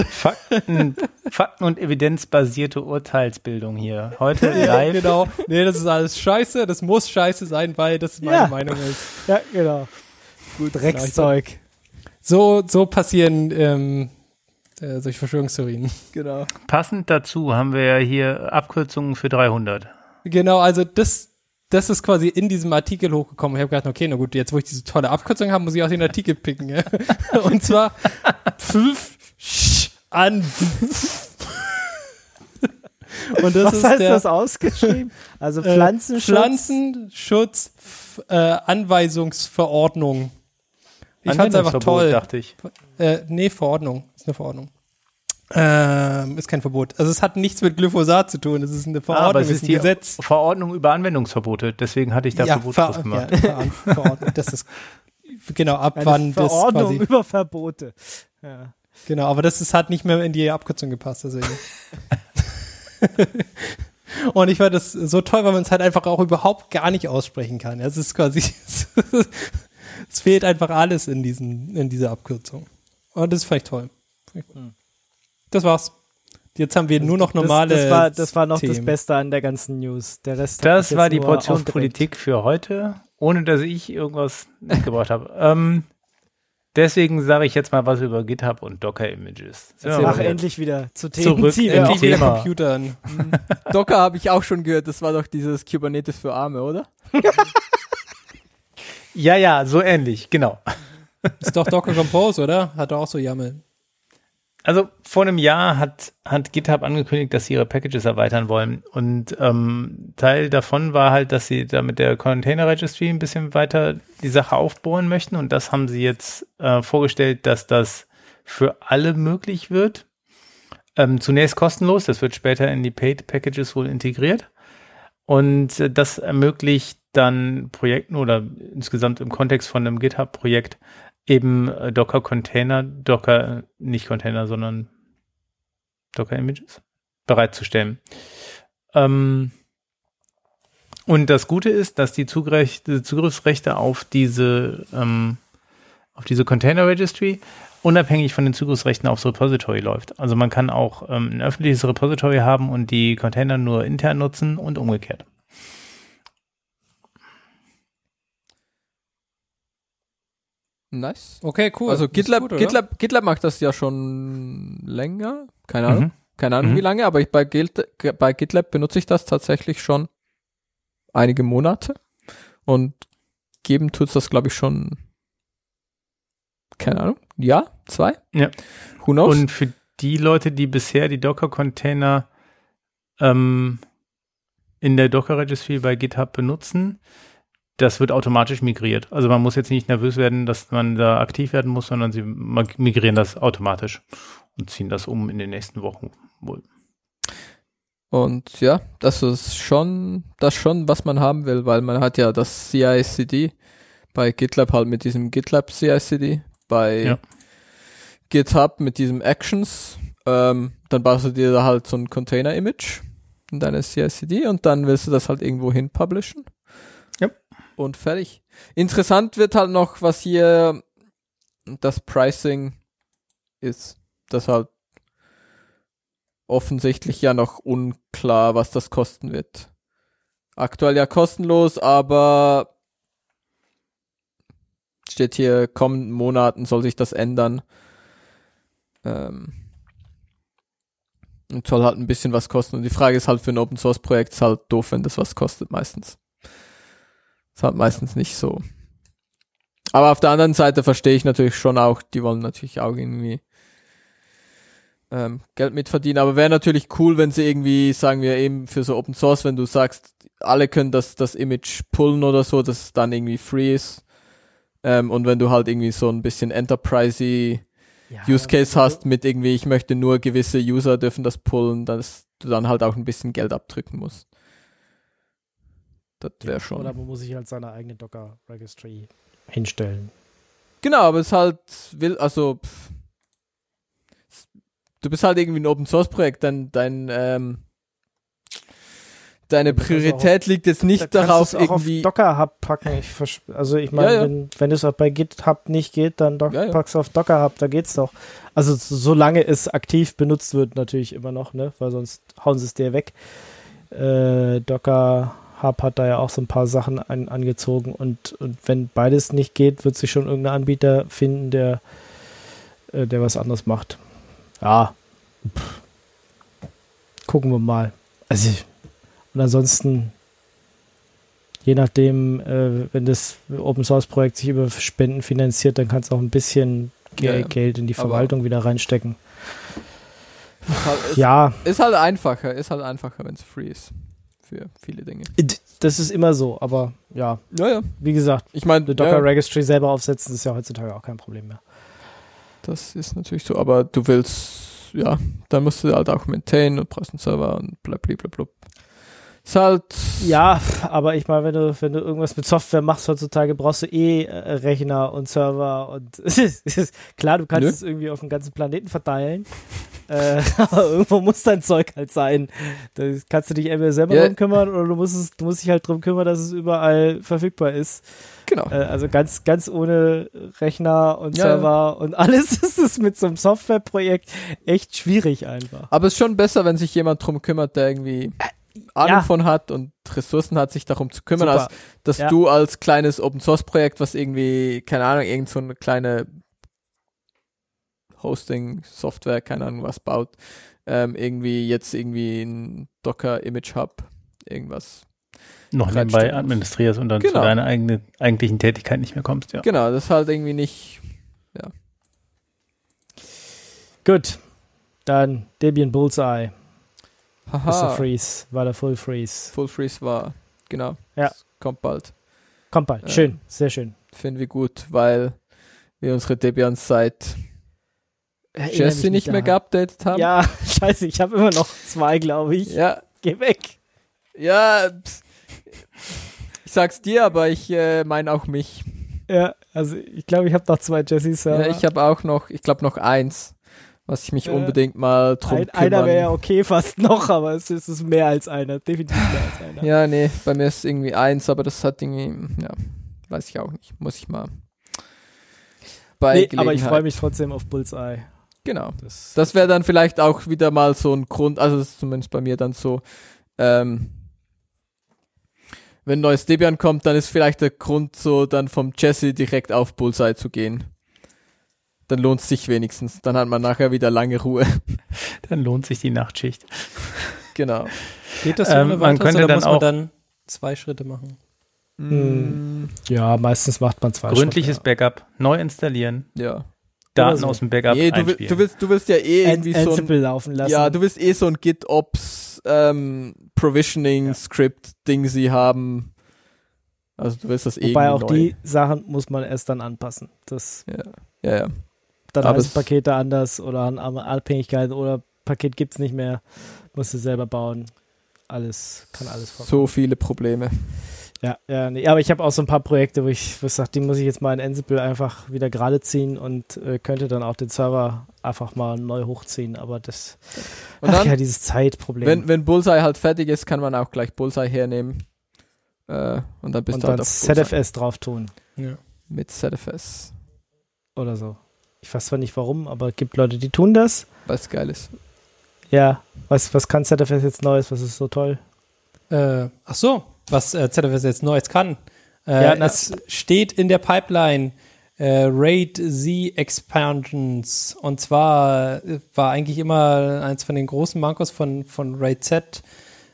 Fakten, Fakten und evidenzbasierte Urteilsbildung hier. Heute live. genau. Nee, das ist alles scheiße, das muss scheiße sein, weil das meine Ja. Meinung ist. ja, genau. Gut, Dreckszeug. So, so passieren ähm, äh, solche Verschwörungstheorien. *laughs* genau. Passend dazu haben wir ja hier Abkürzungen für 300. Genau, also das, das ist quasi in diesem Artikel hochgekommen. Ich habe gedacht, okay, na gut, jetzt wo ich diese tolle Abkürzung habe, muss ich auch den Artikel picken. Ja? *laughs* Und zwar fünf Sch an. Und das Was ist heißt der das ausgeschrieben? *laughs* Also äh, Pflanzenschutz. Pflanzenschutz äh, Anweisungsverordnung. Ich fand's einfach Anwendungsverbot, toll. dachte ich. Äh, nee, Verordnung. Ist eine Verordnung. Ähm, ist kein Verbot. Also es hat nichts mit Glyphosat zu tun. Es ist eine Verordnung, Ah, aber es ist ein die Gesetz. Verordnung über Anwendungsverbote. Deswegen hatte ich da Verbot Ver draus gemacht. ja, Ver *laughs* Verordnung. Das ist genau ab Eine wann das Verordnung quasi. über Verbote. Ja. Genau, aber das ist, hat nicht mehr in die Abkürzung gepasst, deswegen. *laughs* Und ich fand das so toll, weil man es halt einfach auch überhaupt gar nicht aussprechen kann. Es ist quasi, *laughs* es fehlt einfach alles in diesen, in dieser Abkürzung. Und das ist vielleicht toll. Das war's. Jetzt haben wir nur noch normale. Das, das, war, das war noch das Themen. Beste an der ganzen News. Der Rest Das war die Portion aufgeregt. Politik für heute, ohne dass ich irgendwas mitgebracht habe. *laughs* Ähm, deswegen sage ich jetzt mal was über GitHub und Docker-Images. Mach wieder- endlich wieder zu Themen. Zurück in auch Endlich wieder Thema. Computern. Docker habe ich auch schon gehört, das war doch dieses Kubernetes für Arme, oder? *laughs* Ja, ja, so ähnlich, genau. *laughs* Ist doch Docker Compose, oder? Hat doch auch so YAML. Also vor einem Jahr hat, hat GitHub angekündigt, dass sie ihre Packages erweitern wollen. Und ähm, Teil davon war halt, dass sie da mit der Container Registry ein bisschen weiter die Sache aufbohren möchten. Und das haben sie jetzt äh, vorgestellt, dass das für alle möglich wird. Ähm, zunächst kostenlos, das wird später in die Paid Packages wohl integriert. Und äh, das ermöglicht dann Projekten oder insgesamt im Kontext von einem GitHub-Projekt eben äh, Docker-Container, Docker, nicht Container, sondern Docker-Images bereitzustellen. Ähm, und das Gute ist, dass die Zugriffsrechte auf diese, ähm, auf diese Container Registry unabhängig von den Zugriffsrechten aufs Repository läuft. Also man kann auch ähm, ein öffentliches Repository haben und die Container nur intern nutzen und umgekehrt. Nice. Okay, cool. Also GitLab, gut? GitLab, GitLab macht das ja schon länger. Keine Ahnung. Mhm. Keine Ahnung Mhm. wie lange, aber ich bei, Git, bei GitLab benutze ich das tatsächlich schon einige Monate. Und geben tut's das, glaube ich, schon, keine Ahnung, ja, zwei? Ja. Who knows? Und für die Leute, die bisher die Docker-Container ähm, in der Docker-Registry bei GitHub benutzen, das wird automatisch migriert. Also man muss jetzt nicht nervös werden, dass man da aktiv werden muss, sondern sie migrieren das automatisch und ziehen das um in den nächsten Wochen wohl. Und ja, das ist schon, das schon, was man haben will, weil man hat ja das CI/CD bei GitLab halt mit diesem GitLab CI/CD, bei Ja. GitHub mit diesem Actions. Ähm, dann baust du dir da halt so ein Container-Image in deine CI/CD und dann willst du das halt irgendwo hin publishen. Und fertig. Interessant wird halt noch, was hier das Pricing ist. Das halt offensichtlich ja noch unklar, was das kosten wird. Aktuell ja kostenlos, aber steht hier, kommenden Monaten soll sich das ändern. Ähm, und soll halt ein bisschen was kosten. Und die Frage ist halt für ein Open Source Projekt ist halt doof, wenn das was kostet meistens. Ist halt meistens nicht so. Aber auf der anderen Seite verstehe ich natürlich schon auch, die wollen natürlich auch irgendwie ähm, Geld mitverdienen. Aber wäre natürlich cool, wenn sie irgendwie, sagen wir eben für so Open Source, wenn du sagst, alle können das, das Image pullen oder so, dass es dann irgendwie free ist. Ähm, und wenn du halt irgendwie so ein bisschen Enterprise Ja, Use Case hast mit irgendwie, ich möchte nur gewisse User dürfen das pullen, dass du dann halt auch ein bisschen Geld abdrücken musst. Das wäre schon. Oder man muss sich halt seine eigene Docker-Registry hinstellen. Genau, aber es ist halt will, also pff, du bist halt irgendwie ein Open Source Projekt, dein, dein ähm, deine Priorität liegt jetzt nicht Da darauf es irgendwie. auf Docker Hub packen. Ich also ich meine, Ja, ja. wenn, wenn es auch bei GitHub nicht geht, dann Doc Ja, ja. packst du auf Docker Hub, da geht's doch. Also so- solange es aktiv benutzt wird, natürlich immer noch, ne? Weil sonst hauen sie es dir weg. Äh, Docker Hub hat da ja auch so ein paar Sachen an, angezogen und, und wenn beides nicht geht, wird sich schon irgendein Anbieter finden, der, äh, der was anderes macht. Ja. Pff. Gucken wir mal. Also und ansonsten, je nachdem, äh, wenn das Open Source Projekt sich über Spenden finanziert, dann kannst du auch ein bisschen Ja, ja. Geld in die Aber- Verwaltung wieder reinstecken. Ist halt, ist, Ja, ist halt einfacher, ist halt einfacher, wenn es free ist. Für viele Dinge. das ist immer so, aber ja, Ja, ja. wie gesagt, Ich meine, eine Docker ja, Registry selber aufsetzen ist ja heutzutage auch kein Problem mehr. das ist natürlich so, aber du willst ja, dann musst du halt auch maintainen und brauchst einen Server und blablabla. Ist halt. Ja, aber ich meine, wenn du, wenn du irgendwas mit Software machst heutzutage, brauchst du eh äh, Rechner und Server und *laughs* klar, du kannst Nö. es irgendwie auf den ganzen Planeten verteilen. äh, *laughs* aber irgendwo muss dein Zeug halt sein. Da kannst du dich entweder selber Ja. drum kümmern oder du musst, es, du musst dich halt drum kümmern, dass es überall verfügbar ist. Genau. Äh, also ganz, ganz ohne Rechner und Ja, Server und alles *laughs* ist es mit so einem Softwareprojekt echt schwierig einfach. Aber es ist schon besser, wenn sich jemand drum kümmert, der irgendwie Ahnung ja. von hat und Ressourcen hat, sich darum zu kümmern, als dass Ja. du als kleines Open Source Projekt, was irgendwie, keine Ahnung, irgend so eine kleine Hosting, Software, keine Ahnung was baut, ähm, irgendwie jetzt irgendwie ein Docker Image Hub, irgendwas. Noch nebenbei administrierst und dann Genau. zu deiner eigene, eigentlichen Tätigkeit nicht mehr kommst, ja. Genau, das ist halt irgendwie nicht, Gut, dann Debian Bullseye. Haha, Freeze war der Full Freeze. Full Freeze war, genau. Ja. Das kommt bald. Kommt bald. Ähm, Schön, sehr schön. Finden wir gut, weil wir unsere Debians seit Jesse mich nicht mehr geupdatet haben. Ja, *laughs* scheiße, ich habe immer noch zwei, glaube ich. Ja, Geh weg. Ja, pss. ich sag's dir, aber ich äh, meine auch mich. Ja, also ich glaube, ich habe noch zwei Jessies. Ja, ich habe auch noch, ich glaube noch eins, was ich mich Äh, unbedingt mal drum Ein, kümmern. einer wäre ja okay fast noch, aber es ist, es ist mehr als einer. Definitiv mehr als einer. Ja, nee, bei mir ist irgendwie eins, aber das hat irgendwie, ja, weiß ich auch nicht. Muss ich mal. Bei nee, aber ich freue mich trotzdem auf Bullseye. Genau. Das, Das wäre dann vielleicht auch wieder mal so ein Grund, also das ist zumindest bei mir dann so, ähm, wenn ein neues Debian kommt, dann ist vielleicht der Grund so, dann vom Jesse direkt auf Bullseye zu gehen. Dann lohnt es sich wenigstens. Dann hat man nachher wieder lange Ruhe. *laughs* Dann lohnt sich die Nachtschicht. *laughs* genau. Geht das Ähm, ohne man könnte oder dann muss man auch- dann zwei Schritte machen? Mm, ja, meistens macht man zwei Gründliches Schritte. Backup, neu installieren, ja. Daten so. aus dem Backup Nee, du, will, du, willst, du willst ja eh An- irgendwie so ein, Ansible laufen lassen. ja, du willst eh so ein GitOps ähm, Provisioning Script Ding sie haben. Also du willst das eh Wobei auch neu. die Sachen muss man erst dann anpassen. Das, Ja, ja. Dann Aber heißen es- Pakete anders oder haben andere Abhängigkeiten oder Paket gibt's nicht mehr. Musst du selber bauen. Alles, kann alles vorkommen. So viele Probleme. Ja, ja, nee, aber ich habe auch so ein paar Projekte, wo ich, wo ich sage, die muss ich jetzt mal in Ansible einfach wieder gerade ziehen und äh, könnte dann auch den Server einfach mal neu hochziehen. Aber das, Und ach dann, ja, dieses Zeitproblem. wenn, wenn Bullseye halt fertig ist, kann man auch gleich Bullseye hernehmen. Äh, und dann bist und du dann halt auf Bullseye ZFS drauf tun Ja. mit ZFS, oder so. Ich weiß zwar nicht warum, aber es gibt Leute, die tun das. es geil ist. Ja, was, was kann ZFS jetzt Neues? Was ist so toll? Äh, ach so, was äh, ZFS jetzt Neues kann. Äh, Ja, es steht in der Pipeline äh, RAID Z Expansions. Und zwar äh, war eigentlich immer eins von den großen Mankos von, von RAID Z,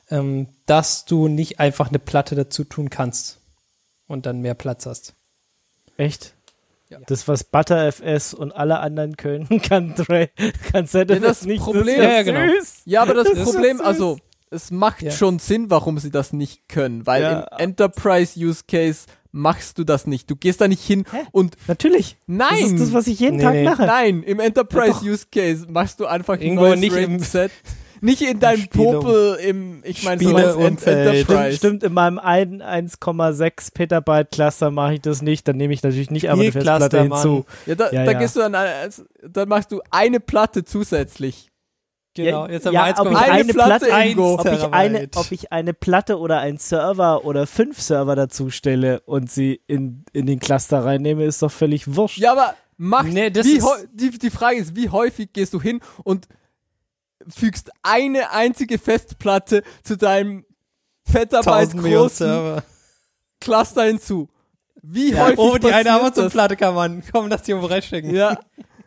ähm, dass du nicht einfach eine Platte dazu tun kannst und dann mehr Platz hast. Echt? Ja. Das, was ButterFS und alle anderen können, *laughs* kann, kann ZFS Ja, das nicht. Problem- das Ja, genau. Ja, aber das, Das Problem, also es macht Ja. schon Sinn, warum sie das nicht können, weil Ja. im Enterprise Use Case machst du das nicht. Du gehst da nicht hin Hä? und Natürlich. nein, Das ist das, was ich jeden Nee, Tag nee. mache. nein, im Enterprise Ja, doch. Use Case machst du einfach ein Irgendwo neues nicht RAID im- Set. *laughs* Nicht in deinem Popel im, ich meine, so. Enterprise. Stimmt, in meinem ein- 1,6 Petabyte Cluster mache ich das nicht. Dann nehme ich natürlich nicht eine Spielcluster, Festplatte hinzu. Ja, da, Ja, da ja. gehst du dann, als- dann machst du eine Platte zusätzlich. Genau, jetzt haben ja, wir ob ich 1,1 Eine eine Platte Platte, Ingo. ob ich, eine, ob ich eine Platte oder einen Server oder fünf Server dazu stelle und sie in, in den Cluster reinnehme, ist doch völlig wurscht. Ja, aber mach, Nee, das wie ist- häu- die, die Frage ist, wie häufig gehst du hin und fügst eine einzige Festplatte zu deinem Petabyte 1000 Millionen großen Server. Cluster hinzu? Wie Ja, häufig Oh, die eine Amazon-Platte kann man. Komm, lass die irgendwo reinstecken. das? Ja,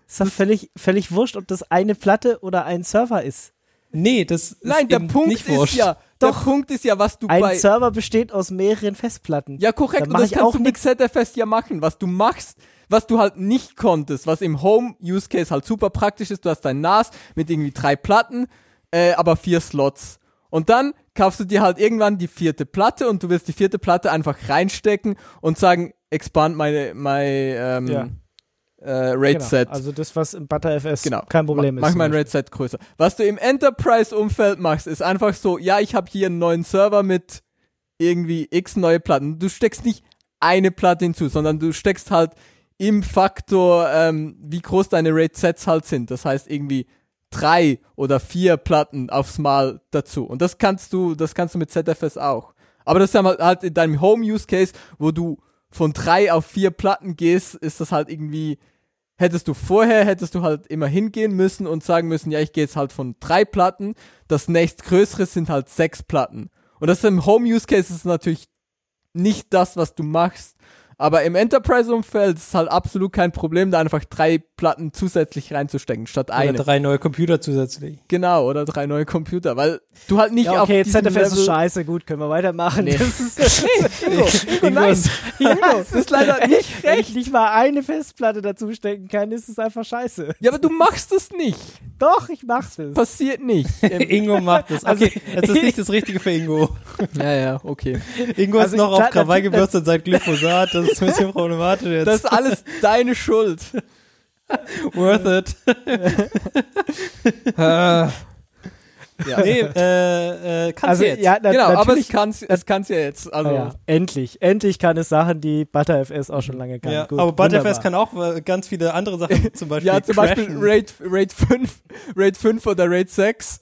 Ist doch völlig, völlig wurscht, ob das eine Platte oder ein Server ist. Nee, das ist nein, der eben Punkt nicht ist wurscht. ja, Doch. der Punkt ist ja, was du Ein bei Server besteht aus mehreren Festplatten. Ja, korrekt. Und das ich kannst auch du mit ZFS ja machen. Was du machst, was du halt nicht konntest, was im Home-Use-Case halt super praktisch ist, du hast dein NAS mit irgendwie drei Platten, äh, aber vier Slots. Und dann kaufst du dir halt irgendwann die vierte Platte und du willst die vierte Platte einfach reinstecken und sagen, expand meine, my, ähm, Ja. äh, RAID-Set. Genau, also das, was im ButterFS Genau. kein Problem Ma- ist. Mach mal ein RAID-Set größer. Was du im Enterprise-Umfeld machst, ist einfach so, ja, ich habe hier einen neuen Server mit irgendwie x neue Platten. Du steckst nicht eine Platte hinzu, sondern du steckst halt im Faktor, ähm, wie groß deine RAID-Sets halt sind. Das heißt irgendwie drei oder vier Platten aufs Mal dazu. Und das kannst du, das kannst du mit ZFS auch. Aber das ist halt, halt in deinem Home-Use-Case, wo du von drei auf vier Platten gehst, ist das halt irgendwie, hättest du vorher, hättest du halt immer hingehen müssen und sagen müssen, ja, ich gehe jetzt halt von drei Platten, das nächstgrößere sind halt sechs Platten. Und das ist im Home-Use-Case ist natürlich nicht das, was du machst. Aber im Enterprise-Umfeld ist es halt absolut kein Problem, da einfach drei Platten zusätzlich reinzustecken, statt Oder eine. drei neue Computer zusätzlich. Genau, oder drei neue Computer, weil du halt nicht ja, auf okay, diesem ZFS ist scheiße, gut, können wir weitermachen. Nee. Das ist, *laughs* Ingo, Ingo, nein, Ingo, das ist leider nicht Wenn ich recht. nicht mal eine Festplatte dazu stecken kann, ist es einfach scheiße. Ja, aber du machst es nicht. Doch, ich mach's es. Passiert nicht. *laughs* Ingo macht das. Also- Okay, das ist nicht das Richtige für Ingo. *laughs* ja, ja, okay. Ingo Also ist noch auf Krawall gebürstet seit Glyphosat. Das ist ein bisschen problematisch jetzt. Das ist alles deine Schuld. worth it. *laughs* ja. Nee, äh, äh, kannst Also, jetzt. ja, na, Genau, aber es kann's, es kann's ja jetzt. Also, Ah ja, endlich. Endlich kann es Sachen, die ButterFS auch schon lange kann. Ja, Gut, aber wunderbar. kann auch äh, ganz viele andere Sachen, *laughs* zum Beispiel ja, zum Beispiel crashen. Raid, Raid 5, Raid 5 oder Raid 6.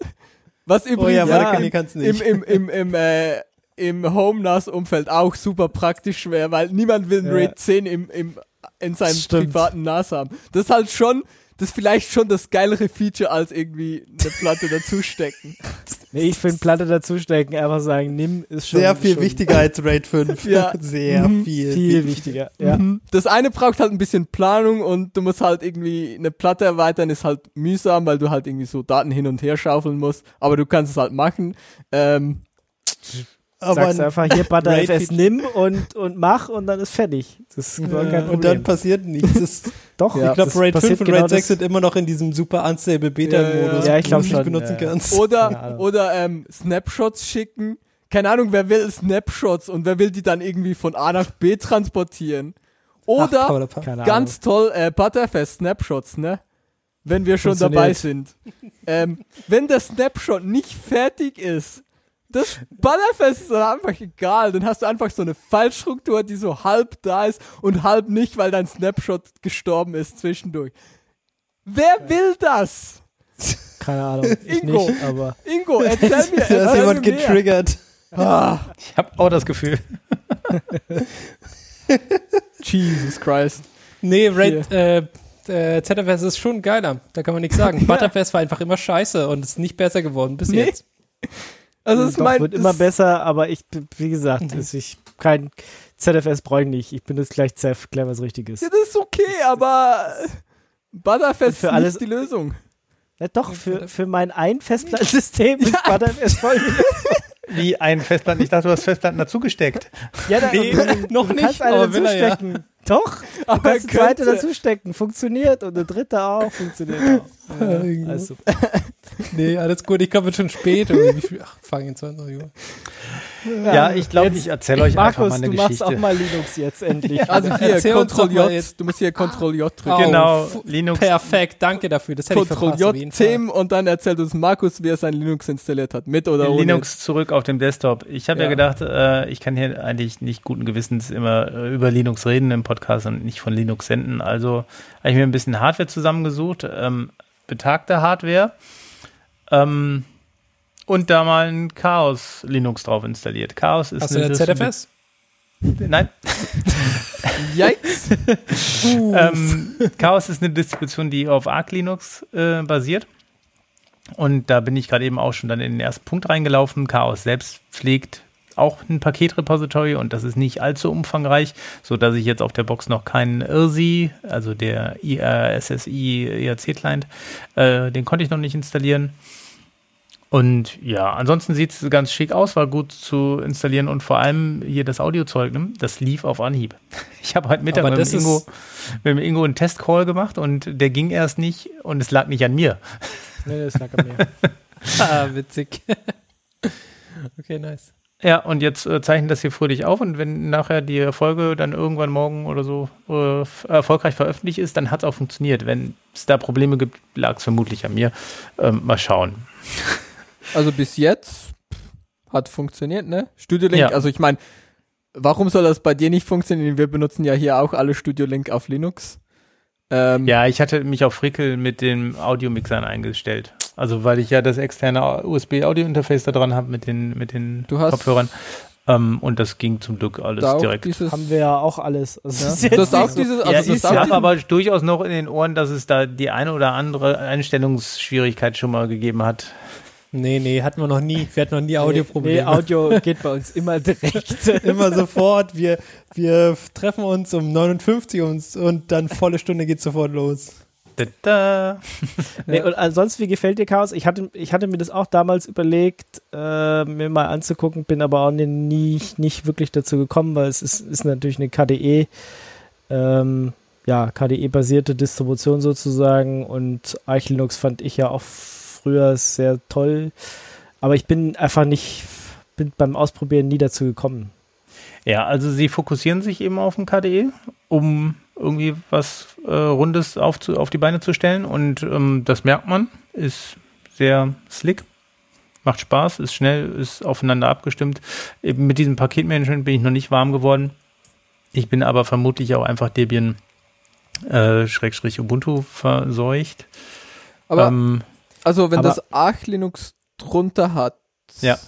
Was Oh übrigens ja, Ja, warte, im, im, im, im, äh, im Home-NAS-Umfeld auch super praktisch wäre, weil niemand will ein Ja. Raid 10 im, im, in seinem Stimmt. privaten NAS haben. Das ist halt schon, das ist vielleicht schon das geilere Feature, als irgendwie eine Platte dazustecken. *laughs* Nee, ich finde Platte dazustecken, einfach sagen, nimm, ist schon Sehr viel schon wichtiger als Raid 5. *laughs* Ja. *laughs* Sehr Mhm. viel. Viel wichtiger. Ja. Mhm. Das eine braucht halt ein bisschen Planung und du musst halt irgendwie eine Platte erweitern, ist halt mühsam, weil du halt irgendwie so Daten hin und her schaufeln musst, aber du kannst es halt machen. Ähm, Aber Sagst ein- einfach hier ButterFS Raid- nimm und, und mach und dann ist fertig. Das ist überhaupt kein und Problem. dann passiert nichts. Das, *laughs* Doch, Ja. ich glaube, Raid 5 passiert und genau Raid 6 das- sind immer noch in diesem super unstable Beta-Modus, Ja, ich wo glaub du nicht schon, benutzen ja. kannst. Oder oder ähm, Snapshots schicken. Keine Ahnung, wer will Snapshots und wer will die dann irgendwie von A nach B transportieren? Oder Ach, ganz toll, äh, Butterfest Snapshots, ne? Wenn wir schon dabei sind. ähm, wenn der Snapshot nicht fertig ist, das Butterfest ist dann einfach egal. Dann hast du einfach so eine Fallstruktur, die so halb da ist und halb nicht, weil dein Snapshot gestorben ist zwischendurch. Wer will das? Keine Ahnung. Ich Ingo. nicht, aber. Ingo, erzähl *laughs* mir, Da ist jemand getriggert. Ah, Ich habe auch das Gefühl. *laughs* Jesus Christ. Nee, Raid, äh, äh, ZFS ist schon geiler. Da kann man nichts sagen. *laughs* Butterfest war einfach immer scheiße und ist nicht besser geworden bis Nee. jetzt. Also es Doch, mein, wird immer das- besser, aber ich, wie gesagt, Mhm. ist ich kein ZFS brauche ich nicht. Ich bin jetzt gleich Zef, klar was Richtiges. Ja, das ist okay, aber Butterfest Für ist alles- die Lösung. Ja, doch, für, für mein ein Festplattensystem *laughs* ist ButterFS voll. *laughs* Wie ein Festplatten. Ich dachte, du hast Festplatten dazugesteckt. Ja, da, Nee, noch du nicht, aber will er ja. Doch, Aber kannst zweite könnte. dazustecken. Funktioniert und eine dritte auch. Funktioniert auch. Ja, also, Nee, alles gut. Ich glaube, wird schon spät. *laughs* Ach, fangen in 20 Uhr. Ja, ich glaube, ich erzähle euch einfach Markus, mal eine du machst Geschichte. auch mal Linux jetzt endlich. Also hier, Ctrl J, jetzt. du musst hier Ctrl J drücken. Au, Genau, fu- Linux. Perfekt, danke dafür. Das hätte ich Ctrl verpasst. auf J. Themen und dann erzählt uns Markus, wie er sein Linux installiert hat. Mit oder ohne. Linux zurück auf dem Desktop. Ich habe ja. Ja. gedacht, äh, ich kann hier eigentlich nicht guten Gewissens immer äh, über Linux reden im Podcast und nicht von Linux senden. Also habe ich mir ein bisschen Hardware zusammengesucht, ähm, betagte Hardware ähm, und da mal ein Chaos Linux drauf installiert. Chaos ist Hast du eine eine ZFS? Nein, *laughs* Yikes. *laughs* ähm, Chaos ist eine Distribution, die auf Arc Linux äh, basiert. Und da bin ich gerade eben auch schon dann in den ersten Punkt reingelaufen. Chaos selbst pflegt auch ein Paketrepository und das ist nicht allzu umfangreich, so dass ich jetzt auf der Box noch keinen IRSI, also der IRSSI IRC Client, äh, den konnte ich noch nicht installieren. Und ja, ansonsten sieht es ganz schick aus, war gut zu installieren und vor allem hier das Audiozeug, ne, das lief auf Anhieb. *laughs* Ich habe heute Mittag mit dem, Ingo, mit dem Ingo einen Testcall gemacht und der ging erst nicht und es lag nicht an mir. nee, das lag an mir. *laughs* Ah, witzig. *laughs* okay, nice. Ja, und jetzt äh, zeichnen das hier fröhlich auf und wenn nachher die Folge dann irgendwann morgen oder so äh, erfolgreich veröffentlicht ist, dann hat es auch funktioniert. Wenn es da Probleme gibt, lag es vermutlich an mir. Ähm, mal schauen. Also bis jetzt hat funktioniert, ne? Studio Link, Ja. also ich meine, warum soll das bei dir nicht funktionieren? Wir benutzen ja hier auch alle Studio Link auf Linux. Ähm, Ja, ich hatte mich auf Frickel mit den Audiomixern eingestellt. Also weil ich ja das externe USB-Audio-Interface da dran habe mit den, mit den Du hast- Kopfhörern. Ähm, und das ging zum Glück alles da direkt. dieses, Haben wir ja auch alles. *laughs* Also ja. das auch so- dieses, also ja, auch aber durchaus noch in den Ohren, dass es da die eine oder andere Einstellungsschwierigkeit schon mal gegeben hat. Nee, nee, hatten wir noch nie. Wir hatten noch nie Audioprobleme. Nee, Audio geht bei uns immer direkt. *laughs* Immer sofort. Wir, wir treffen uns um 59 und, und dann volle Stunde geht sofort los. Da, da. *laughs* Nee, und ansonsten, wie gefällt dir Chaos? Ich hatte, ich hatte mir das auch damals überlegt, äh, mir mal anzugucken, bin aber auch nie, nicht, nicht wirklich dazu gekommen, weil es ist, ist natürlich eine KDE, ähm, ja, KDE-basierte Distribution sozusagen und Arch Linux fand ich ja auch früher sehr toll, aber ich bin einfach nicht, bin beim Ausprobieren nie dazu gekommen. Ja, also sie fokussieren sich eben auf den KDE, um irgendwie was äh, Rundes auf, zu, auf die Beine zu stellen. Und ähm, das merkt man, ist sehr slick, macht Spaß, ist schnell, ist aufeinander abgestimmt. Eben mit diesem Paketmanagement bin ich noch nicht warm geworden. Ich bin aber vermutlich auch einfach Debian äh, Schrägstrich Ubuntu verseucht. aber ähm, also wenn aber- das Arch Linux drunter hat, Ja.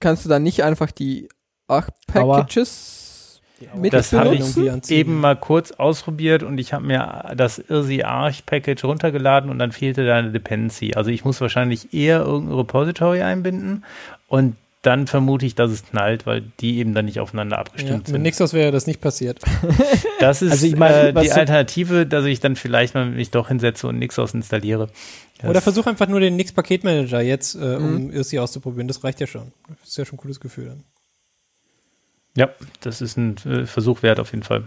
kannst du dann nicht einfach die Arch Packages mit Das habe ich eben mal kurz ausprobiert und ich habe mir das Irsi Arch Package runtergeladen und dann fehlte da eine Dependency. Also ich muss wahrscheinlich eher irgendein Repository einbinden und dann vermute ich, dass es knallt, weil die eben dann nicht aufeinander Ja, abgestimmt mit sind. Nixos wäre das nicht passiert. *laughs* Das ist Also ich meine, äh, was die Alternative, dass ich dann vielleicht mal mich doch hinsetze und Nixos installiere. Das- Oder versuch einfach nur den Nix-Paketmanager jetzt, äh, um Mhm. Irsi auszuprobieren. Das reicht ja schon. Das ist ja schon ein cooles Gefühl dann. Ja, das ist ein äh, Versuch wert auf jeden Fall.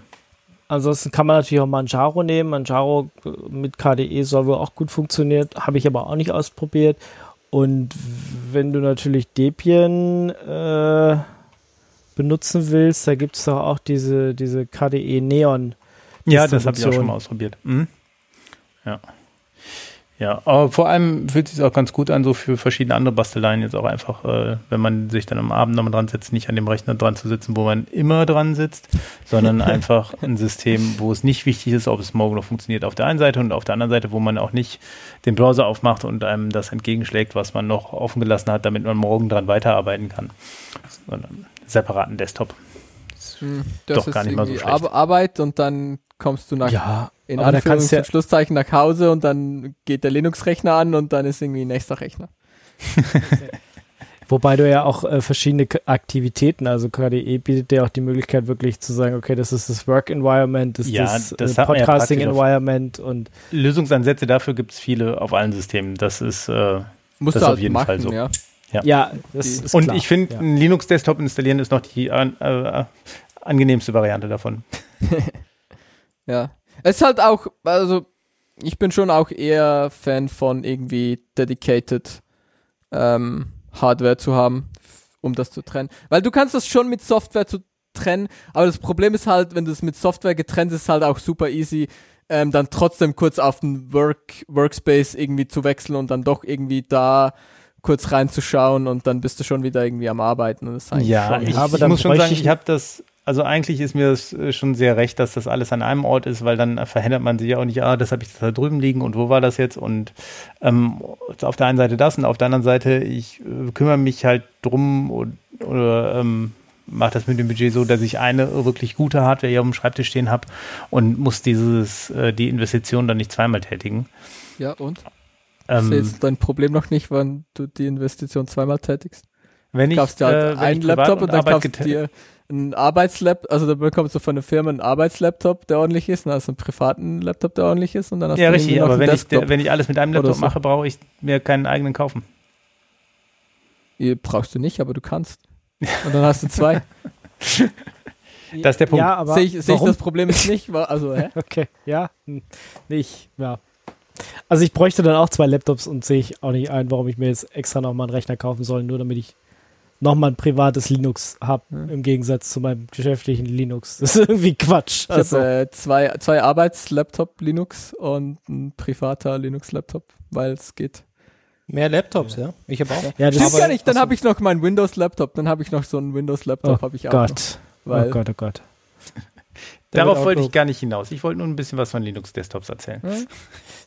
Ansonsten kann man natürlich auch Manjaro nehmen. Manjaro äh, mit KDE soll wohl auch gut funktionieren, habe ich aber auch nicht ausprobiert. Und wenn du natürlich Debian äh, benutzen willst, da gibt es doch auch diese, diese KDE Neon. Ja, das habe ich auch schon mal ausprobiert. Mhm. Ja. Ja, aber vor allem fühlt es sich auch ganz gut an, so für verschiedene andere Basteleien jetzt auch einfach, äh, wenn man sich dann am Abend nochmal dran setzt, nicht an dem Rechner dran zu sitzen, wo man immer dran sitzt, sondern *laughs* einfach ein System, wo es nicht wichtig ist, ob es morgen noch funktioniert auf der einen Seite und auf der anderen Seite, wo man auch nicht den Browser aufmacht und einem das entgegenschlägt, was man noch offen gelassen hat, damit man morgen dran weiterarbeiten kann, sondern separaten Desktop. Hm, Doch gar nicht mal so schlecht. Ar Arbeit und dann kommst du nach Ja, in aber da kannst Anführungs- du ja- Schlusszeichen nach Hause und dann geht der Linux-Rechner an und dann ist irgendwie nächster Rechner. *laughs* Wobei du ja auch äh, verschiedene K Aktivitäten, also KDE bietet dir auch die Möglichkeit wirklich zu sagen, okay, das ist das Work Environment, das ist Ja, das, das äh, ja Podcasting auf- Environment und Lösungsansätze dafür gibt es viele auf allen Systemen. Das ist äh, Musst Das du ist auf halt jeden machen, Fall so. ja. ja, das Die- ist und klar. ich finde, ja. ein Linux-Desktop installieren ist noch die äh, angenehmste Variante davon. *laughs* Ja. Es ist halt auch, also ich bin schon auch eher Fan von irgendwie dedicated ähm, Hardware zu haben, um das zu trennen. Weil du kannst das schon mit Software zu trennen, aber das Problem ist halt, wenn du es mit Software getrennt ist, ist halt auch super easy, ähm, dann trotzdem kurz auf den Work, Workspace irgendwie zu wechseln und dann doch irgendwie da kurz reinzuschauen und dann bist du schon wieder irgendwie am Arbeiten. Und das ist eigentlich Ja, schon, ich, aber ich muss schon sagen, ich- ich habe das, also eigentlich ist mir das äh, schon sehr recht, dass das alles an einem Ort ist, weil dann verhindert man sich ja auch nicht, ah, das habe ich da drüben liegen und wo war das jetzt und ähm, auf der einen Seite das und auf der anderen Seite, ich äh, kümmere mich halt drum und, oder ähm, mache das mit dem Budget so, dass ich eine wirklich gute Hardware hier auf dem Schreibtisch stehen habe und muss dieses, äh, die Investition dann nicht zweimal tätigen. ja, und? Ähm, ist jetzt dein Problem noch nicht, wann du die Investition zweimal tätigst? wenn ich, kaufst dir halt äh, einen Laptop und dann Arbeit kaufst du dir einen Arbeitslaptop, also dann bekommst du von der Firma einen Arbeitslaptop, der ordentlich ist, und dann hast du einen privaten Laptop, der ordentlich ist und dann hast Ja, du richtig, aber wenn ich, Desktop. der, wenn ich alles mit einem Laptop so. mache, brauche ich mir keinen eigenen kaufen. Ihr brauchst du nicht, aber du kannst. Und dann hast du zwei. *laughs* Das ist der Punkt. Ja, aber Sehe ich, seh ich das Problem jetzt nicht, also hä? *laughs* Okay, ja, hm, nicht, ja. Also ich bräuchte dann auch zwei Laptops und sehe ich auch nicht ein, warum ich mir jetzt extra nochmal einen Rechner kaufen soll, nur damit ich nochmal ein privates Linux habe, Ja. im Gegensatz zu meinem geschäftlichen Linux. Das ist irgendwie Quatsch. Ich Also, habe äh, zwei, zwei Arbeitslaptop Linux und ein privater Linux-Laptop, weil es geht. Mehr Laptops, ja. Ich habe auch. ja, das Stimmt gar nicht, dann habe ich noch meinen Windows-Laptop, dann habe ich noch so einen Windows-Laptop, Oh habe ich auch noch. Gott. Weil, oh Gott, oh Gott. *laughs* Darauf wollte ich gar nicht hinaus. Ich wollte nur ein bisschen was von Linux-Desktops erzählen. Hm?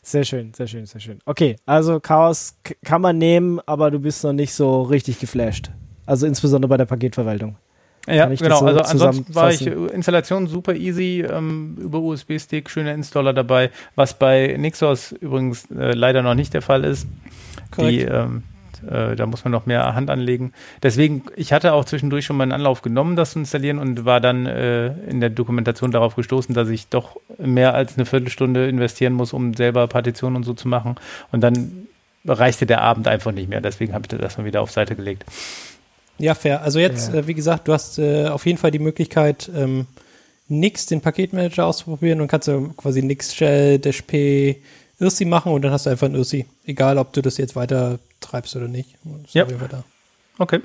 Sehr schön, sehr schön, sehr schön. Okay, also Chaos kann man nehmen, aber du bist noch nicht so richtig geflasht. Also insbesondere bei der Paketverwaltung. Ja, genau. so also ansonsten war ich Installation super easy ähm, über USB-Stick, schöner Installer dabei, was bei Nixos übrigens äh, leider noch nicht der Fall ist. Die, Korrekt. ähm, äh, da muss man noch mehr Hand anlegen. Deswegen, ich hatte auch zwischendurch schon mal einen Anlauf genommen, das zu installieren und war dann äh, in der Dokumentation darauf gestoßen, dass ich doch mehr als eine Viertelstunde investieren muss, um selber Partitionen und so zu machen. Und dann reichte der Abend einfach nicht mehr. Deswegen habe ich das erstmal wieder auf Seite gelegt. Ja, fair. Also jetzt, Ja. äh, wie gesagt, du hast äh, auf jeden Fall die Möglichkeit, ähm, Nix, den Paketmanager auszuprobieren und kannst du quasi Nix Shell, Dash P, Irsi machen und dann hast du einfach ein Irsi. Egal, ob du das jetzt weiter treibst oder nicht. Ja. Fall da. Okay.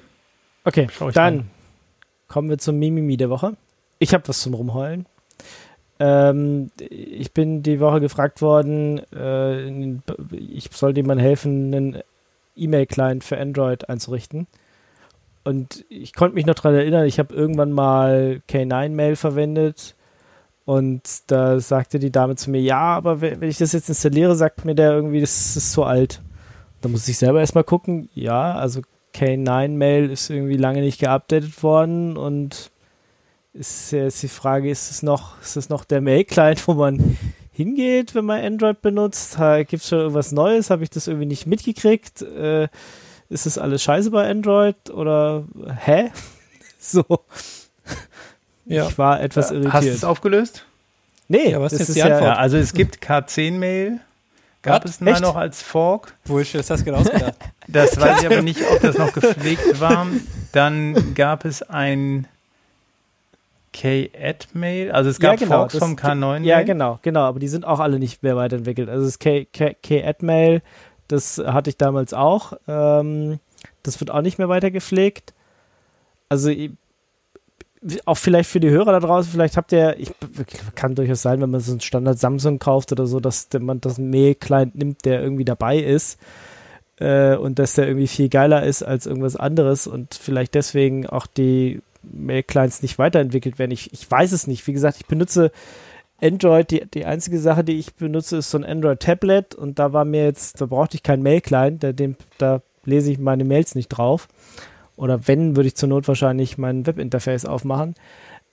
Okay, Schau ich dann mal. kommen wir zum Mimimi der Woche. Ich habe was zum Rumheulen. Ähm, ich bin die Woche gefragt worden, äh, ich sollte jemand helfen, einen E-Mail-Client für Android einzurichten. Und ich konnte mich noch daran erinnern, ich habe irgendwann mal K9-Mail verwendet und da sagte die Dame zu mir, ja, aber wenn ich das jetzt installiere, sagt mir der irgendwie, das ist zu alt. Da muss ich selber erstmal gucken, ja, also K9-Mail ist irgendwie lange nicht geupdatet worden und ist jetzt die Frage, ist es noch, ist es noch der Mail-Client, wo man hingeht, wenn man Android benutzt? Gibt es schon irgendwas Neues? Habe ich das irgendwie nicht mitgekriegt? Äh, ist das alles scheiße bei Android oder hä? *laughs* So, Ja. ich war etwas Hast du irritiert. es aufgelöst? nee, Ja, was ist jetzt die ja, Antwort? Ja, also es gibt K10-Mail. Gab Was? es mal Echt? noch als Fork. Bullshit, das hast du genau ausgedacht. *laughs* Das weiß ich aber nicht, ob das noch *laughs* gepflegt war. Dann gab es ein K-Add-Mail. Also es Ja, gab genau, Forks vom K9. Ja, genau, genau, aber die sind auch alle nicht mehr weiterentwickelt. Also das K- K- K-Admail, das hatte ich damals auch. Ähm, das wird auch nicht mehr weiter gepflegt. Also auch vielleicht für die Hörer da draußen, vielleicht habt ihr, ich kann durchaus sein, wenn man so einen Standard Samsung kauft oder so, dass man das Mail-Client nimmt, der irgendwie dabei ist äh, und dass der irgendwie viel geiler ist als irgendwas anderes und vielleicht deswegen auch die Mail-Clients nicht weiterentwickelt werden. Ich, ich weiß es nicht. Wie gesagt, ich benutze Android, die, die einzige Sache, die ich benutze, ist so ein Android-Tablet und da war mir jetzt, da brauchte ich keinen Mail-Client, da, da lese ich meine Mails nicht drauf. Oder wenn, würde ich zur Not wahrscheinlich mein Webinterface aufmachen.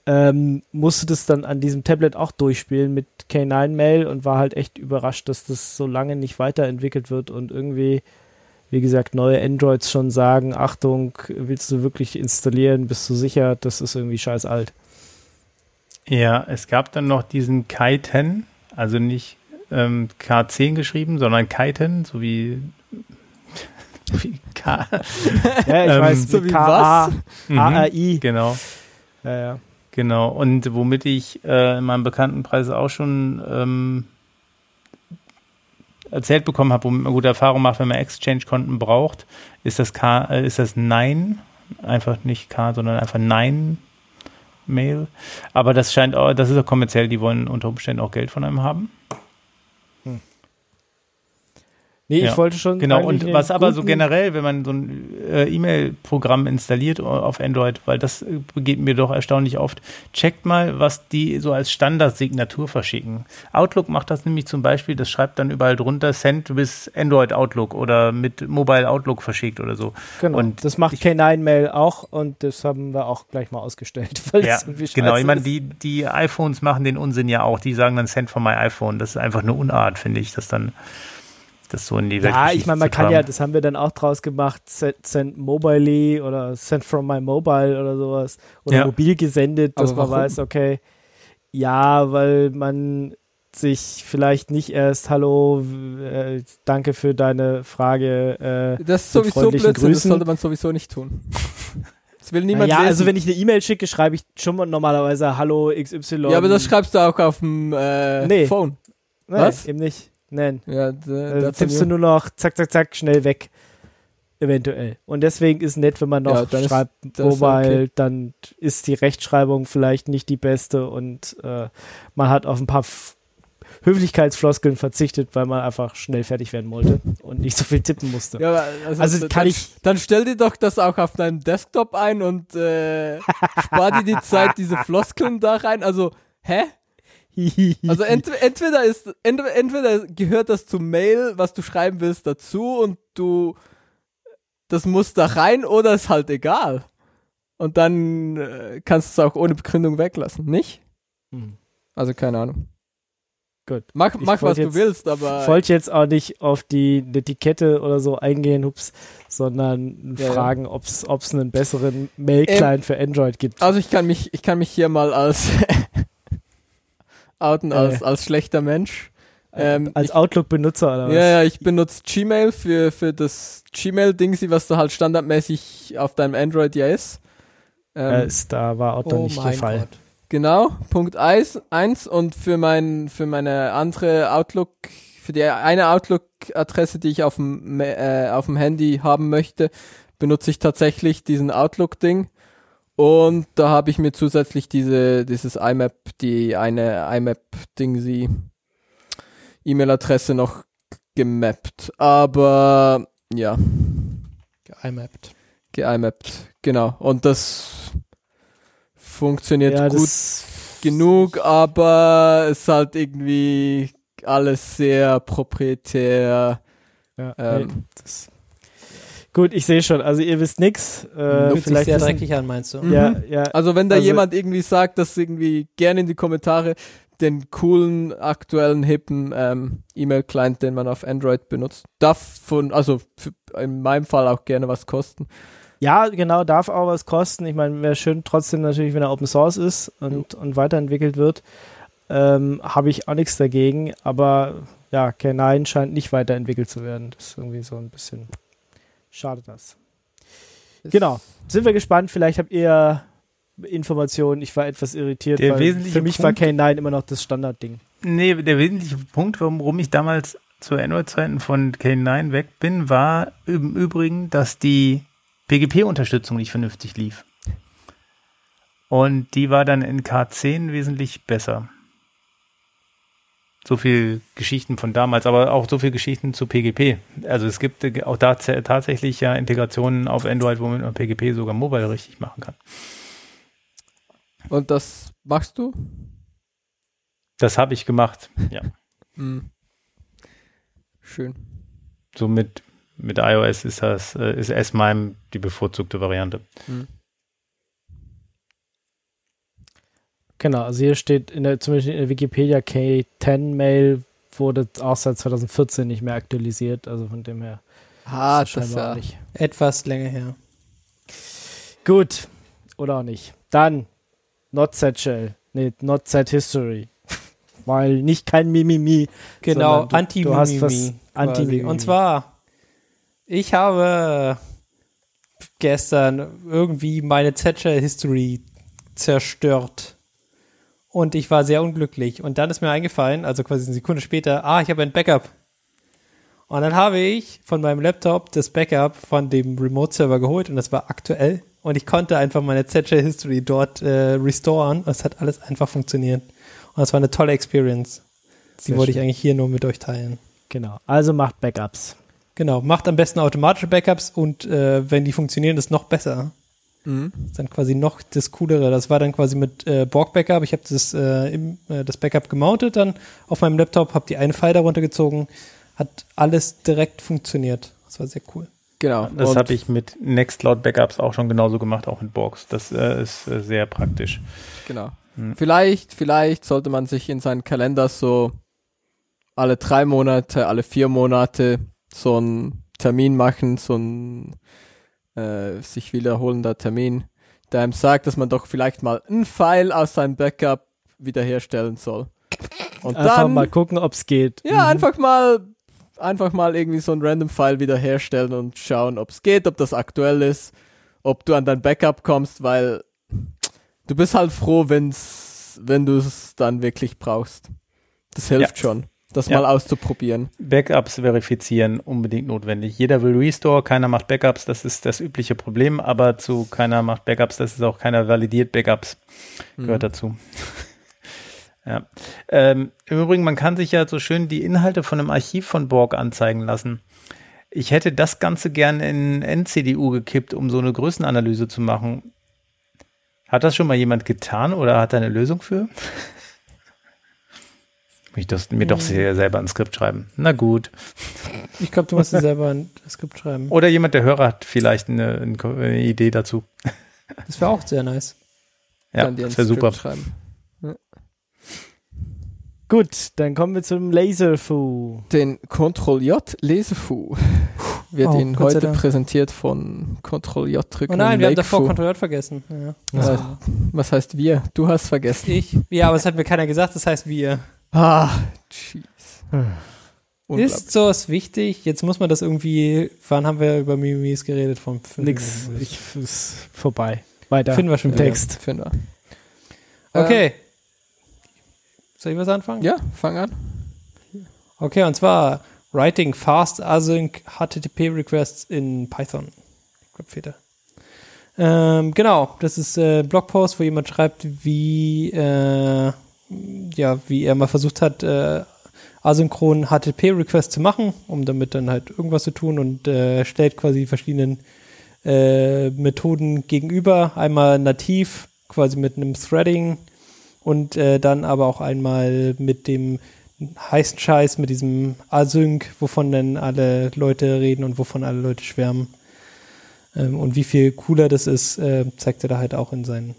Ähm, musste das dann an diesem Tablet auch durchspielen mit K9-Mail und war halt echt überrascht, dass das so lange nicht weiterentwickelt wird und irgendwie, wie gesagt, neue Androids schon sagen, Achtung, willst du wirklich installieren, bist du sicher, das ist irgendwie scheiß alt. Ja, es gab dann noch diesen Kiten, also nicht ähm, K10 geschrieben, sondern Kiten, so wie, *laughs* wie K. Ja, ich Ähm, weiß, so wie K-A, Mhm, A-A-I. Genau. Ja, ja. Genau, und womit ich äh, in meinem Bekanntenkreis auch schon ähm, erzählt bekommen habe, womit man gute Erfahrungen macht, wenn man Exchange-Konten braucht, ist das K, äh, ist das Nein, einfach nicht K, sondern einfach Nein Mail. Aber das scheint auch, das ist auch kommerziell, die wollen unter Umständen auch Geld von einem haben. Nee, Ja, ich wollte schon. Genau, und was aber so generell, wenn man so ein äh, E-Mail-Programm installiert auf Android, weil das äh, geht mir doch erstaunlich oft, checkt mal, was die so als Standardsignatur verschicken. Outlook macht das nämlich zum Beispiel, das schreibt dann überall drunter, send bis Android Outlook oder mit Mobile Outlook verschickt oder so. Genau, und das macht K9-Mail auch und das haben wir auch gleich mal ausgestellt. *laughs* Weil Ja, das irgendwie genau. Ich meine, die, die iPhones machen den Unsinn ja auch. Die sagen dann Send from my iPhone. Das ist einfach eine Unart, finde ich, das dann das so in die Welt Ja, ich meine, man kann ja, das haben wir dann auch draus gemacht, send, send mobily oder send from my mobile oder sowas. Oder Ja. mobil gesendet, dass man weiß, okay, ja, weil man sich vielleicht nicht erst, hallo, äh, danke für deine Frage. Äh, Das ist sowieso Blödsinn, das Grüßen. sollte man sowieso nicht tun. Das will niemand ja, lesen. also wenn ich eine E-Mail schicke, schreibe ich schon mal normalerweise Hallo XY. ja, aber das schreibst du auch auf dem äh, Nee. Phone. nee, was? Eben nicht. Nein. Ja, Da da tippst du nur noch zack, zack, zack, schnell weg. eventuell. Und deswegen ist nett, wenn man noch Ja, dann schreibt ist Mobile, okay. dann ist die Rechtschreibung vielleicht nicht die beste und äh, man hat auf ein paar F Höflichkeitsfloskeln verzichtet, weil man einfach schnell fertig werden wollte und nicht so viel tippen musste. Ja, aber also, Also dann, kann ich- Dann stell dir doch das auch auf deinem Desktop ein und äh, spar dir die Zeit, *laughs* diese Floskeln da rein. Also, hä? Also ent entweder ist entweder, entweder gehört das zum Mail, was du schreiben willst, dazu und du das muss da rein oder ist halt egal. Und dann äh, kannst du es auch ohne Begründung weglassen, nicht? Hm. Also keine Ahnung. Gut. Mach, mach was wollte du jetzt- willst, aber Ich wollte jetzt auch nicht auf die Netiquette oder so eingehen, hups, sondern Ja, ja. fragen, ob es einen besseren Mail-Client für Android gibt. Also ich kann mich, ich kann mich hier mal als *laughs* outen als, Äh. als schlechter Mensch. Ähm, Als Outlook-Benutzer oder was? ja, ja, ich benutze Gmail für, für das Gmail-Dingsi, was da halt standardmäßig auf deinem Android ja ist. Ähm, Äh, ist, da war auch dann nicht der Fall. Gott. Genau, Punkt 1 eins und für mein für meine andere Outlook für die eine Outlook-Adresse, die ich auf dem äh, auf dem Handy haben möchte, benutze ich tatsächlich diesen Outlook-Ding und da habe ich mir zusätzlich diese dieses IMAP, die eine IMAP-Ding sie E-Mail-Adresse noch gemappt, aber ja, Geimappt. geimappt, genau und das funktioniert Ja, gut das genug, aber es ist halt irgendwie alles sehr proprietär. Ja, Ähm, nee, das Gut, ich sehe schon. Also ihr wisst nix. Äh, Fühlt vielleicht sehr wissen, dreckig an, meinst du? Mhm. Ja, ja. Also wenn da Also- jemand irgendwie sagt, dass irgendwie gerne in die Kommentare den coolen, aktuellen, hippen ähm, E-Mail-Client, den man auf Android benutzt, darf von, also für, in meinem Fall auch gerne was kosten. Ja, genau, darf auch was kosten. Ich meine, wäre schön trotzdem natürlich, wenn er Open Source ist und, und weiterentwickelt wird. Ähm, Habe ich auch nichts dagegen, aber ja, K9 scheint nicht weiterentwickelt zu werden. Das ist irgendwie so ein bisschen schade das. Genau. Sind wir gespannt, vielleicht habt ihr Informationen. Ich war etwas irritiert, Der weil wesentliche für mich war Punkt- K9 immer noch das Standardding. Nee, der wesentliche Punkt, warum ich damals zu Android-Zeiten von K9 weg bin, war im Übrigen, dass die PGP-Unterstützung nicht vernünftig lief. Und die war dann in K10 wesentlich besser. So viel Geschichten von damals, aber auch so viel Geschichten zu PGP. Also es gibt äh, auch da tatsächlich ja Integrationen auf Android, womit man PGP sogar mobile richtig machen kann. Und das machst du? Das habe ich gemacht. Ja. *laughs* Hm. Schön. So mit, mit iOS ist das, äh, ist S-MIME die bevorzugte Variante. Genau, also hier steht in der, zumindest in der Wikipedia K10-Mail wurde auch seit 2014 nicht mehr aktualisiert, also von dem her Ah, ist das scheinbar ja. nicht. Etwas länger her. Gut, oder auch nicht. Dann Not Set Shell, nee, Not Set History, *laughs* weil nicht kein Mimimi. Genau, sondern du- du hast was Anti-Mimimi. Anti-Mimimi. quasi. Und zwar, ich habe gestern irgendwie meine Thatcher-History zerstört. Und ich war sehr unglücklich. Und dann ist mir eingefallen, also quasi eine Sekunde später, ah, ich habe ein Backup. Und dann habe ich von meinem Laptop das Backup von dem Remote-Server geholt und das war aktuell. Und ich konnte einfach meine Thatcher-History dort äh, restoren. Es hat alles einfach funktioniert. Und das war eine tolle Experience. Die wollte ich eigentlich hier nur mit euch teilen. Genau, also macht Backups. Genau, macht am besten automatische Backups und äh, wenn die funktionieren, ist noch besser. Mhm. ist dann quasi noch das Coolere. Das war dann quasi mit äh, Borg Backup. Ich habe das, äh, im, äh, das Backup gemountet dann auf meinem Laptop, habe die eine File darunter gezogen, hat alles direkt funktioniert. Das war sehr cool. Genau. Das habe ich mit Nextcloud Backups auch schon genauso gemacht, auch mit Borgs. Das äh, ist äh, sehr praktisch. Genau. Hm. Vielleicht, vielleicht sollte man sich in seinen Kalender so alle drei Monate, alle vier Monate so einen Termin machen, so ein äh, sich wiederholender Termin, der einem sagt, dass man doch vielleicht mal einen File aus seinem Backup wiederherstellen soll. Und Einfach dann, mal gucken, ob es geht. ja, Mhm. einfach mal, einfach mal irgendwie so ein random File wiederherstellen und schauen, ob es geht, ob das aktuell ist, ob du an dein Backup kommst, weil du bist halt froh, wenn's, wenn du es dann wirklich brauchst. Das hilft Ja. schon. Das Ja. mal auszuprobieren. Backups verifizieren unbedingt notwendig. Jeder will Restore, keiner macht Backups, das ist das übliche Problem, aber zu keiner macht Backups, das ist auch keiner validiert Backups, gehört dazu. *laughs* ja. Ähm, Im Übrigen, man kann sich ja so schön die Inhalte von einem Archiv von Borg anzeigen lassen. Ich hätte das Ganze gern in NCDU gekippt, um so eine Größenanalyse zu machen. Hat das schon mal jemand getan oder hat er eine Lösung für? *laughs* Mich das, mir doch sehr selber ein Skript schreiben. Na gut. Ich glaube, du musst dir selber ein Skript schreiben. Oder jemand, der Hörer hat vielleicht eine, eine Idee dazu. Das wäre auch sehr nice. Ja, Dann dir das wäre super. Schreiben. Gut, dann kommen wir zum Laserfu. Den Ctrl J Lesefu wird Oh, Ihnen heute präsentiert von Ctrl J drücken. Oh nein, wir haben davor. Kontrolleur vergessen. Ja. Ja. Was heißt wir? Du hast vergessen. Ich. Ja, aber es hat mir keiner gesagt, das heißt wir. Ah, jeez. Ist sowas wichtig? Jetzt muss man das irgendwie. Wann haben wir über Mimimis geredet? Vom Nix, ich, ist vorbei. Weiter. Finden wir schon wieder. Text. Finden wir. Okay. Soll ich was anfangen? Ja, fang an. Okay, und zwar Writing Fast Async HTTP Requests in Python. Ich glaube, Fehler. Ähm, genau, das ist äh, ein Blogpost, wo jemand schreibt, wie, äh, ja, wie er mal versucht hat, äh, asynchron HTTP-Requests zu machen, um damit dann halt irgendwas zu tun und äh, stellt quasi verschiedenen äh, Methoden gegenüber. Einmal nativ, quasi mit einem Threading und äh, dann aber auch einmal mit dem heißen Scheiß, mit diesem Async, wovon dann alle Leute reden und wovon alle Leute schwärmen. Ähm, und wie viel cooler das ist, äh, zeigt er da halt auch in seinen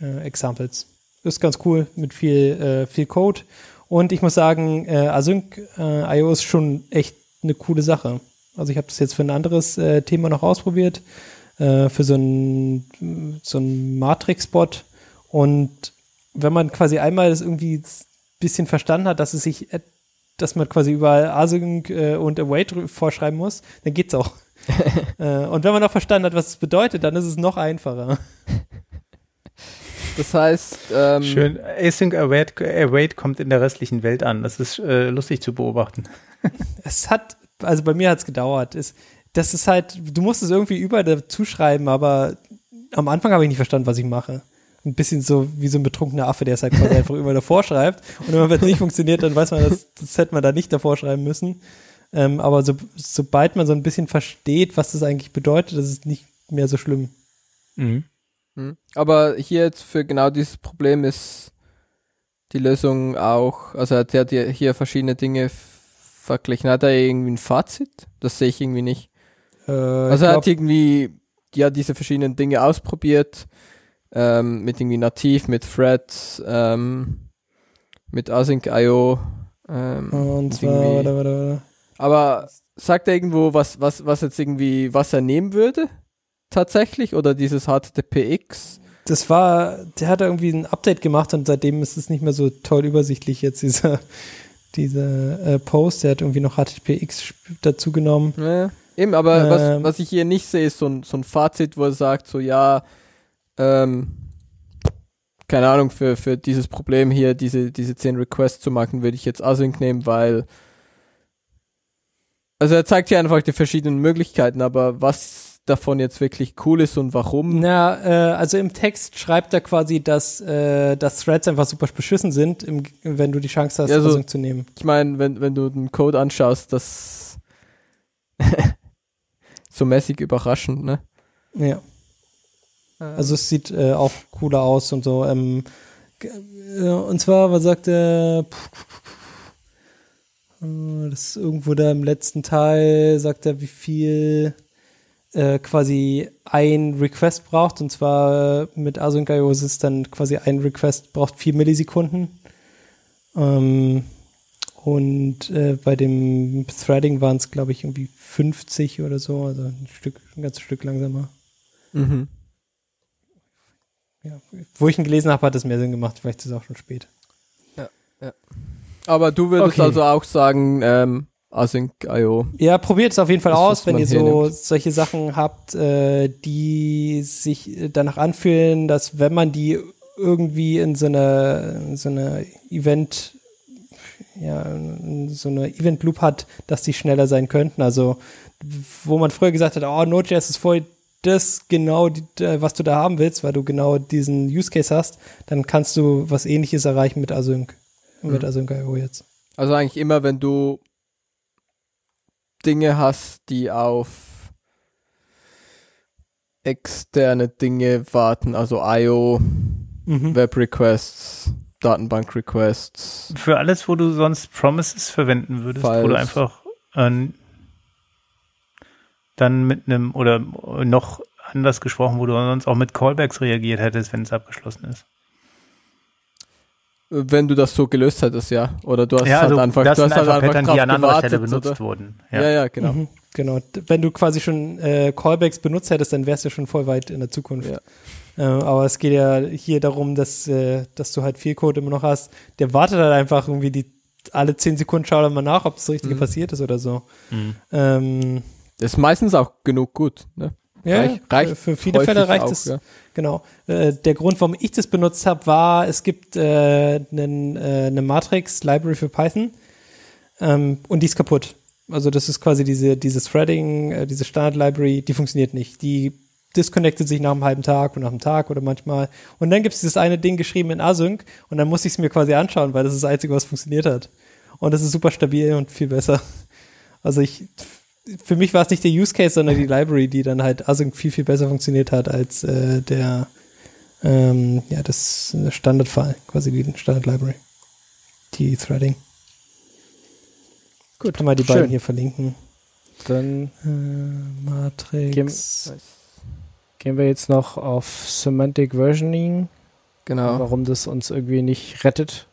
äh, Examples. Ist ganz cool mit viel, äh, viel Code. Und ich muss sagen, äh, Async äh, IO ist schon echt eine coole Sache. Also ich habe das jetzt für ein anderes äh, Thema noch ausprobiert, äh, für so ein, so ein Matrix-Bot. Und wenn man quasi einmal das irgendwie ein bisschen verstanden hat, dass es sich, dass man quasi überall Async äh, und Await vorschreiben muss, dann geht's auch. *laughs* äh, und wenn man auch verstanden hat, was es bedeutet, dann ist es noch einfacher. *laughs* Das heißt, ähm, Schön. Async Await, Await kommt in der restlichen Welt an. Das ist äh, lustig zu beobachten. *laughs* Es hat, also bei mir gedauert. Es, das ist halt, du musst es irgendwie überall dazu schreiben, aber am Anfang habe ich nicht verstanden, was ich mache. Ein bisschen so wie so ein betrunkener Affe, der es halt quasi *laughs* einfach überall davor schreibt. Und wenn es nicht funktioniert, dann weiß man, das, das hätte man da nicht davor schreiben müssen. Ähm, aber so, sobald man so ein bisschen versteht, was das eigentlich bedeutet, ist es nicht mehr so schlimm. Hm. Aber hier jetzt für genau dieses Problem ist die Lösung auch, also hat er hier verschiedene Dinge verglichen. Hat er irgendwie ein Fazit? Das sehe ich irgendwie nicht. Äh, Also er hat irgendwie ja diese verschiedenen Dinge ausprobiert, ähm, mit irgendwie nativ, mit Threads, ähm, mit Async.io. Ähm, und zwar, warte, warte, warte. aber sagt er irgendwo, was, was, was jetzt irgendwie, was er nehmen würde? Tatsächlich? Oder dieses HTTPX? Das war, der hat irgendwie ein Update gemacht und seitdem ist es nicht mehr so toll übersichtlich jetzt, dieser, dieser äh, Post. Der hat irgendwie noch HTTPX dazu genommen. Ja, eben, aber was, Ähm. was ich hier nicht sehe, ist so ein, so ein Fazit, wo er sagt, so ja, ähm, keine Ahnung, für, für dieses Problem hier, diese, diese 10 Requests zu machen, würde ich jetzt Async nehmen, weil also er zeigt hier einfach die verschiedenen Möglichkeiten, aber was davon jetzt wirklich cool ist und warum, Na, äh, also im Text schreibt er quasi, dass, äh, dass Threads einfach super beschissen sind, im, wenn du die Chance hast, Ja, so- Async zu nehmen. ich meine, wenn, wenn du den Code anschaust, das *laughs* so mäßig überraschend, ne? Ja. Also es sieht äh, auch cooler aus und so. Ähm, äh, und zwar, was sagt er? Äh, Das ist irgendwo da im letzten Teil, sagt er, wie viel äh, quasi ein Request braucht. Und zwar äh, mit Async.io ist es dann quasi ein Request braucht vier Millisekunden. Ähm, und äh, bei dem Threading waren es, glaube ich, irgendwie 50 oder so, also ein Stück, ein ganzes Stück langsamer. Mhm. Ja, wo ich ihn gelesen habe, hat es mehr Sinn gemacht. Vielleicht ist es auch schon spät. Aber du würdest Okay. also auch sagen, ähm, Async.io. Ja, probiert es auf jeden Fall Das, aus, wenn ihr so nimmt. solche Sachen habt, äh, die sich äh, danach anfühlen, dass wenn man die irgendwie in so einer, in so einer Event, ja, so eine Event Loop hat, dass die schneller sein könnten. Also, wo man früher gesagt hat, oh, Node.js ist voll das genau, die, was du da haben willst, weil du genau diesen Use Case hast, dann kannst du was ähnliches erreichen mit Async, mhm. mit Async.io jetzt. Also eigentlich immer, wenn du Dinge hast, die auf externe Dinge warten, also IO, mhm. Web Requests, Datenbank Requests. Für alles, wo du sonst Promises verwenden würdest, Files. wo du einfach äh, dann mit einem oder noch anders gesprochen, wo du sonst auch mit Callbacks reagiert hättest, wenn es abgeschlossen ist. Wenn du das so gelöst hättest, ja. Oder du hast ja, also halt einfach, das du hast halt einfach Pattern, die an anderer Stelle benutzt oder? wurden. Ja, ja, ja genau. Mhm, genau. Wenn du quasi schon äh, Callbacks benutzt hättest, dann wärst du schon voll weit in der Zukunft. Ja. Äh, aber es geht ja hier darum, dass, äh, dass du halt viel Code immer noch hast. Der wartet halt einfach irgendwie die alle zehn Sekunden schaut er mal nach, ob das Richtige mhm. passiert ist oder so. Mhm. Ähm, ist meistens auch genug gut. Ne? Ja, Reich, reicht für viele Fälle reicht es. Ja. Genau. Äh, der Grund, warum ich das benutzt habe, war, es gibt äh, einen, äh, eine Matrix-Library für Python ähm, und die ist kaputt. Also das ist quasi diese, diese Threading, äh, diese Standard-Library, die funktioniert nicht. Die disconnectet sich nach einem halben Tag und nach einem Tag oder manchmal. Und dann gibt es dieses eine Ding geschrieben in Async und dann muss ich es mir quasi anschauen, weil das ist das Einzige, was funktioniert hat. Und das ist super stabil und viel besser. Also ich, für mich war es nicht der Use Case, sondern die Library, die dann halt Async viel, viel besser funktioniert hat als äh, der, ähm, ja, das Standardfall, quasi die Standard-Library. Die Threading. Gut. Kann mal die Schön. beiden hier verlinken. Dann äh, Matrix. Gehen wir jetzt noch auf Semantic Versioning. Genau. Warum das uns irgendwie nicht rettet.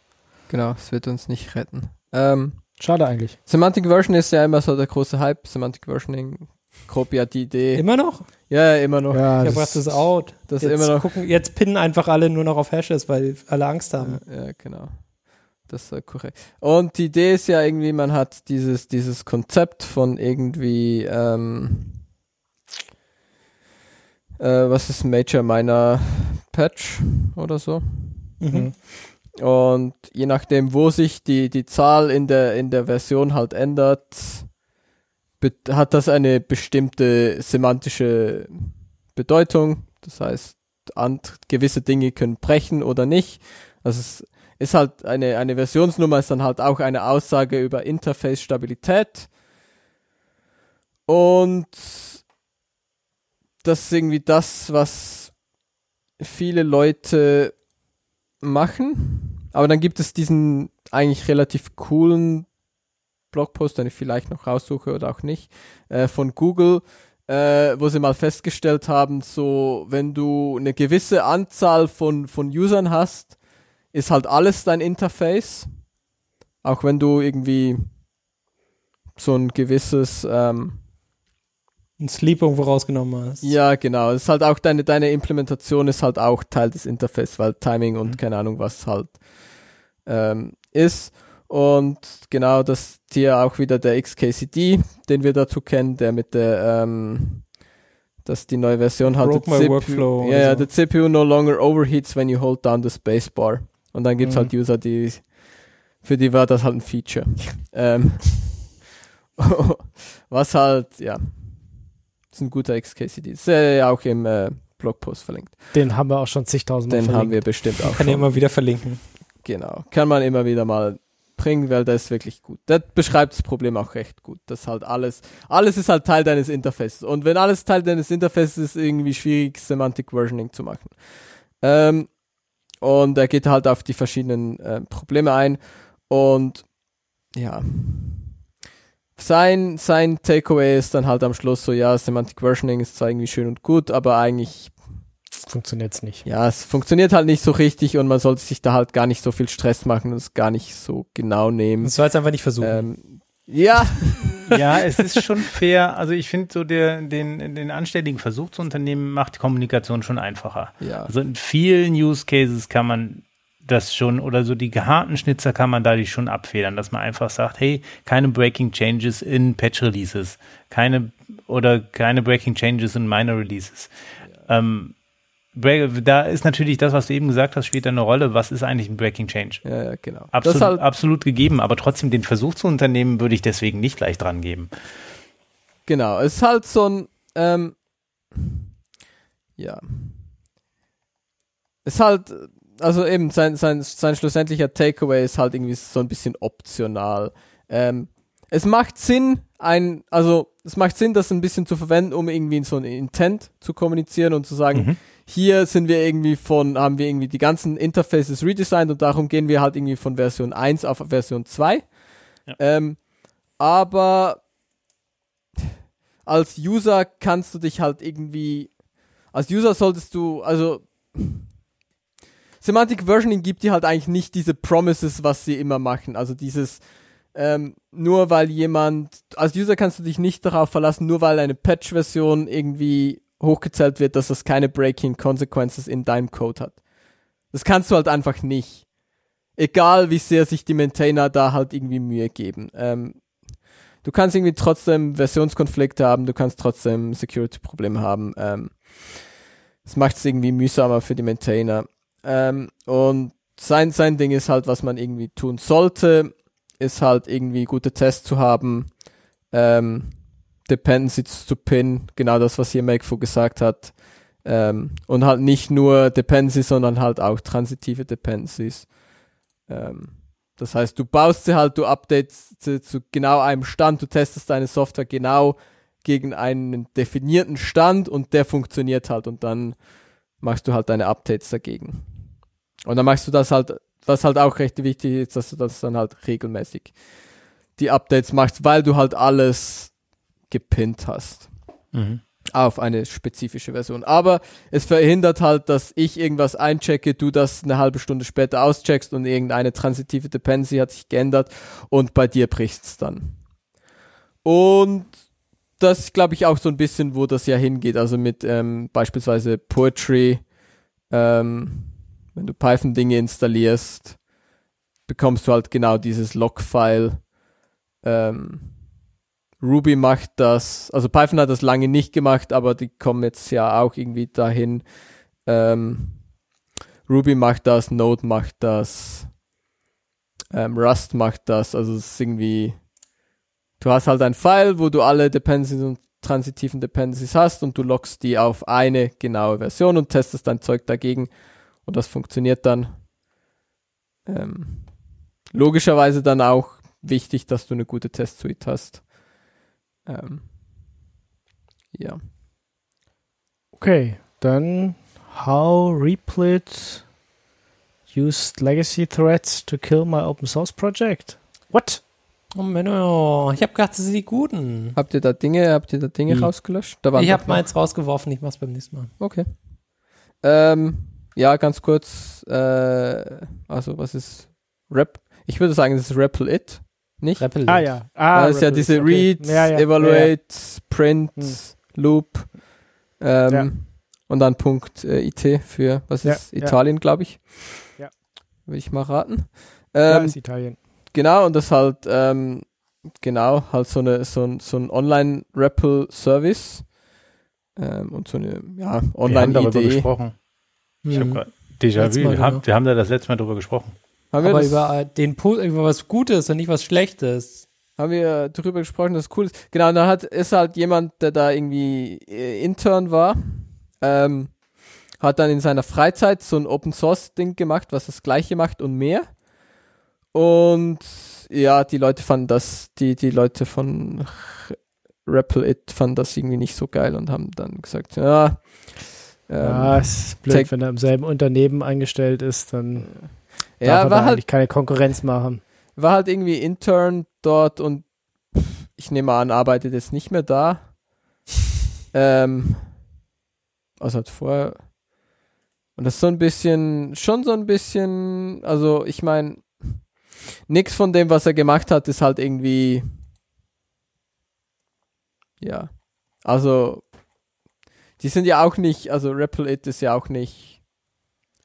Genau, es wird uns nicht retten. Ähm, Schade eigentlich. Semantic Version ist ja immer so der große Hype. Semantic Versioning, grob ja die Idee. Immer noch? Ja, immer noch. Ja, ich das, das out. Das jetzt immer noch. Gucken, jetzt pinnen einfach alle nur noch auf Hashes, weil alle Angst haben. Ja, ja genau. Das ist korrekt. Und die Idee ist ja irgendwie, man hat dieses, dieses Konzept von irgendwie, ähm, äh, was ist Major meiner Patch oder so. Mhm. Und je nachdem, wo sich die, die Zahl in der, in der Version halt ändert, hat das eine bestimmte semantische Bedeutung. Das heißt, gewisse Dinge können brechen oder nicht. Also es ist halt eine, eine Versionsnummer ist dann halt auch eine Aussage über Interface-Stabilität. Und das ist irgendwie das, was viele Leute machen. Aber dann gibt es diesen eigentlich relativ coolen Blogpost, den ich vielleicht noch raussuche oder auch nicht, äh, von Google, äh, wo sie mal festgestellt haben, so wenn du eine gewisse Anzahl von, von Usern hast, ist halt alles dein Interface. Auch wenn du irgendwie so ein gewisses ähm, ein Sleep irgendwo rausgenommen hast. Ja, genau. Es ist halt auch deine, deine Implementation ist halt auch Teil des Interface, weil Timing und mhm. keine Ahnung was halt ähm, ist. Und genau das hier auch wieder der XKCD, den wir dazu kennen, der mit der, ähm, dass die neue Version hat. Broke my workflow. Ja, ja, so. der CPU no longer overheats when you hold down the spacebar. Und dann gibt's mhm. halt User, die, für die war das halt ein Feature. *laughs* ähm, *laughs* was halt, ja, ist ein guter XKCD. Ist äh, auch im äh, Blogpost verlinkt. Den haben wir auch schon zigtausend Den verlinkt. haben wir bestimmt auch. Kann ich immer wieder verlinken. Genau. Kann man immer wieder mal bringen, weil das ist wirklich gut. Das beschreibt das Problem auch recht gut. Das halt alles, alles ist halt Teil deines Interfaces. Und wenn alles Teil deines Interfaces ist, ist irgendwie schwierig, Semantic Versioning zu machen. Ähm, und er geht halt auf die verschiedenen äh, Probleme ein. Und ja, sein, sein Takeaway ist dann halt am Schluss so, ja, Semantic Versioning ist zwar irgendwie schön und gut, aber eigentlich funktioniert es nicht. Ja, es funktioniert halt nicht so richtig und man sollte sich da halt gar nicht so viel Stress machen und es gar nicht so genau nehmen. Das soll jetzt einfach nicht versuchen. Ähm, ja. *laughs* ja, es ist schon fair. Also ich finde so der, den, den anständigen Versuch zu unternehmen macht die Kommunikation schon einfacher. Ja. Also in vielen Use Cases kann man das schon oder so die geharten Schnitzer kann man dadurch schon abfedern, dass man einfach sagt, hey, keine Breaking Changes in Patch Releases, keine oder keine Breaking Changes in Minor Releases. Ja. Ähm, da ist natürlich das, was du eben gesagt hast, spielt eine Rolle. Was ist eigentlich ein Breaking Change? Ja, ja genau. Absolut, halt, absolut gegeben, aber trotzdem den Versuch zu unternehmen, würde ich deswegen nicht gleich dran geben. genau. Es ist halt so ein, ähm, ja. Es ist halt, also eben sein, sein, sein schlussendlicher Takeaway ist halt irgendwie so ein bisschen optional. Ähm, es macht Sinn, ein, also es macht Sinn, das ein bisschen zu verwenden, um irgendwie so ein Intent zu kommunizieren und zu sagen, Mhm. Hier sind wir irgendwie von, haben wir irgendwie die ganzen Interfaces redesigned und darum gehen wir halt irgendwie von Version 1 auf Version 2. Ja. Ähm, aber als User kannst du dich halt irgendwie, als User solltest du, also Semantic Versioning gibt dir halt eigentlich nicht diese Promises, was sie immer machen. Also dieses, ähm, nur weil jemand, als User kannst du dich nicht darauf verlassen, nur weil eine Patch-Version irgendwie hochgezählt wird, dass das keine Breaking Consequences in deinem Code hat. Das kannst du halt einfach nicht. Egal wie sehr sich die Maintainer da halt irgendwie Mühe geben. Ähm, du kannst irgendwie trotzdem Versionskonflikte haben, du kannst trotzdem Security-Probleme haben. Ähm, das macht es irgendwie mühsamer für die Maintainer. Ähm, und sein, sein Ding ist halt, was man irgendwie tun sollte, ist halt irgendwie gute Tests zu haben, ähm, Dependencies zu pinnen, genau das, was hier Makefo gesagt hat. Ähm, und halt nicht nur Dependencies, sondern halt auch transitive Dependencies. Ähm, das heißt, du baust sie halt, du updates sie zu genau einem Stand, du testest deine Software genau gegen einen definierten Stand und der funktioniert halt und dann machst du halt deine Updates dagegen. Und dann machst du das halt, was halt auch recht wichtig ist, dass du das dann halt regelmäßig die Updates machst, weil du halt alles gepinnt hast Mhm. auf eine spezifische Version. Aber es verhindert halt, dass ich irgendwas einchecke, du das eine halbe Stunde später auscheckst und irgendeine transitive Dependency hat sich geändert und bei dir bricht's dann. Und das ist, glaube ich, auch so ein bisschen, wo das ja hingeht. Also mit ähm, beispielsweise Poetry, ähm, wenn du Python-Dinge installierst, bekommst du halt genau dieses Log-File. Ähm, Ruby macht das, also Python hat das lange nicht gemacht, aber die kommen jetzt ja auch irgendwie dahin. Ähm, Ruby macht das, Node macht das, ähm, Rust macht das, also es ist irgendwie, du hast halt ein File, wo du alle Dependencies und transitiven Dependencies hast und du loggst die auf eine genaue Version und testest dein Zeug dagegen und das funktioniert dann. Ähm, logischerweise dann auch wichtig, dass du eine gute Testsuite hast. Ähm, ja. Okay, dann how Replit used legacy threads to kill my open source project. What? Oh Menno, ich habe gedacht, das sind die guten. Habt ihr da Dinge, habt ihr da Dinge Wie? rausgelöscht? Da waren Ich habe meins rausgeworfen, ich mach's beim nächsten Mal. Okay. Ähm, ja, ganz kurz, äh, also was ist Rep? Ich würde sagen, das ist REPL it, nicht? Rappel. Ah ja. Ah, das ist ja diese okay. Read, Ja, ja, Evaluate, Print, Hm. Loop, ähm, Ja. und dann Punkt äh, IT für, was Ja, ist ja. Italien, glaube ich. Ja. Würde ich mal raten. Ja, ja Ähm, ist Italien. Genau, und das halt, ähm, genau, halt so eine, so ein, so ein Online-REPL-Service. Ähm, und so eine, ja, Wir haben darüber Online-Idee. gesprochen. Ich habe Hm. gerade Déjà Letztes vu. Mal, Wir haben, genau. wir haben da das letzte Mal drüber gesprochen. Aber über den über was Gutes und nicht was Schlechtes. haben wir darüber gesprochen, dass es cool ist. Genau, und dann hat, ist halt jemand, der da irgendwie äh, Intern war, ähm, hat dann in seiner Freizeit so ein Open-Source-Ding gemacht, was das gleiche macht und mehr. Und ja, die Leute fanden das, die, die Leute von Rappel It fanden das irgendwie nicht so geil und haben dann gesagt, ja, ähm, ja, es ist blöd, wenn er im selben Unternehmen angestellt ist, dann ja, er war halt keine Konkurrenz machen. war halt irgendwie Intern dort und ich nehme an, arbeitet jetzt nicht mehr da. ähm, also hat vorher. Und das ist so ein bisschen, schon so ein bisschen, also ich meine, nichts von dem, was er gemacht hat, ist halt irgendwie, ja, also, die sind ja auch nicht, also Ripple It ist ja auch nicht,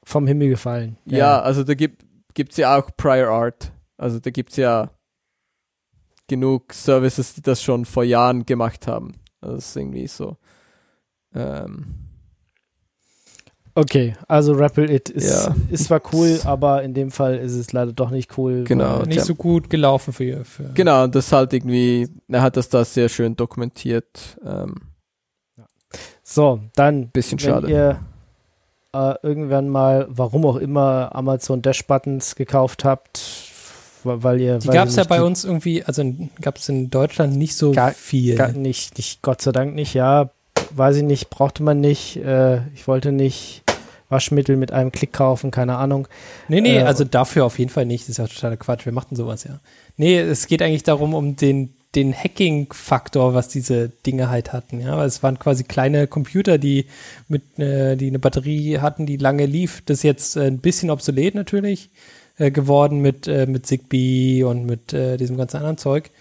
Vom Himmel gefallen. ja, also da gibt gibt's ja auch Prior Art. Also da gibt's ja genug Services, die das schon vor Jahren gemacht haben. Also das ist irgendwie so. Ähm, Okay, also Rappel It ist, Ja. ist zwar cool, aber in dem Fall ist es leider doch nicht cool. Genau. Nicht so gut gelaufen für, für Genau, und das halt irgendwie, er hat das da sehr schön dokumentiert. Ähm, So, dann, bisschen wenn schade. Äh, irgendwann mal, warum auch immer, Amazon Dash Buttons gekauft habt, weil ihr. Die gab es ja bei uns irgendwie, also gab es in Deutschland nicht so Gar- viel. Gar nicht, nicht, Gott sei Dank nicht, ja. Weiß ich nicht, brauchte man nicht. Äh, ich wollte nicht Waschmittel mit einem Klick kaufen, keine Ahnung. nee, nee, äh, also dafür auf jeden Fall nicht. Das ist ja totaler Quatsch. Wer macht denn sowas, ja? Nee, es geht eigentlich darum, um den, den Hacking-Faktor, was diese Dinge halt hatten, ja. Es waren quasi kleine Computer, die mit, äh, die eine Batterie hatten, die lange lief. Das ist jetzt äh, ein bisschen obsolet natürlich äh, geworden mit, äh, mit Zigbee und mit äh, diesem ganzen anderen Zeug.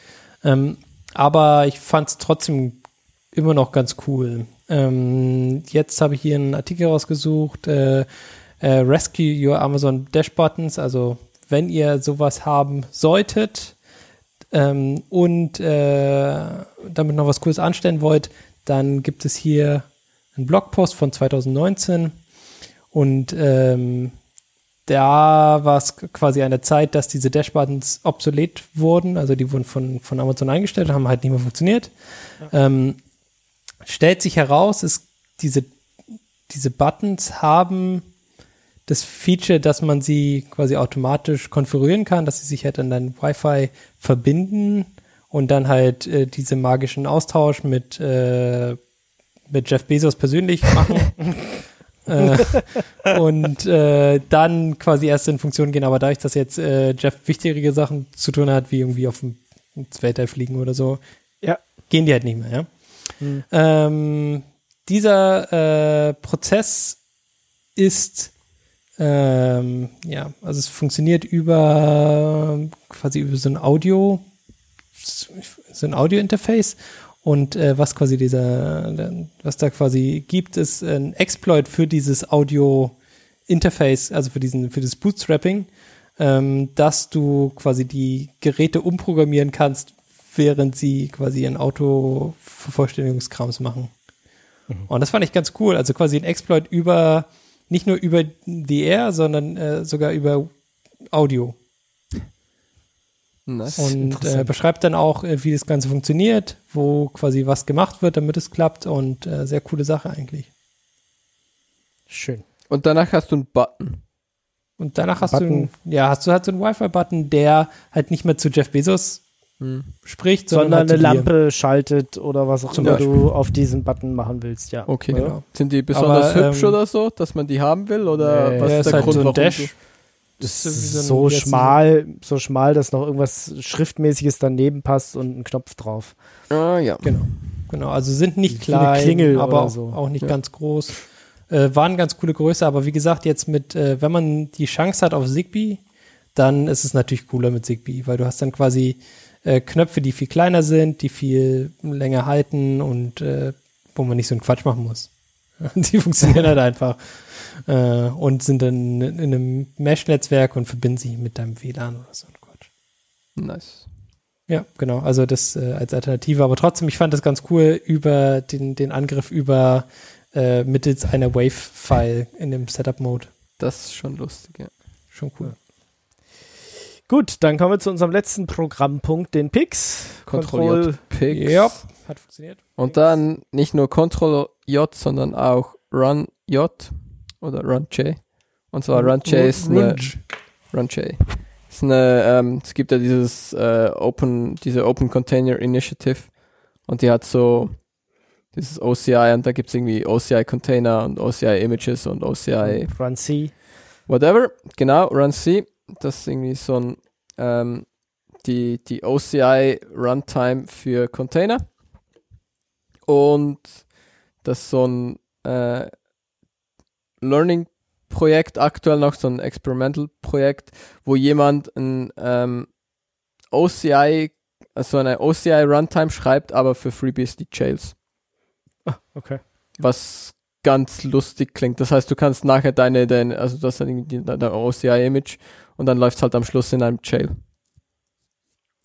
Ähm, aber ich fand es trotzdem immer noch ganz cool. Ähm, jetzt habe ich hier einen Artikel rausgesucht, äh, äh, Rescue Your Amazon Dash Buttons, also wenn ihr sowas haben solltet ähm, und äh, damit noch was Cooles anstellen wollt, dann gibt es hier einen Blogpost von 2019 und ähm, da war es quasi eine Zeit, dass diese Dash-Buttons obsolet wurden, also die wurden von, von Amazon eingestellt, haben halt nicht mehr funktioniert. Ähm, stellt sich heraus, ist diese, diese Buttons haben das Feature, dass man sie quasi automatisch konfigurieren kann, dass sie sich halt an dein Wi-Fi verbinden und dann halt äh, diese magischen Austausch mit, äh, mit Jeff Bezos persönlich machen. *laughs* äh, und äh, dann quasi erst in Funktion gehen, aber dadurch, dass jetzt äh, Jeff wichtigere Sachen zu tun hat, wie irgendwie auf dem Weltall fliegen oder so, Ja. gehen die halt nicht mehr, ja. Hm. Ähm, dieser äh, Prozess ist ähm, ja, also es funktioniert über quasi über so ein Audio, so ein Audio-Interface und äh, was quasi dieser, was da quasi gibt, ist ein Exploit für dieses Audio-Interface, also für diesen, für das Bootstrapping, ähm, dass du quasi die Geräte umprogrammieren kannst, während sie quasi ihren Auto-Vervollständigungskrams machen. Und das fand ich ganz cool. Also quasi ein Exploit über, nicht nur über die Air, sondern äh, sogar über Audio. Nice. Und äh, beschreibt dann auch, äh, wie das Ganze funktioniert, wo quasi was gemacht wird, damit es klappt. Und äh, sehr coole Sache eigentlich. Schön. Und danach hast du einen Button. Und danach hast Button. du, ja, hast du halt so einen Wi-Fi-Button, der halt nicht mehr zu Jeff Bezos Hm. spricht, sondern, Sondern halt eine. Lampe schaltet oder was auch immer du auf diesen Button machen willst, ja. Okay. Genau. Sind die besonders Aber, hübsch ähm, oder so, dass man die haben will? Oder Nee, was Der ist ist der halt Grund, so ein warum Dash. Das ist so schmal, so schmal, dass noch irgendwas Schriftmäßiges daneben passt und ein Knopf drauf. Ah, ja. Genau. Genau, also sind nicht klein, Klingel aber oder auch, so. auch nicht Ja. ganz groß. Äh, waren ganz coole Größe, aber wie gesagt, jetzt mit, äh, wenn man die Chance hat auf Zigbee, dann ist es natürlich cooler mit Zigbee, weil du hast dann quasi äh, Knöpfe, die viel kleiner sind, die viel länger halten und äh, wo man nicht so einen Quatsch machen muss. *laughs* die funktionieren halt einfach äh, und sind dann in einem Mesh-Netzwerk und verbinden sich mit deinem WLAN oder so ein Quatsch. Nice. Ja, genau. Also das äh, als Alternative. Aber trotzdem, ich fand das ganz cool über den, den Angriff über äh, mittels einer Wave-File in dem Setup-Mode. Das ist schon lustig, ja. Schon cool. Gut, dann kommen wir zu unserem letzten Programmpunkt, den Pix. Control J, Pix. Ja, hat funktioniert. Und dann nicht nur Control J, sondern auch Run J oder Run J. Und zwar Run J ist eine. Run J. Ist eine, ähm, es gibt ja dieses äh, Open, diese Open Container Initiative und die hat so dieses OCI und da gibt es irgendwie OCI Container und OCI Images und OCI Run C. whatever. Genau, Run C. Das ist irgendwie so ein ähm, die, die OCI Runtime für Container. Und das ist so ein äh, Learning-Projekt, aktuell noch so ein Experimental-Projekt, wo jemand ein ähm, OCI, also eine OCI Runtime schreibt, aber für FreeBSD Jails. Ah, okay. Was ganz lustig klingt. Das heißt, du kannst nachher deine, deine also das dein OCI-Image und dann läuft es halt am Schluss in einem Jail.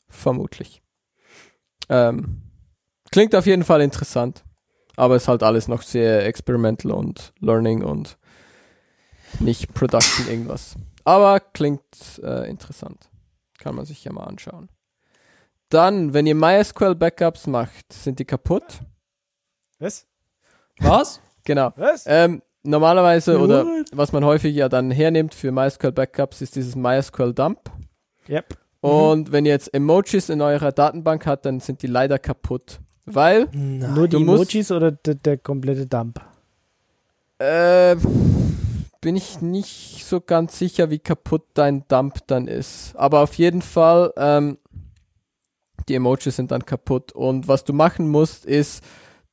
Vermutlich. Ähm, klingt auf jeden Fall interessant, aber ist halt alles noch sehr experimental und learning und nicht Production irgendwas. Aber klingt äh, interessant. Kann man sich ja mal anschauen. Dann, wenn ihr MySQL Backups macht, sind die kaputt. Was? Was? Genau. Was? Ähm, normalerweise oder What? was man häufig ja dann hernimmt für MySQL Backups ist dieses MySQL Dump. Yep. Und wenn ihr jetzt Emojis in eurer Datenbank habt, dann sind die leider kaputt. Weil Nein. Nur die du musst- Emojis oder der, der komplette Dump? Äh, bin ich nicht so ganz sicher, wie kaputt dein Dump dann ist. Aber auf jeden Fall, ähm, die Emojis sind dann kaputt. Und was du machen musst, ist,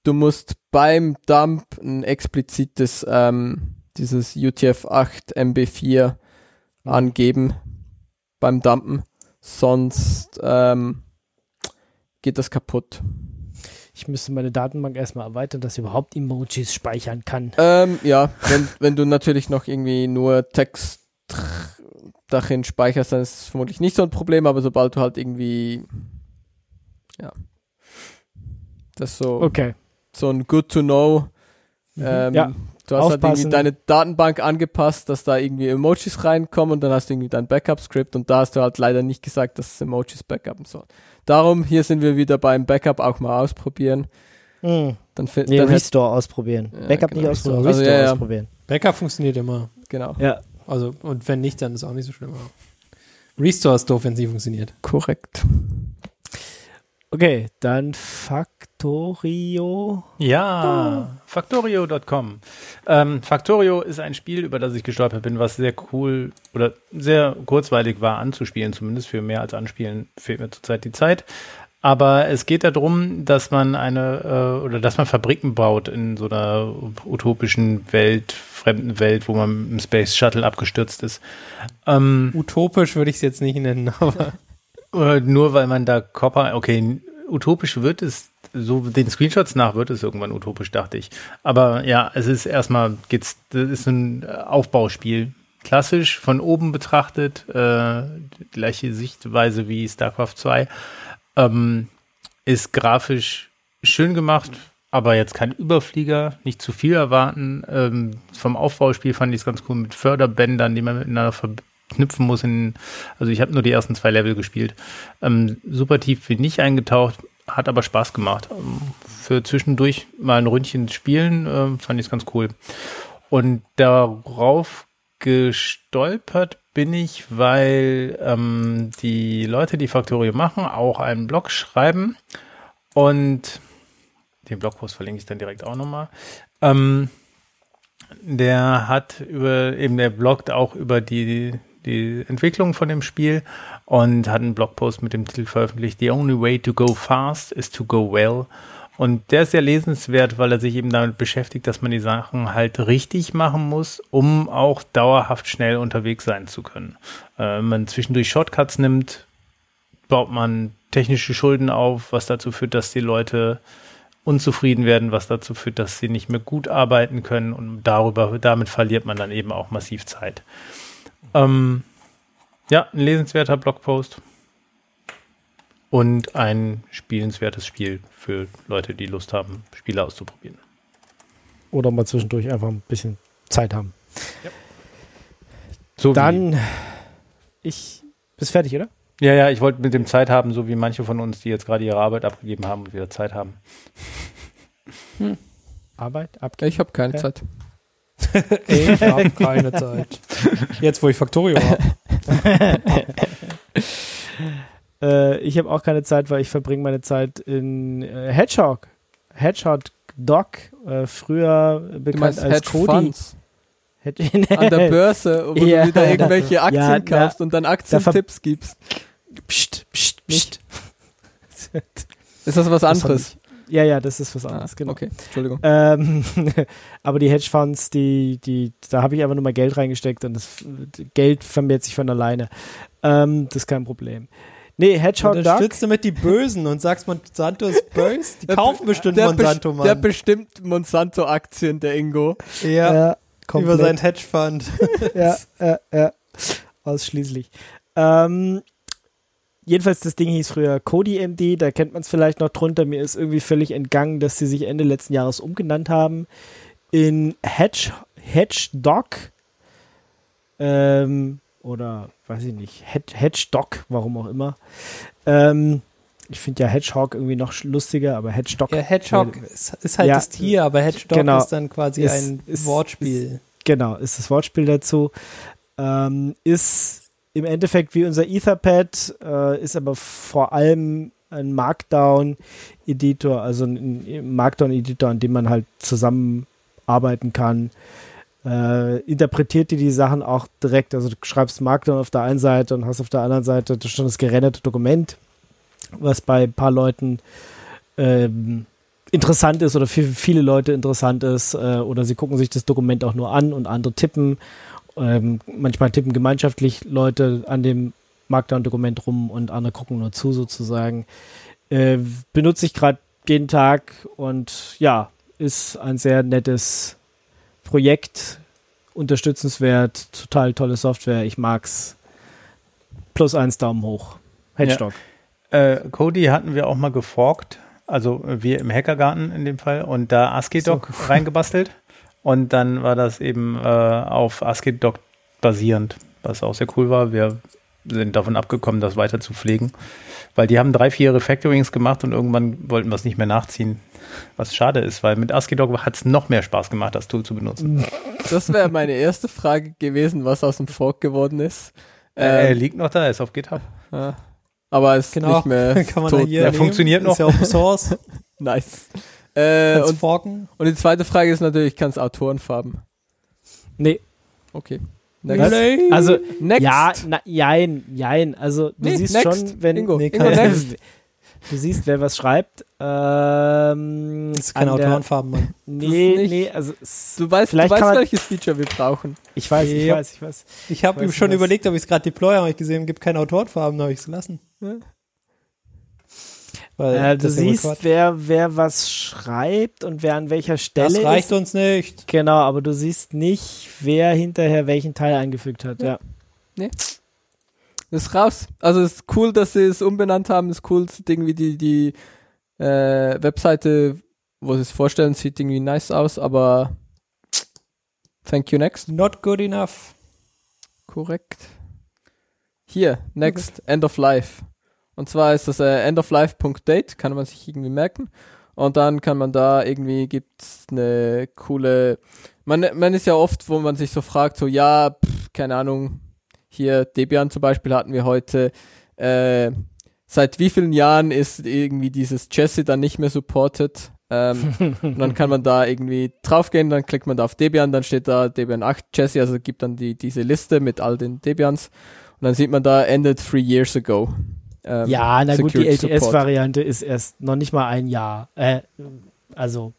du musst beim Dump ein explizites, ähm, dieses UTF-8 MB4 angeben beim Dumpen. Sonst ähm, geht das kaputt. Ich müsste meine Datenbank erstmal erweitern, dass sie überhaupt Emojis speichern kann. Ähm, ja, wenn, wenn du natürlich noch irgendwie nur Text darin speicherst, dann ist es vermutlich nicht so ein Problem, aber sobald du halt irgendwie, ja, das so, Okay. So ein Good to Know, ähm, Ja, du hast halt irgendwie aufpassen. deine Datenbank angepasst, dass da irgendwie Emojis reinkommen und dann hast du irgendwie dein Backup-Script und da hast du halt leider nicht gesagt, dass es Emojis backuppen soll. Darum, hier sind wir wieder beim Backup auch mal ausprobieren. Hm. Dann, Nee, dann Restore ausprobieren. Ja, Backup genau, nicht ausprobieren, Restore. Also, Restore ja, ja. ausprobieren. Backup funktioniert immer. genau, Ja. Also, und wenn nicht, dann ist auch nicht so schlimm. Restore ist doof, wenn nicht funktioniert. korrekt. Okay, dann Factorio. Ja, Factorio.com. Ähm, Factorio ist ein Spiel, über das ich gestolpert bin, was sehr cool oder sehr kurzweilig war anzuspielen, zumindest für mehr als Anspielen fehlt mir zurzeit die Zeit. Aber es geht darum, dass man eine äh, oder dass man Fabriken baut in so einer utopischen Welt, fremden Welt, wo man im Space Shuttle abgestürzt ist. Ähm, Utopisch würde ich es jetzt nicht nennen, *laughs* aber Nur weil man da Copper, okay, utopisch wird es, so den Screenshots nach wird es irgendwann utopisch, dachte ich. Aber ja, es ist erstmal, geht's, das ist ein Aufbauspiel. Klassisch von oben betrachtet, äh, gleiche Sichtweise wie StarCraft 2. Ähm, ist grafisch schön gemacht, aber jetzt kein Überflieger, nicht zu viel erwarten. Ähm, vom Aufbauspiel fand ich es ganz cool mit Förderbändern, die man miteinander verknüpfen muss. In, also ich habe nur die ersten zwei Level gespielt. Ähm, super tief bin nicht eingetaucht, hat aber Spaß gemacht. Ähm, für zwischendurch mal ein Ründchen spielen, ähm, fand ich es ganz cool. Und darauf gestolpert bin ich, weil ähm, die Leute, die Factorio machen, auch einen Blog schreiben und den Blogpost verlinke ich dann direkt auch nochmal. Ähm, der hat über, eben der bloggt auch über die, die Entwicklung von dem Spiel und hat einen Blogpost mit dem Titel veröffentlicht, The only way to go fast is to go well. Und der ist sehr lesenswert, weil er sich eben damit beschäftigt, dass man die Sachen halt richtig machen muss, um auch dauerhaft schnell unterwegs sein zu können. Äh, wenn man zwischendurch Shortcuts nimmt, baut man technische Schulden auf, was dazu führt, dass die Leute unzufrieden werden, was dazu führt, dass sie nicht mehr gut arbeiten können und darüber, damit verliert man dann eben auch massiv Zeit. Ähm, ja, ein lesenswerter Blogpost und ein spielenswertes Spiel für Leute, die Lust haben, Spiele auszuprobieren. Oder mal zwischendurch einfach ein bisschen Zeit haben. So wie, Dann, ich, bist fertig, oder? ja, ja, ich wollte mit dem Zeit haben, so wie manche von uns, die jetzt gerade ihre Arbeit abgegeben haben und wieder Zeit haben. Arbeit, abgeben. Ich habe keine. Zeit. Ich habe keine Zeit. Jetzt, wo ich Factorio habe. *laughs* Äh, ich habe auch keine Zeit, weil ich verbringe meine Zeit in äh, Hedgehog. Hedgehog Doc, äh, früher bekannt als Hedge Cody. Funds *laughs* an der Börse, wo Ja. du wieder irgendwelche *laughs* Aktien Ja, kaufst und dann Aktientipps gibst. Psst, psst, psst. Ist das was Das anderes? Ja, ja, das ist was Ah, anderes, genau. Okay, Entschuldigung. Ähm, *laughs* aber die Hedgefonds, die, die, da habe ich einfach nur mal Geld reingesteckt und das Geld vermehrt sich von alleine. Ähm, das ist kein Problem. Nee, Hedgehog Duck. Unterstützt du mit die Bösen und sagst, Monsanto ist böse? Die *laughs* Der- kaufen bestimmt der, Monsanto, best- der Mann. bestimmt Monsanto-Aktien, der Ingo. ja, Ja, über komplett. seinen Hedgefund. *laughs* ja, ja, ja. Ausschließlich. Ähm, jedenfalls, das Ding hieß früher Cody MD, da kennt man es vielleicht noch drunter. Mir ist irgendwie völlig entgangen, dass sie sich Ende letzten Jahres umgenannt haben in Hedge, Hedgedog. Ähm, oder weiß ich nicht, Hedge, Hedgestock, warum auch immer. Ähm, ich finde ja Hedgehog irgendwie noch lustiger, aber Hedgestock. Ja, Hedgehog ist, ist halt Ja. das Tier, aber Hedgehog Genau. ist dann quasi Ist- ein ist- Wortspiel. Genau, ist das Wortspiel dazu. Ähm, ist im Endeffekt wie unser Etherpad, äh, ist aber vor allem ein Markdown-Editor, also ein Markdown-Editor, an dem man halt zusammenarbeiten kann. Äh, interpretiert dir die Sachen auch direkt, also du schreibst Markdown auf der einen Seite und hast auf der anderen Seite schon das gerenderte Dokument, was bei ein paar Leuten ähm, interessant ist oder für viele Leute interessant ist äh, oder sie gucken sich das Dokument auch nur an und andere tippen. Ähm, manchmal tippen gemeinschaftlich Leute an dem Markdown-Dokument rum und andere gucken nur zu sozusagen. Äh, benutze ich gerade jeden Tag und ja, ist ein sehr nettes Projekt, unterstützenswert, total tolle Software. Ich mag's. Plus eins Daumen hoch. Hedgestock. Äh, Cody hatten wir auch mal geforkt, also wir im Hackergarten in dem Fall, und da ASCII-Doc *laughs* reingebastelt. Und dann war das eben äh, auf ASCII-Doc basierend, was auch sehr cool war. Wir sind davon abgekommen, das weiter zu pflegen, weil die haben drei, vier Refactorings gemacht und irgendwann wollten wir es nicht mehr nachziehen. Was schade ist, weil mit ASCII-Doc hat es noch mehr Spaß gemacht, das Tool zu benutzen. Das wäre meine erste Frage gewesen, was aus dem Fork geworden ist. Äh, Ähm, liegt noch da, ist auf GitHub. ja. Aber ist Genau, nicht mehr kann man tot. da hier Ja, nehmen. funktioniert noch. Ist ja Open Source. *laughs* Nice. Äh, Kannst und, forken. und die zweite Frage ist natürlich, kann es Autorenfarben? Nee, Okay. Was? Next. also Next. ja, na, jein, jein. Also du Nee, siehst next. schon, wenn Ingo, Nee, Ingo next. *laughs* du siehst, wer was schreibt. Ähm, Das ist keine Autorenfarben, Mann. *laughs* Nee, nicht- nee, also Du weißt, Vielleicht du weißt kann man- welches Feature wir brauchen. ich weiß, ich Ja. weiß, ich weiß. Ich habe du schon was? überlegt, ob ich es gerade deploy, habe ich gesehen, gibt keine Autorenfarben, habe ich es gelassen. Weil Äh, du ja siehst, wer, wer was schreibt und wer an welcher Stelle Das reicht ist. uns nicht. Genau, aber du siehst nicht, wer hinterher welchen Teil eingefügt hat. Ja. Ist raus. Also ist cool, dass sie es umbenannt haben. Ist cool, sieht irgendwie die, die äh, Webseite, wo sie es vorstellen, sieht irgendwie nice aus, aber thank you next. Not good enough. Korrekt. Hier, next, end of life. Und zwar ist das äh, end of life.date, kann man sich irgendwie merken. Und dann kann man da irgendwie gibt's eine coole, man, man ist ja oft, wo man sich so fragt, so ja, pff, keine Ahnung, hier Debian zum Beispiel hatten wir heute, äh, seit wie vielen Jahren ist irgendwie dieses Jesse dann nicht mehr supported? Ähm, und dann kann man da irgendwie draufgehen, dann klickt man da auf Debian, dann steht da Debian 8 Jesse, also gibt dann die, diese Liste mit all den Debians und dann sieht man da ended three years ago. Ähm, Ja, na gut, die. LTS-Variante ist erst noch nicht mal ein Jahr. Äh, also,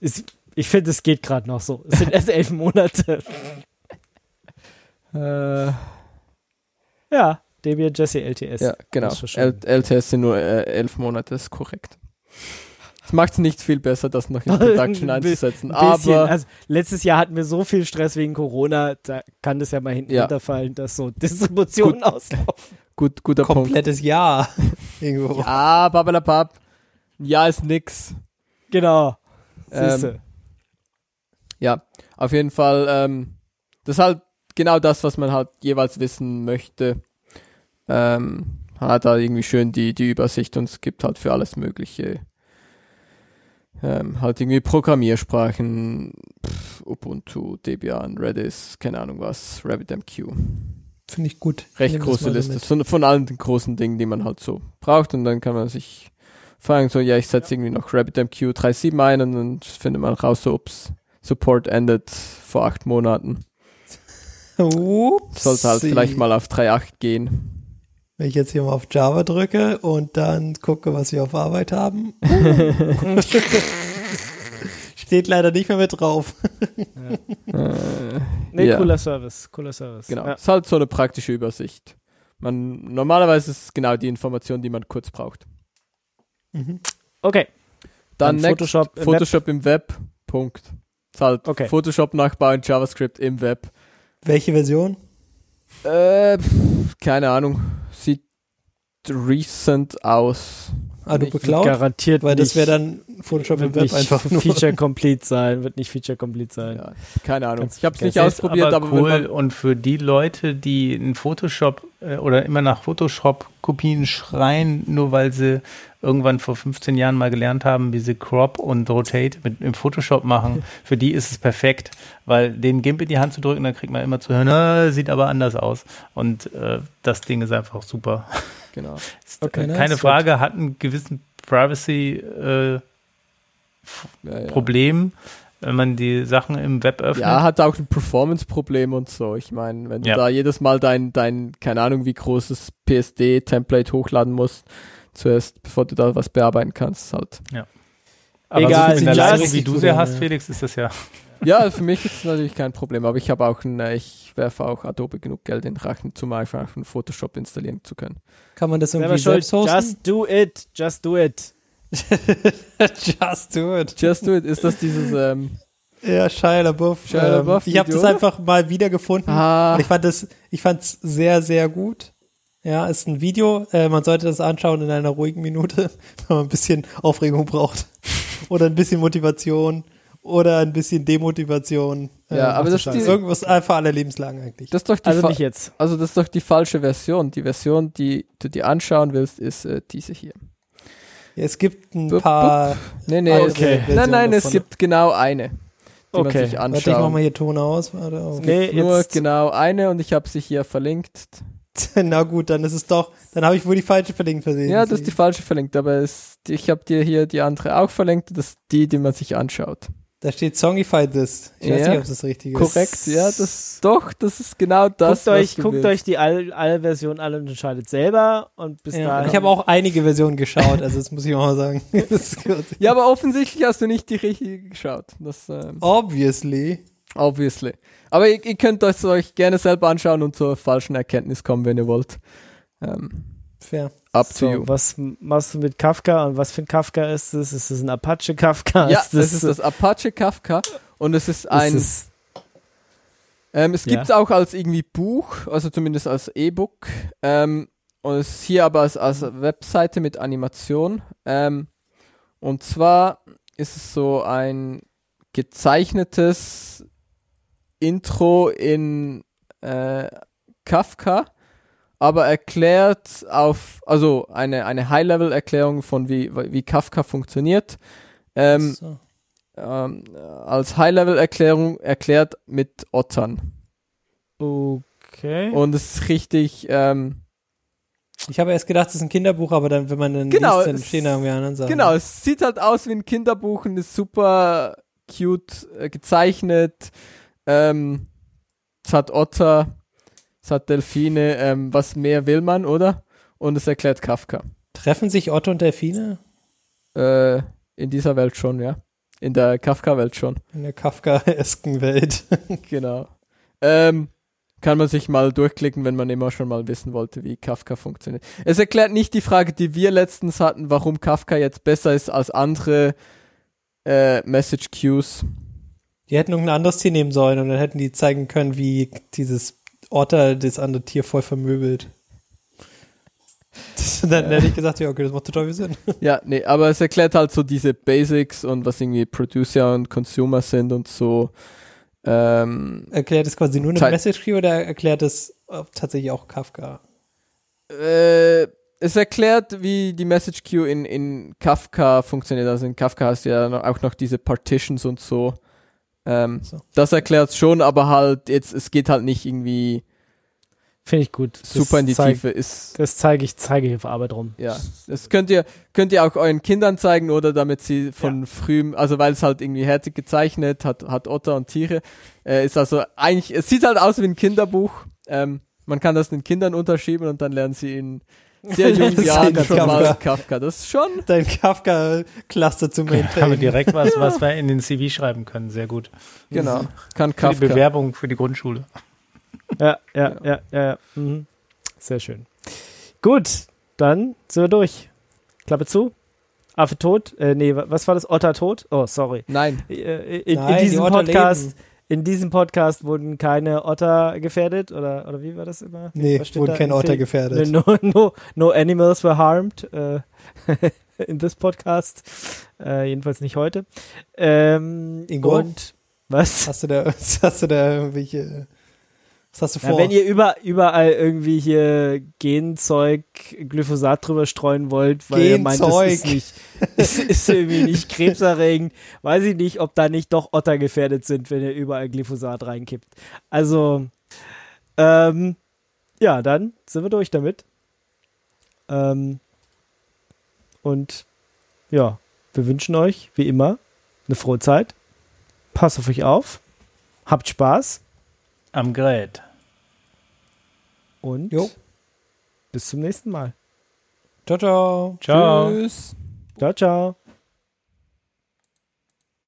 ist, ich finde, es geht gerade noch so. Es sind *laughs* erst elf Monate. Äh, Ja, Debian Jesse LTS. ja, genau. LTS sind nur äh, elf Monate, ist korrekt. Es macht es nicht viel besser, das noch in *laughs* Production einzusetzen, bisschen. aber Also, letztes Jahr hatten wir so viel Stress wegen Corona, da kann das ja mal hinten Ja. runterfallen, dass so Distributionen auslaufen. Gut, guter Punkt. Komplettes Jahr. *laughs* Irgendwo. Ja, babalabab. Ja, ist nix. Genau. Ähm. Ja, auf jeden Fall, ähm, das ist halt genau das, was man halt jeweils wissen möchte. Ähm, hat da irgendwie schön die, die Übersicht und es gibt halt für alles Mögliche. Ähm, halt irgendwie Programmiersprachen, pff, Ubuntu, Debian, Redis, keine Ahnung was, RabbitMQ. Finde ich gut. Recht das große so Liste mit. von, von allen den großen Dingen, die man halt so braucht und dann kann man sich fragen, so, ja, ich setze irgendwie noch RabbitMQ 3.7 ein und dann findet man raus, so, ups, Support endet vor acht Monaten. Ups. Sollte halt vielleicht mal auf 3.8 gehen. Wenn ich jetzt hier mal auf Java drücke und dann gucke, was wir auf Arbeit haben. *laughs* *laughs* Steht leider nicht mehr mit drauf. Äh, *laughs* Nee, ja. cooler Service. Cooler Service. Genau. Ja. Ist halt so eine praktische Übersicht. Man, normalerweise ist es genau die Information, die man kurz braucht. Mhm. Okay. Dann, Dann next, Photoshop im Photoshop im Web. Punkt. Ist halt Okay. Photoshop nachbauen, JavaScript im Web. Welche Version? Äh, keine Ahnung. Sieht recent aus. Ah, du Nicht beklaut? Garantiert Weil das wäre dann Photoshop im Wird Web nicht einfach *laughs* nur. Feature Complete sein, wird nicht Feature Complete sein. Ja, keine Ahnung. Kannst Ich habe es nicht ausprobiert, aber, aber cool. und für die Leute, die in Photoshop äh, oder immer nach Photoshop-Kopien schreien, nur weil sie irgendwann vor 15 Jahren mal gelernt haben, wie sie Crop und Rotate mit im Photoshop machen, *laughs* für die ist es perfekt, weil den GIMP in die Hand zu drücken, dann kriegt man immer zu hören, "Ah, sieht aber anders aus. Und äh, das Ding ist einfach super. *laughs* genau. Ist, Okay, äh, nice. Keine Frage, hat einen gewissen Privacy äh, Ja, ja. Problem, wenn man die Sachen im Web öffnet. Ja, hat auch ein Performance-Problem und so. Ich meine, wenn du Ja. da jedes Mal dein, dein, keine Ahnung, wie großes PSD-Template hochladen musst, zuerst, bevor du da was bearbeiten kannst, ist halt. Aber Egal, so in der Leistung, wie du sie hast, ja. Felix, ist das ja. Ja, für mich ist es natürlich kein Problem, aber ich habe auch ein, äh, ich werfe auch Adobe genug Geld in den Rachen, zum einfach einen Photoshop installieren zu können. Kann man das irgendwie selbst hosten? Just do it. Just do it. *laughs* Just do it. Just do it. Ist das dieses, ähm, Ja, Shia LaBeouf. Shia ähm, LaBeouf ich habe das einfach mal wiedergefunden. ah, Und ich fand das, ich fand's sehr, sehr gut. Ja, ist ein Video. Äh, man sollte das anschauen in einer ruhigen Minute, *laughs* wenn man ein bisschen Aufregung braucht. *laughs* Oder ein bisschen Motivation. Oder ein bisschen Demotivation. Ja, aber das ist die- irgendwas einfach alle Lebenslang eigentlich. das ist doch die Also Fa- nicht jetzt. also das ist doch die falsche Version. Die Version, die du dir anschauen willst, ist äh, diese hier. Ja, es gibt ein Bup, paar. Nee, nee, Okay. es, nein, nein, es gibt genau eine, die man Okay. sich Warte, ich mach anschaut. mal hier Ton aus. Warte, oh. Nee, Nur jetzt. genau eine und ich habe sie hier verlinkt. *laughs* Na gut, dann ist es doch. Dann habe ich wohl die falsche verlinkt versehen. Ja, das ist die falsche verlinkt, aber es, ich habe dir hier die andere auch verlinkt. Das ist die, die man sich anschaut. Da steht Songify this. Ich weiß Ja. nicht, ob das richtig ist. Korrekt, ja, das doch, das ist genau das. guckt euch, guckt willst. euch die All-Version an und entscheidet selber. Und bis Ja, dahin. ich habe auch einige Versionen geschaut, also das muss ich auch mal sagen. *laughs* Das ist gut. Ja, aber offensichtlich hast du nicht die richtige geschaut. Das ähm, Obviously. obviously. Aber ihr, ihr könnt es euch gerne selber anschauen und zur falschen Erkenntnis kommen, wenn ihr wollt. Ähm, Fair. up to So, you. was machst du mit Kafka und was für ein Kafka ist es? Ist es ein Apache Kafka? Ja, ist das ist das Apache Kafka und es ist ein Ist es, Ähm, es Ja. gibt es auch als irgendwie Buch, also zumindest als E-Book. Ähm, und es ist hier aber als, als Webseite mit Animation. Ähm, und zwar ist es so ein gezeichnetes Intro in äh, Kafka, aber erklärt auf, also eine, eine High-Level-Erklärung von wie, wie Kafka funktioniert. Ähm, so. ähm, als High-Level-Erklärung erklärt mit Ottern. okay. Und es ist richtig, ähm, Ich habe erst gedacht, es ist ein Kinderbuch, aber dann, wenn man dann Genau, liest, dann es- stehen da irgendwie anderen Sachen. genau, es sieht halt aus wie ein Kinderbuch und ist super cute äh, gezeichnet. Ähm, es hat Otter, es hat Delfine, ähm, was mehr will man, oder? Und es erklärt Kafka. Treffen sich Otto und Delfine Äh, in dieser Welt schon, ja. In der Kafka-Welt schon. in der Kafkaesken Welt? *laughs* Genau. Ähm, kann man sich mal durchklicken, wenn man immer schon mal wissen wollte, wie Kafka funktioniert. Es erklärt nicht die Frage, die wir letztens hatten, warum Kafka jetzt besser ist als andere äh, Message Queues. Die hätten irgendein anderes Tier nehmen sollen und dann hätten die zeigen können, wie dieses Otter das andere Tier voll vermöbelt. Das, dann hätte ich gesagt, ja, okay, das macht total viel Sinn. *laughs* Ja, nee, aber es erklärt halt so diese Basics und was irgendwie Producer und Consumer sind und so. Ähm, Erklärt es quasi nur eine Message Queue oder erklärt es äh, tatsächlich auch Kafka? äh, es erklärt, wie die Message Queue in, in Kafka funktioniert. Also in Kafka hast du ja auch noch diese Partitions und so. Ähm, So. Das erklärt schon, aber halt jetzt, es geht halt nicht irgendwie Finde ich gut. Das super in die zeig- Tiefe. Ist, Das zeige ich, zeige ich auf Arbeit rum. ja. Das könnt ihr, könnt ihr auch euren Kindern zeigen oder damit sie von frühem, also weil es halt irgendwie herzig gezeichnet hat, hat Otter und Tiere. Äh, ist also eigentlich, es sieht halt aus wie ein Kinderbuch. Ähm, man kann das den Kindern unterschieben und dann lernen sie in sehr *laughs* jungen Das ist Jahren schon Kafka. mal Kafka. Das ist schon, Dein Kafka-Cluster zu Haben wir direkt was, was wir in den CV schreiben können. Sehr gut. genau, kann Für die Kafka. Bewerbung für die Grundschule. Ja, ja, ja, ja. ja. Mhm. Sehr schön. Gut, dann sind wir durch. Klappe zu. Affe tot. Äh, nee, wa- was war das? Otter tot? Oh, sorry. Nein, Äh, In, Nein, in die diesem Otter Podcast, leben. In diesem Podcast wurden keine Otter gefährdet oder oder wie war das immer? Nee, wurden keine Otter gefährdet. No, no, no animals were harmed. Äh, *laughs* in this Podcast. Äh, jedenfalls nicht heute. Ähm, Ingo? Und was? Hast du da, *laughs* hast du da irgendwelche, was hast du Ja, vor? wenn ihr über, überall irgendwie hier Genzeug, Glyphosat drüber streuen wollt, weil ihr meint, das Genzeug. ist nicht, *laughs* ist, ist irgendwie nicht *laughs* krebserregend, weiß ich nicht, ob da nicht doch Otter gefährdet sind, wenn ihr überall Glyphosat reinkippt. Also, ähm, ja, dann sind wir durch damit. Ähm, und ja, wir wünschen euch, wie immer, eine frohe Zeit. Passt auf euch auf. Habt Spaß. Am Gerät. Und Jo. bis zum nächsten Mal. ciao, ciao. Ciao. Tschüss. Ciao, ciao.